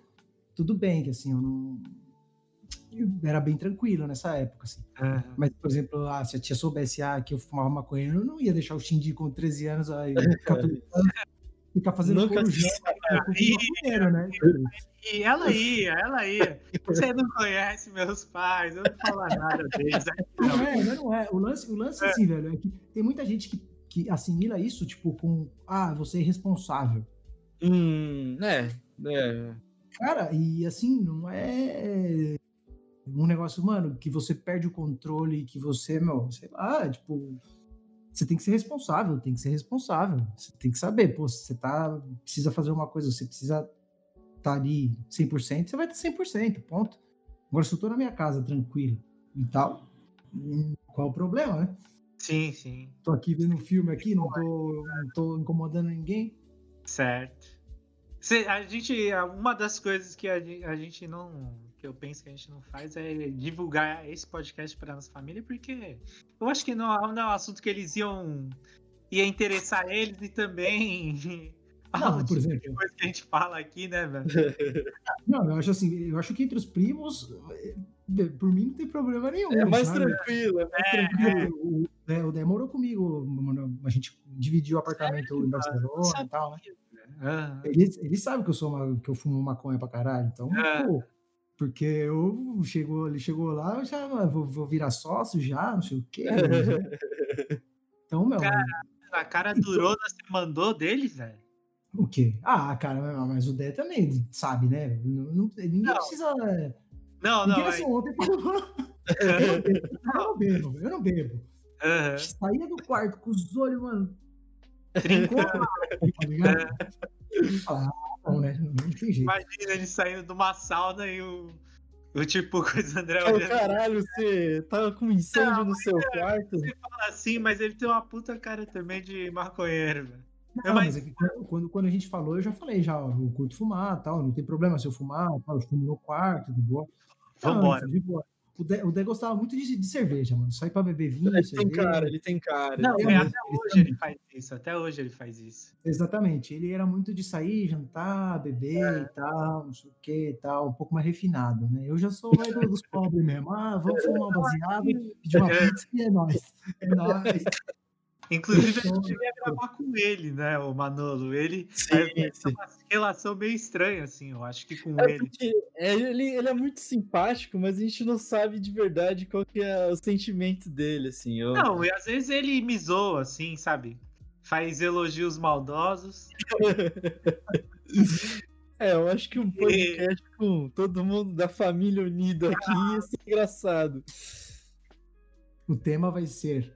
tudo bem, que assim, eu não. Era bem tranquilo nessa época, assim. É. Mas, por exemplo, ah, se a tia soubesse ah, que eu fumava maconha, eu não ia deixar o Shindy com 13 anos aí, 14 anos, ficar fazendo Nunca corujão maconheiro, né? E ela ia, ela ia. Você não conhece meus pais, eu não falo nada deles. Não é, mas não é. O lance, o lance assim, velho, é que tem muita gente que, que assimila isso, tipo, com, ah, você é irresponsável. Hum, é, é. Cara, e assim, não é um negócio, mano, que você perde o controle, que você, meu, sei lá, tipo, você tem que ser responsável, tem que ser responsável. Você tem que saber, pô, se você tá, precisa fazer uma coisa, você precisa estar ali 100%, você vai ter 100%, ponto. Agora, se eu tô na minha casa tranquilo e tal, hum, qual o problema, né? Sim, sim, Tô aqui vendo um filme aqui, não tô, não tô incomodando ninguém. certo. Cê- a gente, uma das coisas que a a gente não, que eu penso que a gente não faz é divulgar esse podcast para nossa família, porque eu acho que não, não é um assunto que eles iam ia interessar eles e também Não, a por exemplo, coisa que a gente fala aqui, né, velho? Não, eu acho assim, eu acho que entre os primos, eh, por mim não tem problema nenhum. É mais sabe? tranquilo, é mais É, tranquilo. O, é, o Dé morou comigo, mano, a gente dividiu o apartamento em Barcelona e tal, né? Ah, Ele, ele sabe que eu sou uma, que eu fumo maconha pra caralho, então, É. pô, porque eu chegou, ele chegou lá, eu já ah, vou, vou virar sócio já, não sei o quê. né? Então, meu, a cara durona você mandou dele, velho? o quê? Ah, cara, mas o Dé também sabe, né? Não, não- ninguém Não. precisa. Não, Ninguém não. assim, é- ontem eu não bebo, eu não bebo. Aham. Saía do quarto com os olhos, mano. Trincou. Tá ligado? Ah, não, né? Não tem jeito. Imagina ele saindo de uma sauna e o O tipo, coisa André Oh, olhando caralho, você tava com um incêndio Não, no seu é, quarto? Você fala assim, mas ele tem uma puta cara também de maconheiro, velho. Não, mas é que quando, quando, a gente falou, eu já falei já, ó, eu curto fumar tal, não tem problema se eu fumar, tal, eu fumo no quarto, de boa. Não, Vambora. de boa. O Dé, o Dé gostava muito de, de cerveja, mano. Sair pra beber vinho, Ele tem cerveja. cara, ele tem cara. Não, ele é, tem- até hoje ele faz isso, até hoje ele faz isso. Exatamente. Ele era muito de sair, jantar, beber e tal, não sei o que e tal, um pouco mais refinado, né? Eu já sou mais do- dos pobres mesmo. Ah, vamos fumar um baseado, pedir uma pizza e é nóis. É nóis. Inclusive, a gente devia gravar com ele, né, o Manolo. Ele Sim, é, sim. uma relação meio estranha, assim, eu acho que com É ele. porque é, ele, ele é muito simpático, mas a gente não sabe de verdade qual que é o sentimento dele, assim. Eu... Não, e às vezes ele me zoa, assim, sabe? Faz elogios maldosos. É, eu acho que um podcast com todo mundo da família unida aqui ia ser engraçado. O tema vai ser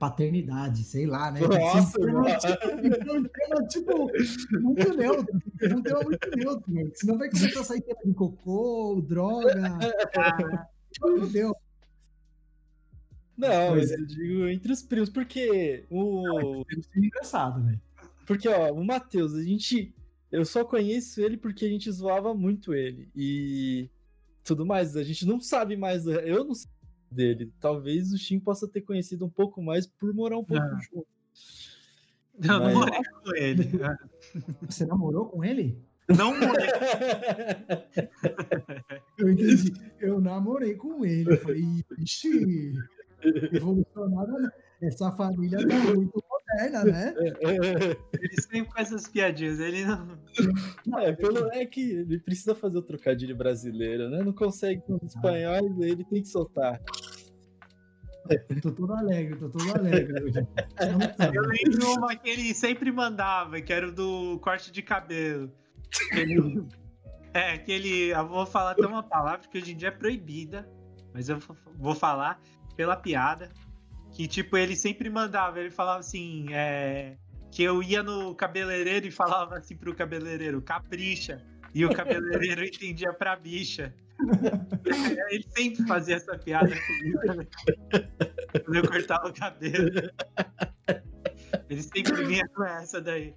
paternidade, sei lá, né? Nossa, que ser um tema, um tema, tipo, muito neutro. Um tema muito neutro, mano. Senão vai começar a sair tema de cocô, droga. Fudeu. Não, Pois mas eu digo entre os primos, porque o. Ser engraçado, velho. Porque, ó, o Matheus, a gente. Eu só conheço ele porque a gente zoava muito ele. E tudo mais. A gente não sabe mais. Eu não sei dele. Talvez o Shin possa ter conhecido um pouco mais por morar um pouco Ah. junto. Eu não Mas- morei com ele. Você namorou com ele? Não morei. Eu entendi. Eu namorei com ele. Eu falei, ixi, evolucionada. Essa família tá muito moderna, né? Ele sempre com essas piadinhas. Ele não. É, pelo, é que ele precisa fazer o trocadilho brasileiro, né? Não consegue com os espanhóis, aí ele tem que soltar. Tô todo alegre, tô todo alegre. Eu lembro uma que ele sempre mandava, que era o do corte de cabelo. Ele- É, que ele. Eu vou falar até uma palavra que hoje em dia é proibida, mas eu vou falar pela piada. Que, tipo, ele sempre mandava, ele falava assim, é, que eu ia no cabeleireiro e falava assim pro cabeleireiro, capricha. E o cabeleireiro entendia pra bicha. Ele sempre fazia essa piada comigo. né? Quando eu cortava o cabelo. Ele sempre vinha com essa daí.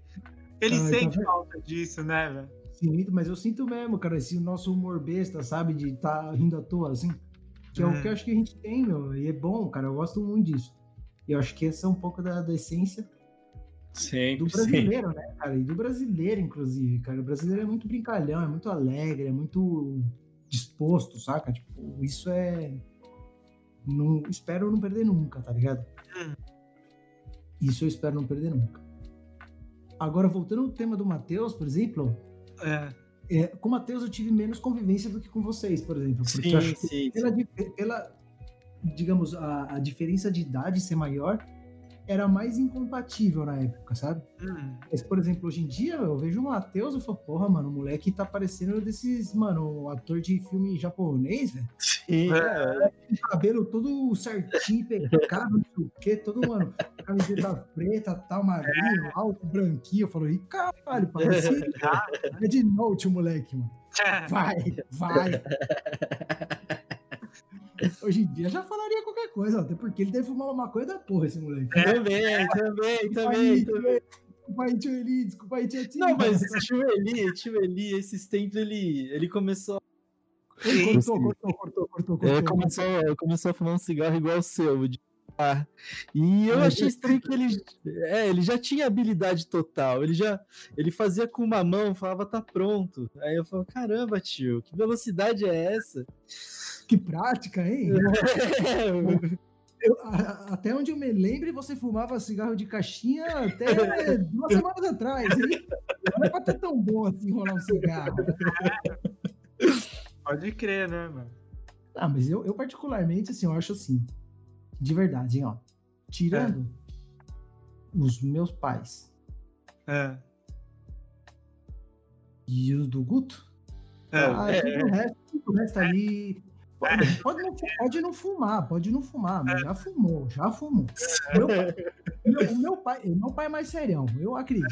Ele Ai, tá sente vendo? falta disso, né, velho? Sinto, mas eu sinto mesmo, cara, esse nosso humor besta, sabe? De tá rindo à toa, assim. Que é o que eu acho que a gente tem, meu. E é bom, cara. Eu gosto muito disso. E eu acho que essa é um pouco da, da essência Sim, do brasileiro, né, cara? E do brasileiro, inclusive, cara. O brasileiro é muito brincalhão, é muito alegre, é muito disposto, saca? Tipo, isso é. Não, espero não perder nunca, tá ligado? Hum. Isso eu espero não perder nunca. Agora, voltando ao tema do Matheus, por exemplo, É. é, com o Matheus eu tive menos convivência do que com vocês, por exemplo. Porque eu acho Sim, que sim. pela, pela, digamos, a, a diferença de idade ser maior, era mais incompatível na época, sabe? Hum. Mas, por exemplo, hoje em dia, eu vejo o Matheus e falo, porra, mano, o moleque tá parecendo desses, mano, ator de filme japonês, velho. Sim, É. O cabelo todo certinho, impecável, não sei o quê, todo, mano, camiseta preta, tal, magrinho, alto, branquinho. Eu falo, ih, caralho, parece é de note o moleque, mano. Vai, vai. Hoje em dia já falaria qualquer coisa, até porque ele deve fumar uma maconha da porra, esse moleque. Também, também, também, também. Desculpa aí, tio Eli, desculpa aí, tia. Não, mas tio Eli, tio Eli, esses tempos ele, ele começou, Ele cortou, cortou, cortou, cortou, cortou. é, começou, começou a fumar um cigarro igual o seu. de- E eu achei estranho que ele, é, ele já tinha habilidade total. Ele já, ele fazia com uma mão, falava tá pronto. Aí eu falo, caramba, tio, que velocidade é essa? Que prática, hein? É, Eu- até onde eu me lembre, você fumava cigarro de caixinha até duas semanas atrás, hein? Não é pra ter tão bom assim enrolar um cigarro. Pode crer, né, mano? Ah, mas eu, eu particularmente, assim, eu acho assim, de verdade, hein, ó. Tirando os meus pais É. e os do Guto, É. ah, tudo o resto, tudo o resto ali. Pode, pode não, pode não fumar, pode não fumar, mas já fumou, já fumou. Meu pai- meu- o meu pai, meu pai é mais serião. Eu acredito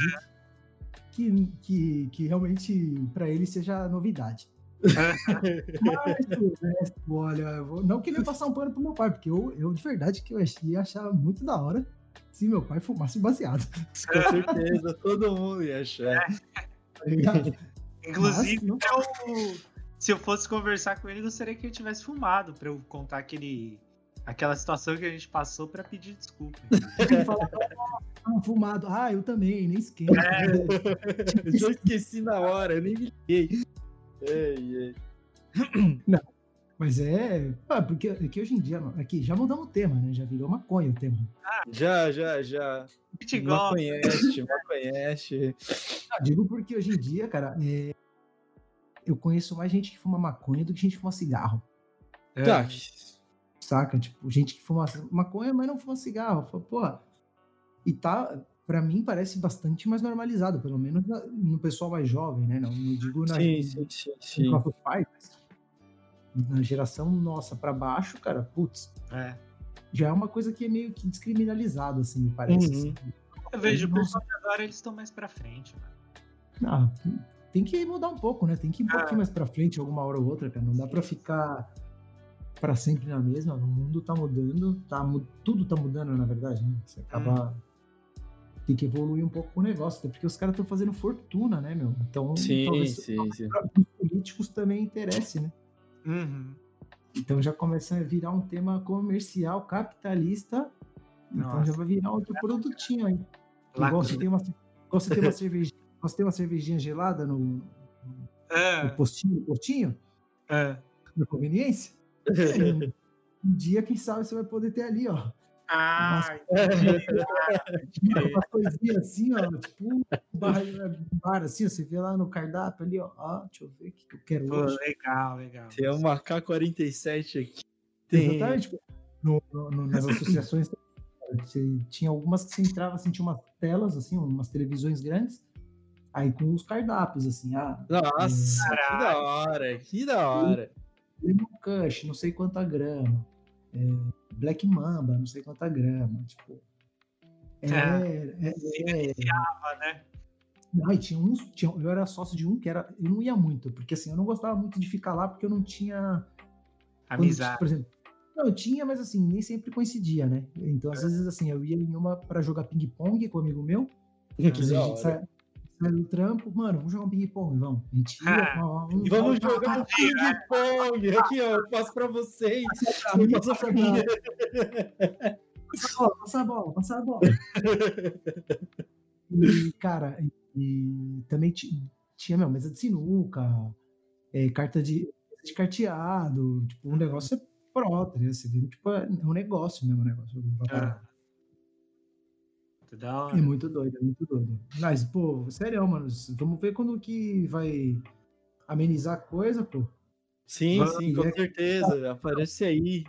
que, que, que realmente para ele seja novidade. Mas o resto, olha, eu vou- não queria passar um pano pro meu pai, porque eu, eu de verdade que eu ia achar muito da hora se meu pai fumasse um baseado. Com certeza, todo mundo ia achar. Ligado? Inclusive, Mas não- eu- se eu fosse conversar com ele, gostaria que eu tivesse fumado pra eu contar aquele, aquela situação que a gente passou pra pedir desculpa. Ele fala, ah, fumado. Ah, eu também, nem esquenta. Eu já esqueci na hora, eu nem me liguei. Ei, ei. Mas é. Ah, porque é que hoje em dia, aqui já mudamos o tema, né? Já virou maconha o tema. Já, já, já. Gosta. Maconheste, maconheste. Ah, digo porque hoje em dia, cara, é, eu conheço mais gente que fuma maconha do que gente que fuma cigarro. É. Tá. Saca? Tipo, gente que fuma maconha, mas não fuma cigarro. Porra. E tá, pra mim, parece bastante mais normalizado, pelo menos no pessoal mais jovem, né? Não, não digo na, Sim, sim, sim, sim. nossos pais, na geração nossa pra baixo, cara, putz, É. já é uma coisa que é meio que descriminalizado, assim, me parece. Uhum. assim. Eu vejo Nossa. de agora, eles estão mais pra frente, mano. Ah, tem que mudar um pouco, né? Tem que ir um Ah. pouquinho mais pra frente, alguma hora ou outra, cara. Não dá pra ficar pra sempre na mesma. O mundo tá mudando, tá, tudo tá mudando, na verdade, né? Você acaba. Tem que evoluir um pouco o negócio, até porque os caras estão fazendo fortuna, né, meu? Então, Sim, talvez sim, sim. para os políticos também interesse, né? Uhum. Então já começa a virar um tema comercial, capitalista. Então Nossa. já vai virar outro produtinho aí. Igual você tem uma, igual você tem uma cervejinha, você tem uma cervejinha gelada no, no É, postinho, no postinho, é. na conveniência. É, um dia, quem sabe, você vai poder ter ali, ó. Ah, Uma coisinha assim, ó, tipo um bar, bar assim, ó, você vê lá no cardápio ali, ó. Ah, deixa eu ver o que, que eu quero pô, hoje. legal, legal. Tem uma K-47 aqui. Tem. Exatamente. tipo, no- no- no- nas associações, você tinha algumas que você entrava, assim, tinha umas telas, assim, umas televisões grandes, aí com os cardápios, assim, ah, Nossa, que da hora, que da hora. Lemon Kush, não sei quanta grama, é, Black Mamba, não sei quanta grama, tipo... É, é, é, Ah, né? Ai, tinha uns, tinha- eu era sócio de um que era, eu não ia muito, porque assim, eu não gostava muito de ficar lá porque eu não tinha quando, Amizade. por exemplo, não, eu tinha, mas assim, nem sempre coincidia, né? Então, às vezes, assim, eu ia em uma pra jogar ping-pong com um amigo meu. Que Às vezes da a gente hora. Sai, do trampo, mano, vamos jogar um ping-pong, vamos. A gente ia, vamos pá, jogar um ping-pong. Aqui, ó, eu passo pra vocês. passa pra a mim. bola, passa a bola, passa a bola, passa a bola. E, cara, e, também ti- tinha, meu, mesa de sinuca, é, carta de, de carteado, tipo, um negócio é né? Você vê, tipo, é um negócio mesmo, um negócio. Muito da hora. É muito doido, é muito doido. Mas, pô, sério, mano, vamos ver quando que vai amenizar a coisa, pô. Sim, Vamos, sim, com é. certeza. Aparece aí.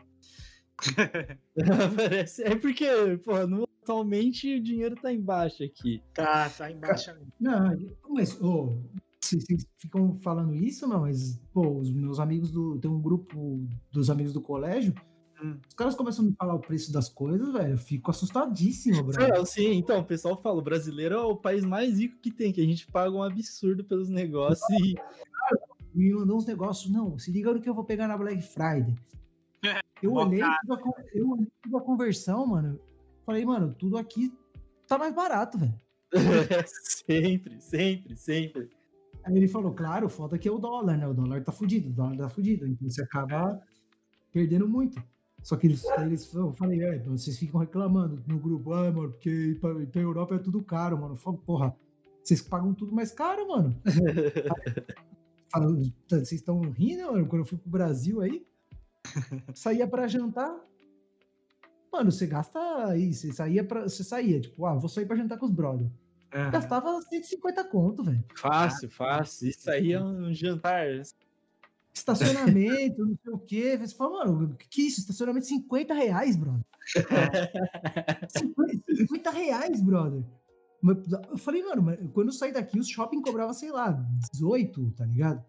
Aparece. É porque, pô, no- atualmente o dinheiro tá embaixo aqui. Tá, tá embaixo. Não, mas, ô, vocês vocês ficam falando isso, não, mas, pô, os meus amigos do. Tem um grupo dos amigos do colégio. Hum. Os caras começam a me falar o preço das coisas, velho. Eu fico assustadíssimo, brother. Não, sim, então, o pessoal fala, o brasileiro é o país mais rico que tem, que a gente paga um absurdo pelos negócios e Me mandou uns negócios. Não, se liga no que eu vou pegar na Black Friday. Eu olhei, a eu olhei toda a conversão, mano. Falei, mano, tudo aqui tá mais barato, velho. sempre, sempre, sempre. Aí ele falou, claro, foda que é o dólar, né? O dólar tá fudido, o dólar tá fudido. Então você acaba perdendo muito. Só que eles, eles eu falei, é, vocês ficam reclamando no grupo, ah, mano, porque pra, pra Europa é tudo caro, mano. Eu falo, porra, vocês pagam tudo mais caro, mano. Fala, "Tá, Vocês estão rindo, mano? Quando eu fui pro Brasil aí, saía pra jantar. Mano, você gasta aí, você saía pra. Você saía, tipo, ah, vou sair pra jantar com os brothers. Aham. Gastava 150 conto, velho. Fácil, fácil. Isso aí é um jantar. Estacionamento, não sei o quê. Você fala, mano, o que, é isso? Estacionamento 50 reais, brother. 50, 50 reais, brother. Eu falei, mano, quando eu saí daqui, os shopping cobrava, sei lá, 18, tá ligado?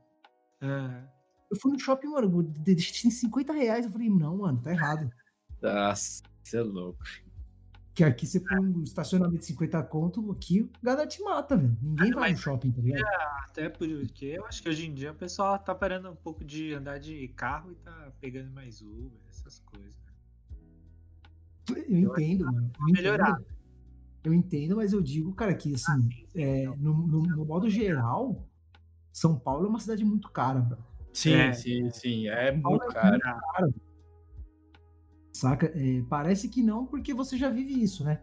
Aham. Eu fui no shopping, mano, deixei 50 reais. Eu falei, não, mano, tá errado. Nossa, você é louco. Que aqui você põe um estacionamento de 50 conto, aqui o galera te mata, velho. Ninguém vai no shopping, tá ligado? Até porque eu acho que hoje em dia o pessoal tá parando um pouco de andar de carro e tá pegando mais Uber, essas coisas. Eu entendo, mano. Eu entendo, melhorar. eu entendo, mas eu digo, cara, que assim, é, no, no- no modo geral, São Paulo é uma cidade muito cara, bro. Sim, É. sim, sim. É muito é caro. muito caro. Saca? É, parece que não, porque você já vive isso, né?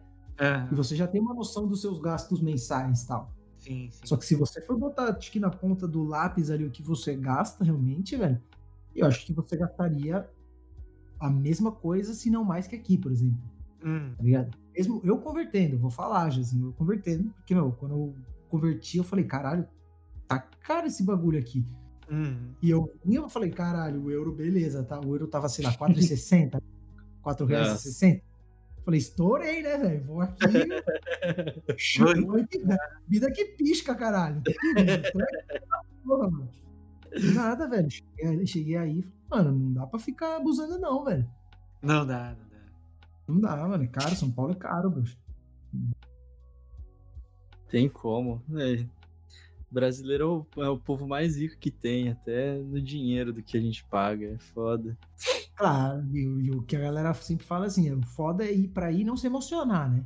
E você já tem uma noção dos seus gastos mensais e tal. Sim, sim. Só que se você for botar, acho que na ponta do lápis ali o que você gasta realmente, velho, eu acho que você gastaria a mesma coisa, se não mais que aqui, por exemplo. Hum, Tá ligado? Mesmo eu convertendo, vou falar, assim, eu convertendo, porque, meu, quando eu converti, eu falei, caralho, tá caro esse bagulho aqui. hum. E eu, e eu falei, caralho, o euro, beleza, tá? O euro tava, sei lá, 4,60, 4,60. Falei, estourei, né, velho? Vou aqui. Vou aqui, né? Vida que pisca, caralho. Porra, mano. Nada, velho. Cheguei, cheguei aí, mano, não dá pra ficar abusando, não, velho. Não dá, não dá. Não dá, mano. É caro, São Paulo é caro, bruxo. Tem como. É. Brasileiro é o, é o povo mais rico que tem, até no dinheiro do que a gente paga. É foda. Claro, e, o- e o que a galera sempre fala assim, o foda é ir pra aí e não se emocionar, né?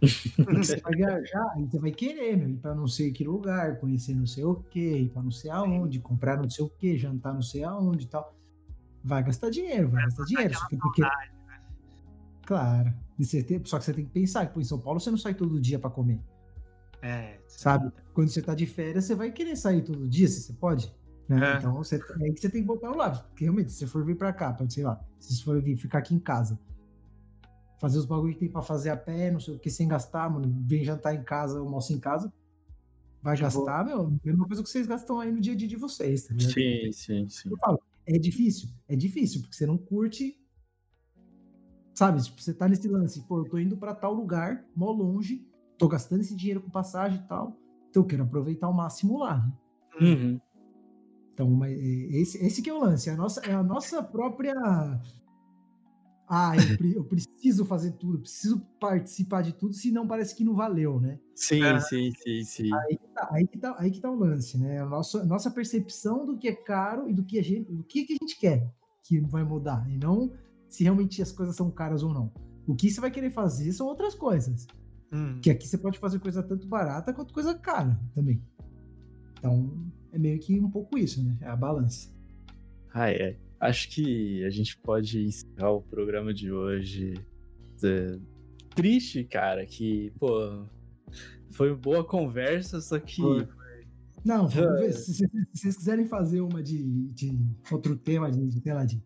Você vai viajar, aí você vai querer, meu, ir pra não sei que lugar, conhecer não sei o que, ir pra não sei aonde, comprar não sei o que, jantar não sei aonde e tal. Vai gastar dinheiro, vai gastar dinheiro. Só que porque... Claro. E você tem- Só que você tem que pensar que pô, em São Paulo você não sai todo dia pra comer, É, sabe? Quando você tá de férias, você vai querer sair todo dia, se você pode. Né? É. Então você, é aí que você tem que botar no lápis. Porque realmente, se você for vir pra cá, pra, sei lá, se você for vir ficar aqui em casa, fazer os bagulho que tem pra fazer a pé, não sei o que, sem gastar, mano, vem jantar em casa, almoço em casa, vai gastar, meu, mesma coisa que vocês gastam aí no dia a dia de vocês, tá ligado? Sim, sim, sim. Eu falo, é difícil, é difícil, porque você não curte. Sabe, tipo, você tá nesse lance, pô, eu tô indo pra tal lugar, mó longe, tô gastando esse dinheiro com passagem e tal, então eu quero aproveitar ao máximo lá, né? Uhum. Então, mas, é, esse, esse que é o lance, é a nossa, é a nossa própria. Ah, eu, pre- eu preciso fazer tudo, preciso participar de tudo, senão parece que não valeu, né? Sim, É. sim, sim, sim. Aí que tá, aí que tá, aí que tá o lance, né? A nossa, nossa percepção do que é caro e do que a gente, do que, que a gente quer que vai mudar, e não se realmente as coisas são caras ou não. O que você vai querer fazer são outras coisas. hum. Que aqui você pode fazer coisa tanto barata quanto coisa cara também. Então, é meio que um pouco isso, né? É a balança. Ai, ai. Acho que a gente pode encerrar o programa de hoje. É, Triste, cara, que, pô, foi boa conversa, só que. Foi. Não, vamos É. ver. Se, se- se vocês quiserem fazer uma de, de outro tema, de, de, sei lá, de,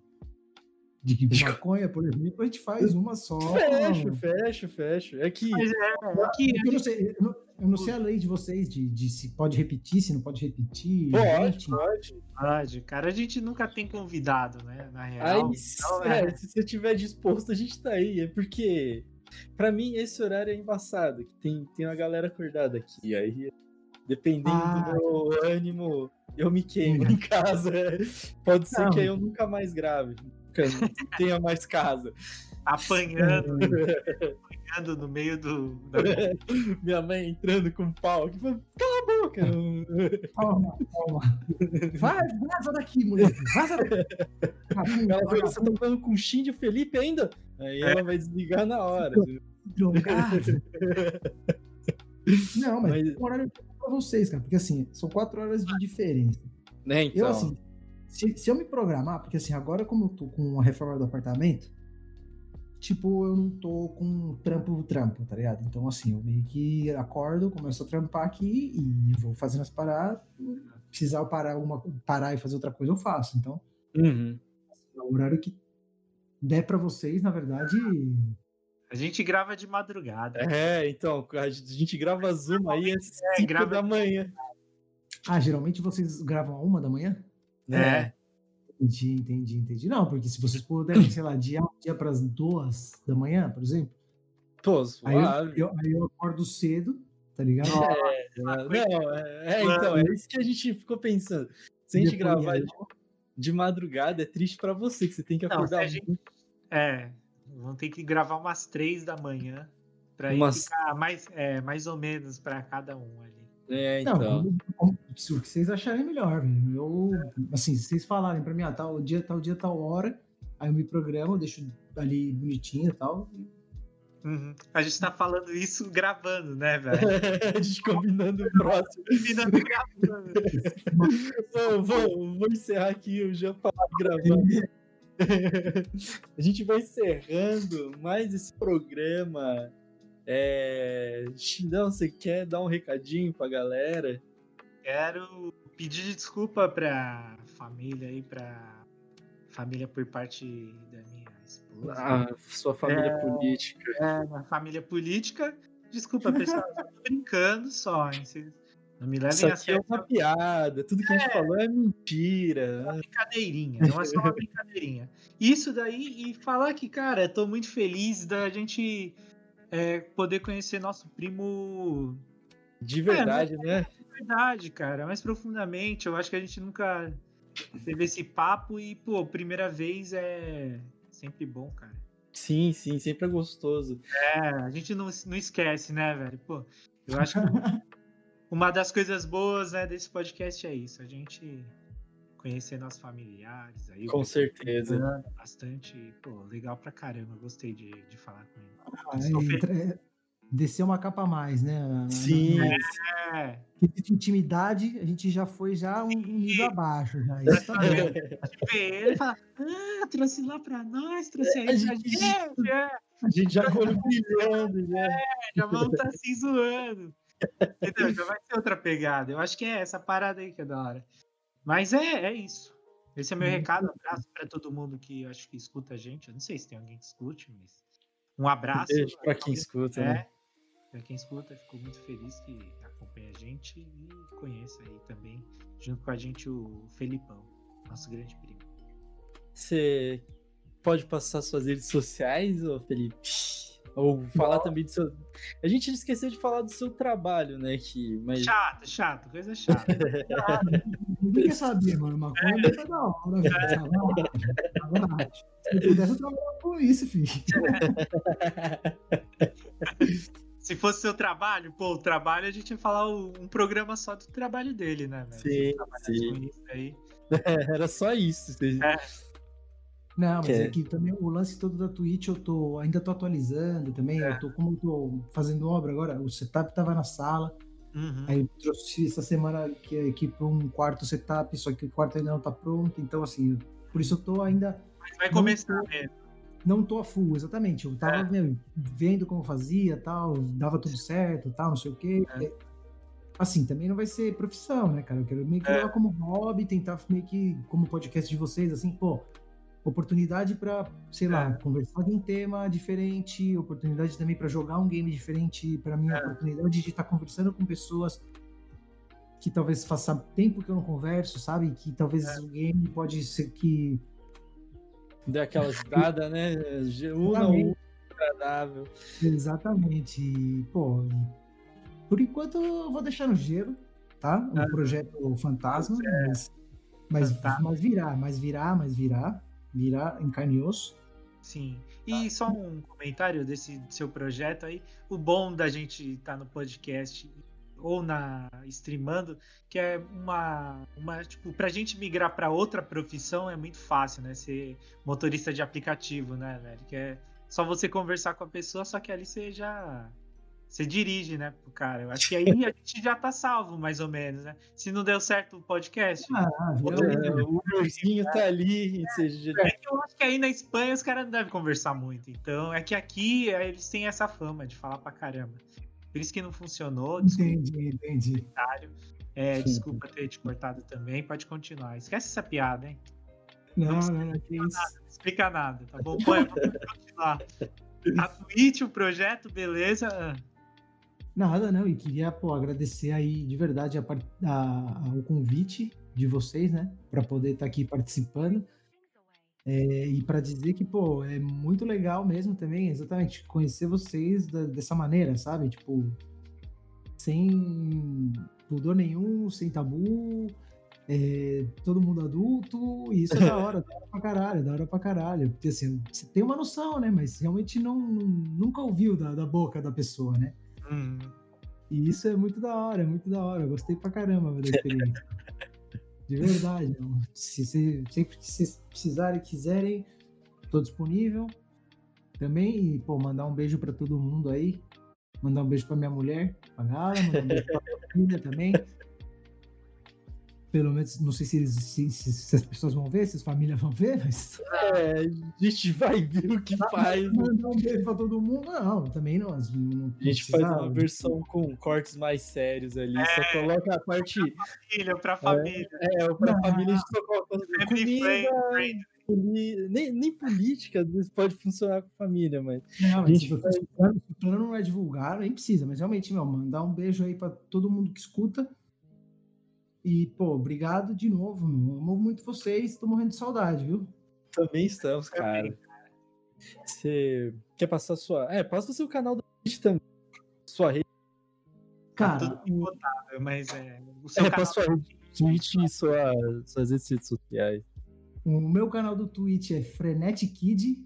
de maconha, por exemplo, a gente faz uma só. Fecho, fecho, fecho. É que. Mas é, é que Eu não sei, eu não, eu não sei a lei de vocês, de, de se pode repetir, se não pode repetir. Pode, gente. pode. Pode, cara, a gente nunca tem convidado, né? Na Aí, real. se, Então, é, é. se você tiver disposto, a gente tá aí. É porque, pra mim, esse horário é embaçado. Que tem, tem uma galera acordada aqui. Aí, dependendo Ah. do meu ânimo, eu me queimo em casa. Pode ser Não. que aí eu nunca mais grave. Nunca tenha mais casa. Apanhando, apanhando no meio do. da- Minha mãe entrando com pau. Que fala, Cala a boca! Calma, calma. Vai, vaza daqui, moleque. Vaza daqui. Ela fala, você tá falando com o Shinji Felipe ainda? Aí ela vai desligar na hora. drogado. Não, mas, Mas- é um horário pra vocês, cara. Porque assim, são quatro horas de diferença. Né, então. Eu, assim, se, se eu me programar, porque assim, agora como eu tô com a reforma do apartamento, tipo, eu não tô com trampo, trampo, tá ligado? Então, assim, eu meio que acordo, começo a trampar aqui e vou fazendo as paradas. Precisar eu parar, alguma, parar e fazer outra coisa, eu faço. Então, Uhum. é o horário que der pra vocês, na verdade. A gente grava de madrugada. É, então, a gente grava Zoom aí às 5 grava- da manhã. Ah, geralmente vocês gravam a uma da manhã? É. Entendi, entendi, entendi. Não, porque se vocês puderem, sei lá, dia, dia para as duas da manhã, por exemplo, Pô, aí eu, aí eu acordo cedo, tá ligado? É, não, é, é, então, é isso que a gente ficou pensando. Se a gente Depois, gravar de, de madrugada, é triste pra você, que você tem que Não, acordar. a gente- É. Vão ter que gravar umas três da manhã. Pra ir Umas- ficar mais, é, mais ou menos pra cada um ali. É, Não, então. como- como- se o que vocês acharem melhor, velho. Eu, assim, se vocês falarem pra mim, ah, tal dia, tal dia, tal hora, aí eu me programo, eu deixo ali bonitinho e tal. Uhum. A gente tá falando isso gravando, né, velho? a gente combinando o próximo. Combinando gravando. Vou, vou, vou encerrar aqui, eu já falei gravando. a gente vai encerrando mais esse programa. É... Xindão, você quer dar um recadinho pra galera? Quero pedir desculpa pra família aí, pra família por parte da minha esposa. Ah, sua família É. política. É, na família política. Desculpa, pessoal, eu tô brincando só, hein? Vocês não me levem Isso a aqui é sério. uma piada. Tudo que a gente falou é mentira. uma brincadeirinha, não é só uma brincadeirinha. Isso daí, e falar que, cara, eu tô muito feliz da gente é, poder conhecer nosso primo De verdade, né? De verdade, cara, mais profundamente. Eu acho que a gente nunca teve esse papo e, pô, primeira vez é sempre bom, cara. Sim, sim, sempre é gostoso. É, a gente não, não esquece, né, velho? Pô, eu acho que uma das coisas boas né, desse podcast é isso, a gente conhecer nossos familiares. Aí, Com certeza. comentando Bastante, pô, legal pra caramba, gostei de, de falar com ele. Ah, é, entra- descer uma capa a mais, né? Sim. É, intimidade, a gente já foi já um, um nível abaixo. Já. Isso tá bom. ver ele e falar, ah, trouxe lá pra nós, trouxe aí A pra gente- gente, é, A gente já foi brilhando, né? já vamos estar se zoando. Entendeu? Já vai ser outra pegada. Eu acho que é essa parada aí que é da hora. Mas é, é isso. Esse é meu Uhum. recado. Um abraço pra todo mundo que eu acho que escuta a gente. Eu não sei se tem alguém que escute, mas um abraço. Beijo pra quem escuta, É, né? Pra quem escuta, fico muito feliz que acompanha a gente e conheça aí também, junto com a gente, o Felipão, nosso grande primo. Você pode passar suas redes sociais, ô Felipe? Ou falar também do seu. A gente esqueceu de falar do seu trabalho, né? Que... Mas... Chato, chato, coisa chata. Ninguém quer saber, mano. Maconha tá da hora, velho. Tá lá. Se eu pudesse, eu trabalhava com isso, filho. Se fosse seu trabalho, pô, o trabalho a gente ia falar um programa só do trabalho dele, né, velho? Sim, Trabalhar sim. com isso aí. Era só isso. É. Não, mas Que é é- que também o lance todo da Twitch eu tô ainda tô atualizando também. É. Eu tô, como eu tô fazendo obra agora, o setup tava na sala. Uhum. Aí eu trouxe essa semana aqui, aqui para um quarto setup, só que o quarto ainda não tá pronto. Então, assim, por isso eu tô ainda. Mas vai começar tô- mesmo. Não tô a full, exatamente. Eu tava É. meu, vendo como fazia, tal, dava tudo certo, tal, não sei o quê. É. Assim, também não vai ser profissão, né, cara? Eu quero meio que É. levar como hobby, tentar meio que, como podcast de vocês, assim, pô, oportunidade pra, sei lá, É. conversar de um tema diferente, oportunidade também pra jogar um game diferente, pra mim, É. oportunidade de estar conversando com pessoas que talvez faça tempo que eu não converso, sabe? Que talvez É. o game pode ser que Deu aquela ajudada, né? Una Exatamente. o agradável. Exatamente. E, pô, e por enquanto eu vou deixar no gelo, tá? Um Ah. projeto fantasma, mas, mas, Fantasma. mas virá, mas virá, mas virá, virá em carne e osso. Sim. E só um comentário desse seu projeto aí. O bom da gente estar no podcast ou na streamando, que é uma, uma tipo, pra gente migrar pra outra profissão é muito fácil, né? Ser motorista de aplicativo, né, velho? Que é só você conversar com a pessoa, só que ali você já você dirige, né, pro cara. Eu acho que aí a gente já tá salvo, mais ou menos, né? Se não deu certo o podcast, Ah, É, o Uberzinho tá ali. e Você... É que eu acho que aí na Espanha os caras não devem conversar muito. Então é que aqui é, eles têm essa fama de falar pra caramba. Por isso que não funcionou. Desculpa, entendi, entendi. É, desculpa ter te cortado também. Pode continuar. Esquece essa piada, hein? Não, não, não, que isso. Não explica nada, tá bom? Põe, vamos continuar. A Twitch, o projeto, beleza? Nada, não, e queria, pô, agradecer aí de verdade a, a- a- o convite de vocês, né, para poder estar aqui participando. É, e para dizer que, pô, é muito legal mesmo também, exatamente, conhecer vocês da- dessa maneira, sabe? Tipo, sem pudor nenhum, sem tabu, é, todo mundo adulto, e isso é da hora, da hora pra caralho, da hora pra caralho. Porque assim, você tem uma noção, né? Mas realmente não, nunca ouviu da, da boca da pessoa, né? Hum. E isso é muito da hora, é muito da hora. Eu gostei pra caramba da experiência. De verdade. não. Se, se, sempre que vocês precisarem, quiserem, tô disponível. Também, e, pô, mandar um beijo pra todo mundo aí. Mandar um beijo pra minha mulher, pra Gala, mandar um beijo pra minha família também. Pelo menos, não sei se, eles, se, se- se as pessoas vão ver, se as famílias vão ver, mas. É, a gente vai ver o que faz. Mandar um beijo pra todo mundo, não, também não. as- não A gente faz uma versão com cortes mais sérios ali. Só coloca a parte. Família, pra família. É, pra Não. família a gente só coloca comida, nem, nem política, às vezes pode funcionar com família, mas. Não, A mas gente se o plano, se o plano não é divulgar, nem precisa, mas realmente, meu, mandar um beijo aí pra todo mundo que escuta. E, pô, obrigado de novo, meu. Amo muito vocês, tô morrendo de saudade, viu? Também estamos, cara. Você quer passar sua. É, passa o seu canal da Twitch também. Sua rede. Cara, Tudo impotável, mas é. O seu É, canal passa sua rede Twitch e sua, suas redes sociais. o meu canal do Twitch é Frenetic Kid,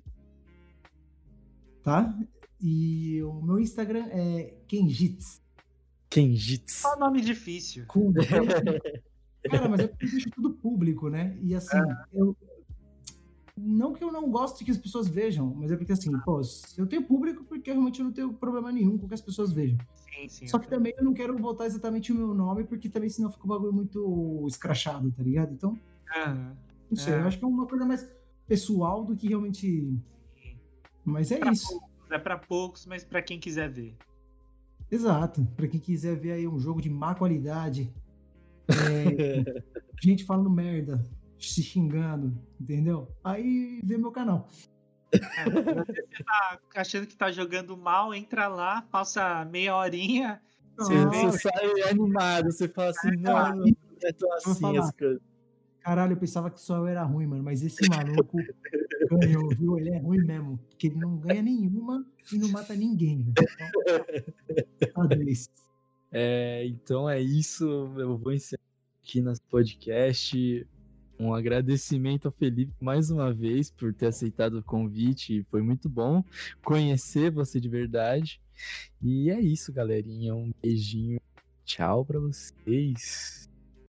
tá? E o meu Instagram é Kenjits. Kenjits. Só nome difícil. Com Cara, mas é porque eu deixo tudo público, né? E assim, eu. Não que eu não goste que as pessoas vejam, mas é porque assim, pô, eu tenho público porque realmente eu não tenho problema nenhum com que as pessoas vejam. Sim, sim. Só que também eu não quero botar exatamente o meu nome, porque também senão fica um bagulho muito escrachado, tá ligado? Então, Aham. não sei, É. eu acho que é uma coisa mais pessoal do que realmente. Mas é Pra isso. poucos, É pra poucos, mas pra quem quiser ver. Exato. Pra quem quiser ver aí um jogo de má qualidade, é, gente falando merda, se xingando, entendeu? Aí vê meu canal. Você tá achando que tá jogando mal, entra lá, passa meia horinha. Você Você sai animado, você fala assim, não, não é tão assim as coisas. Caralho, eu pensava que só eu era ruim, mano. Mas esse maluco ganhou, viu? Ele é ruim mesmo. Porque ele não ganha nenhuma e não mata ninguém. velho. Então, parabéns. É, então é isso. Eu vou encerrar aqui nosso podcast. Um agradecimento ao Felipe mais uma vez por ter aceitado o convite. Foi muito bom conhecer você de verdade. E é isso, galerinha. Um beijinho. Tchau pra vocês.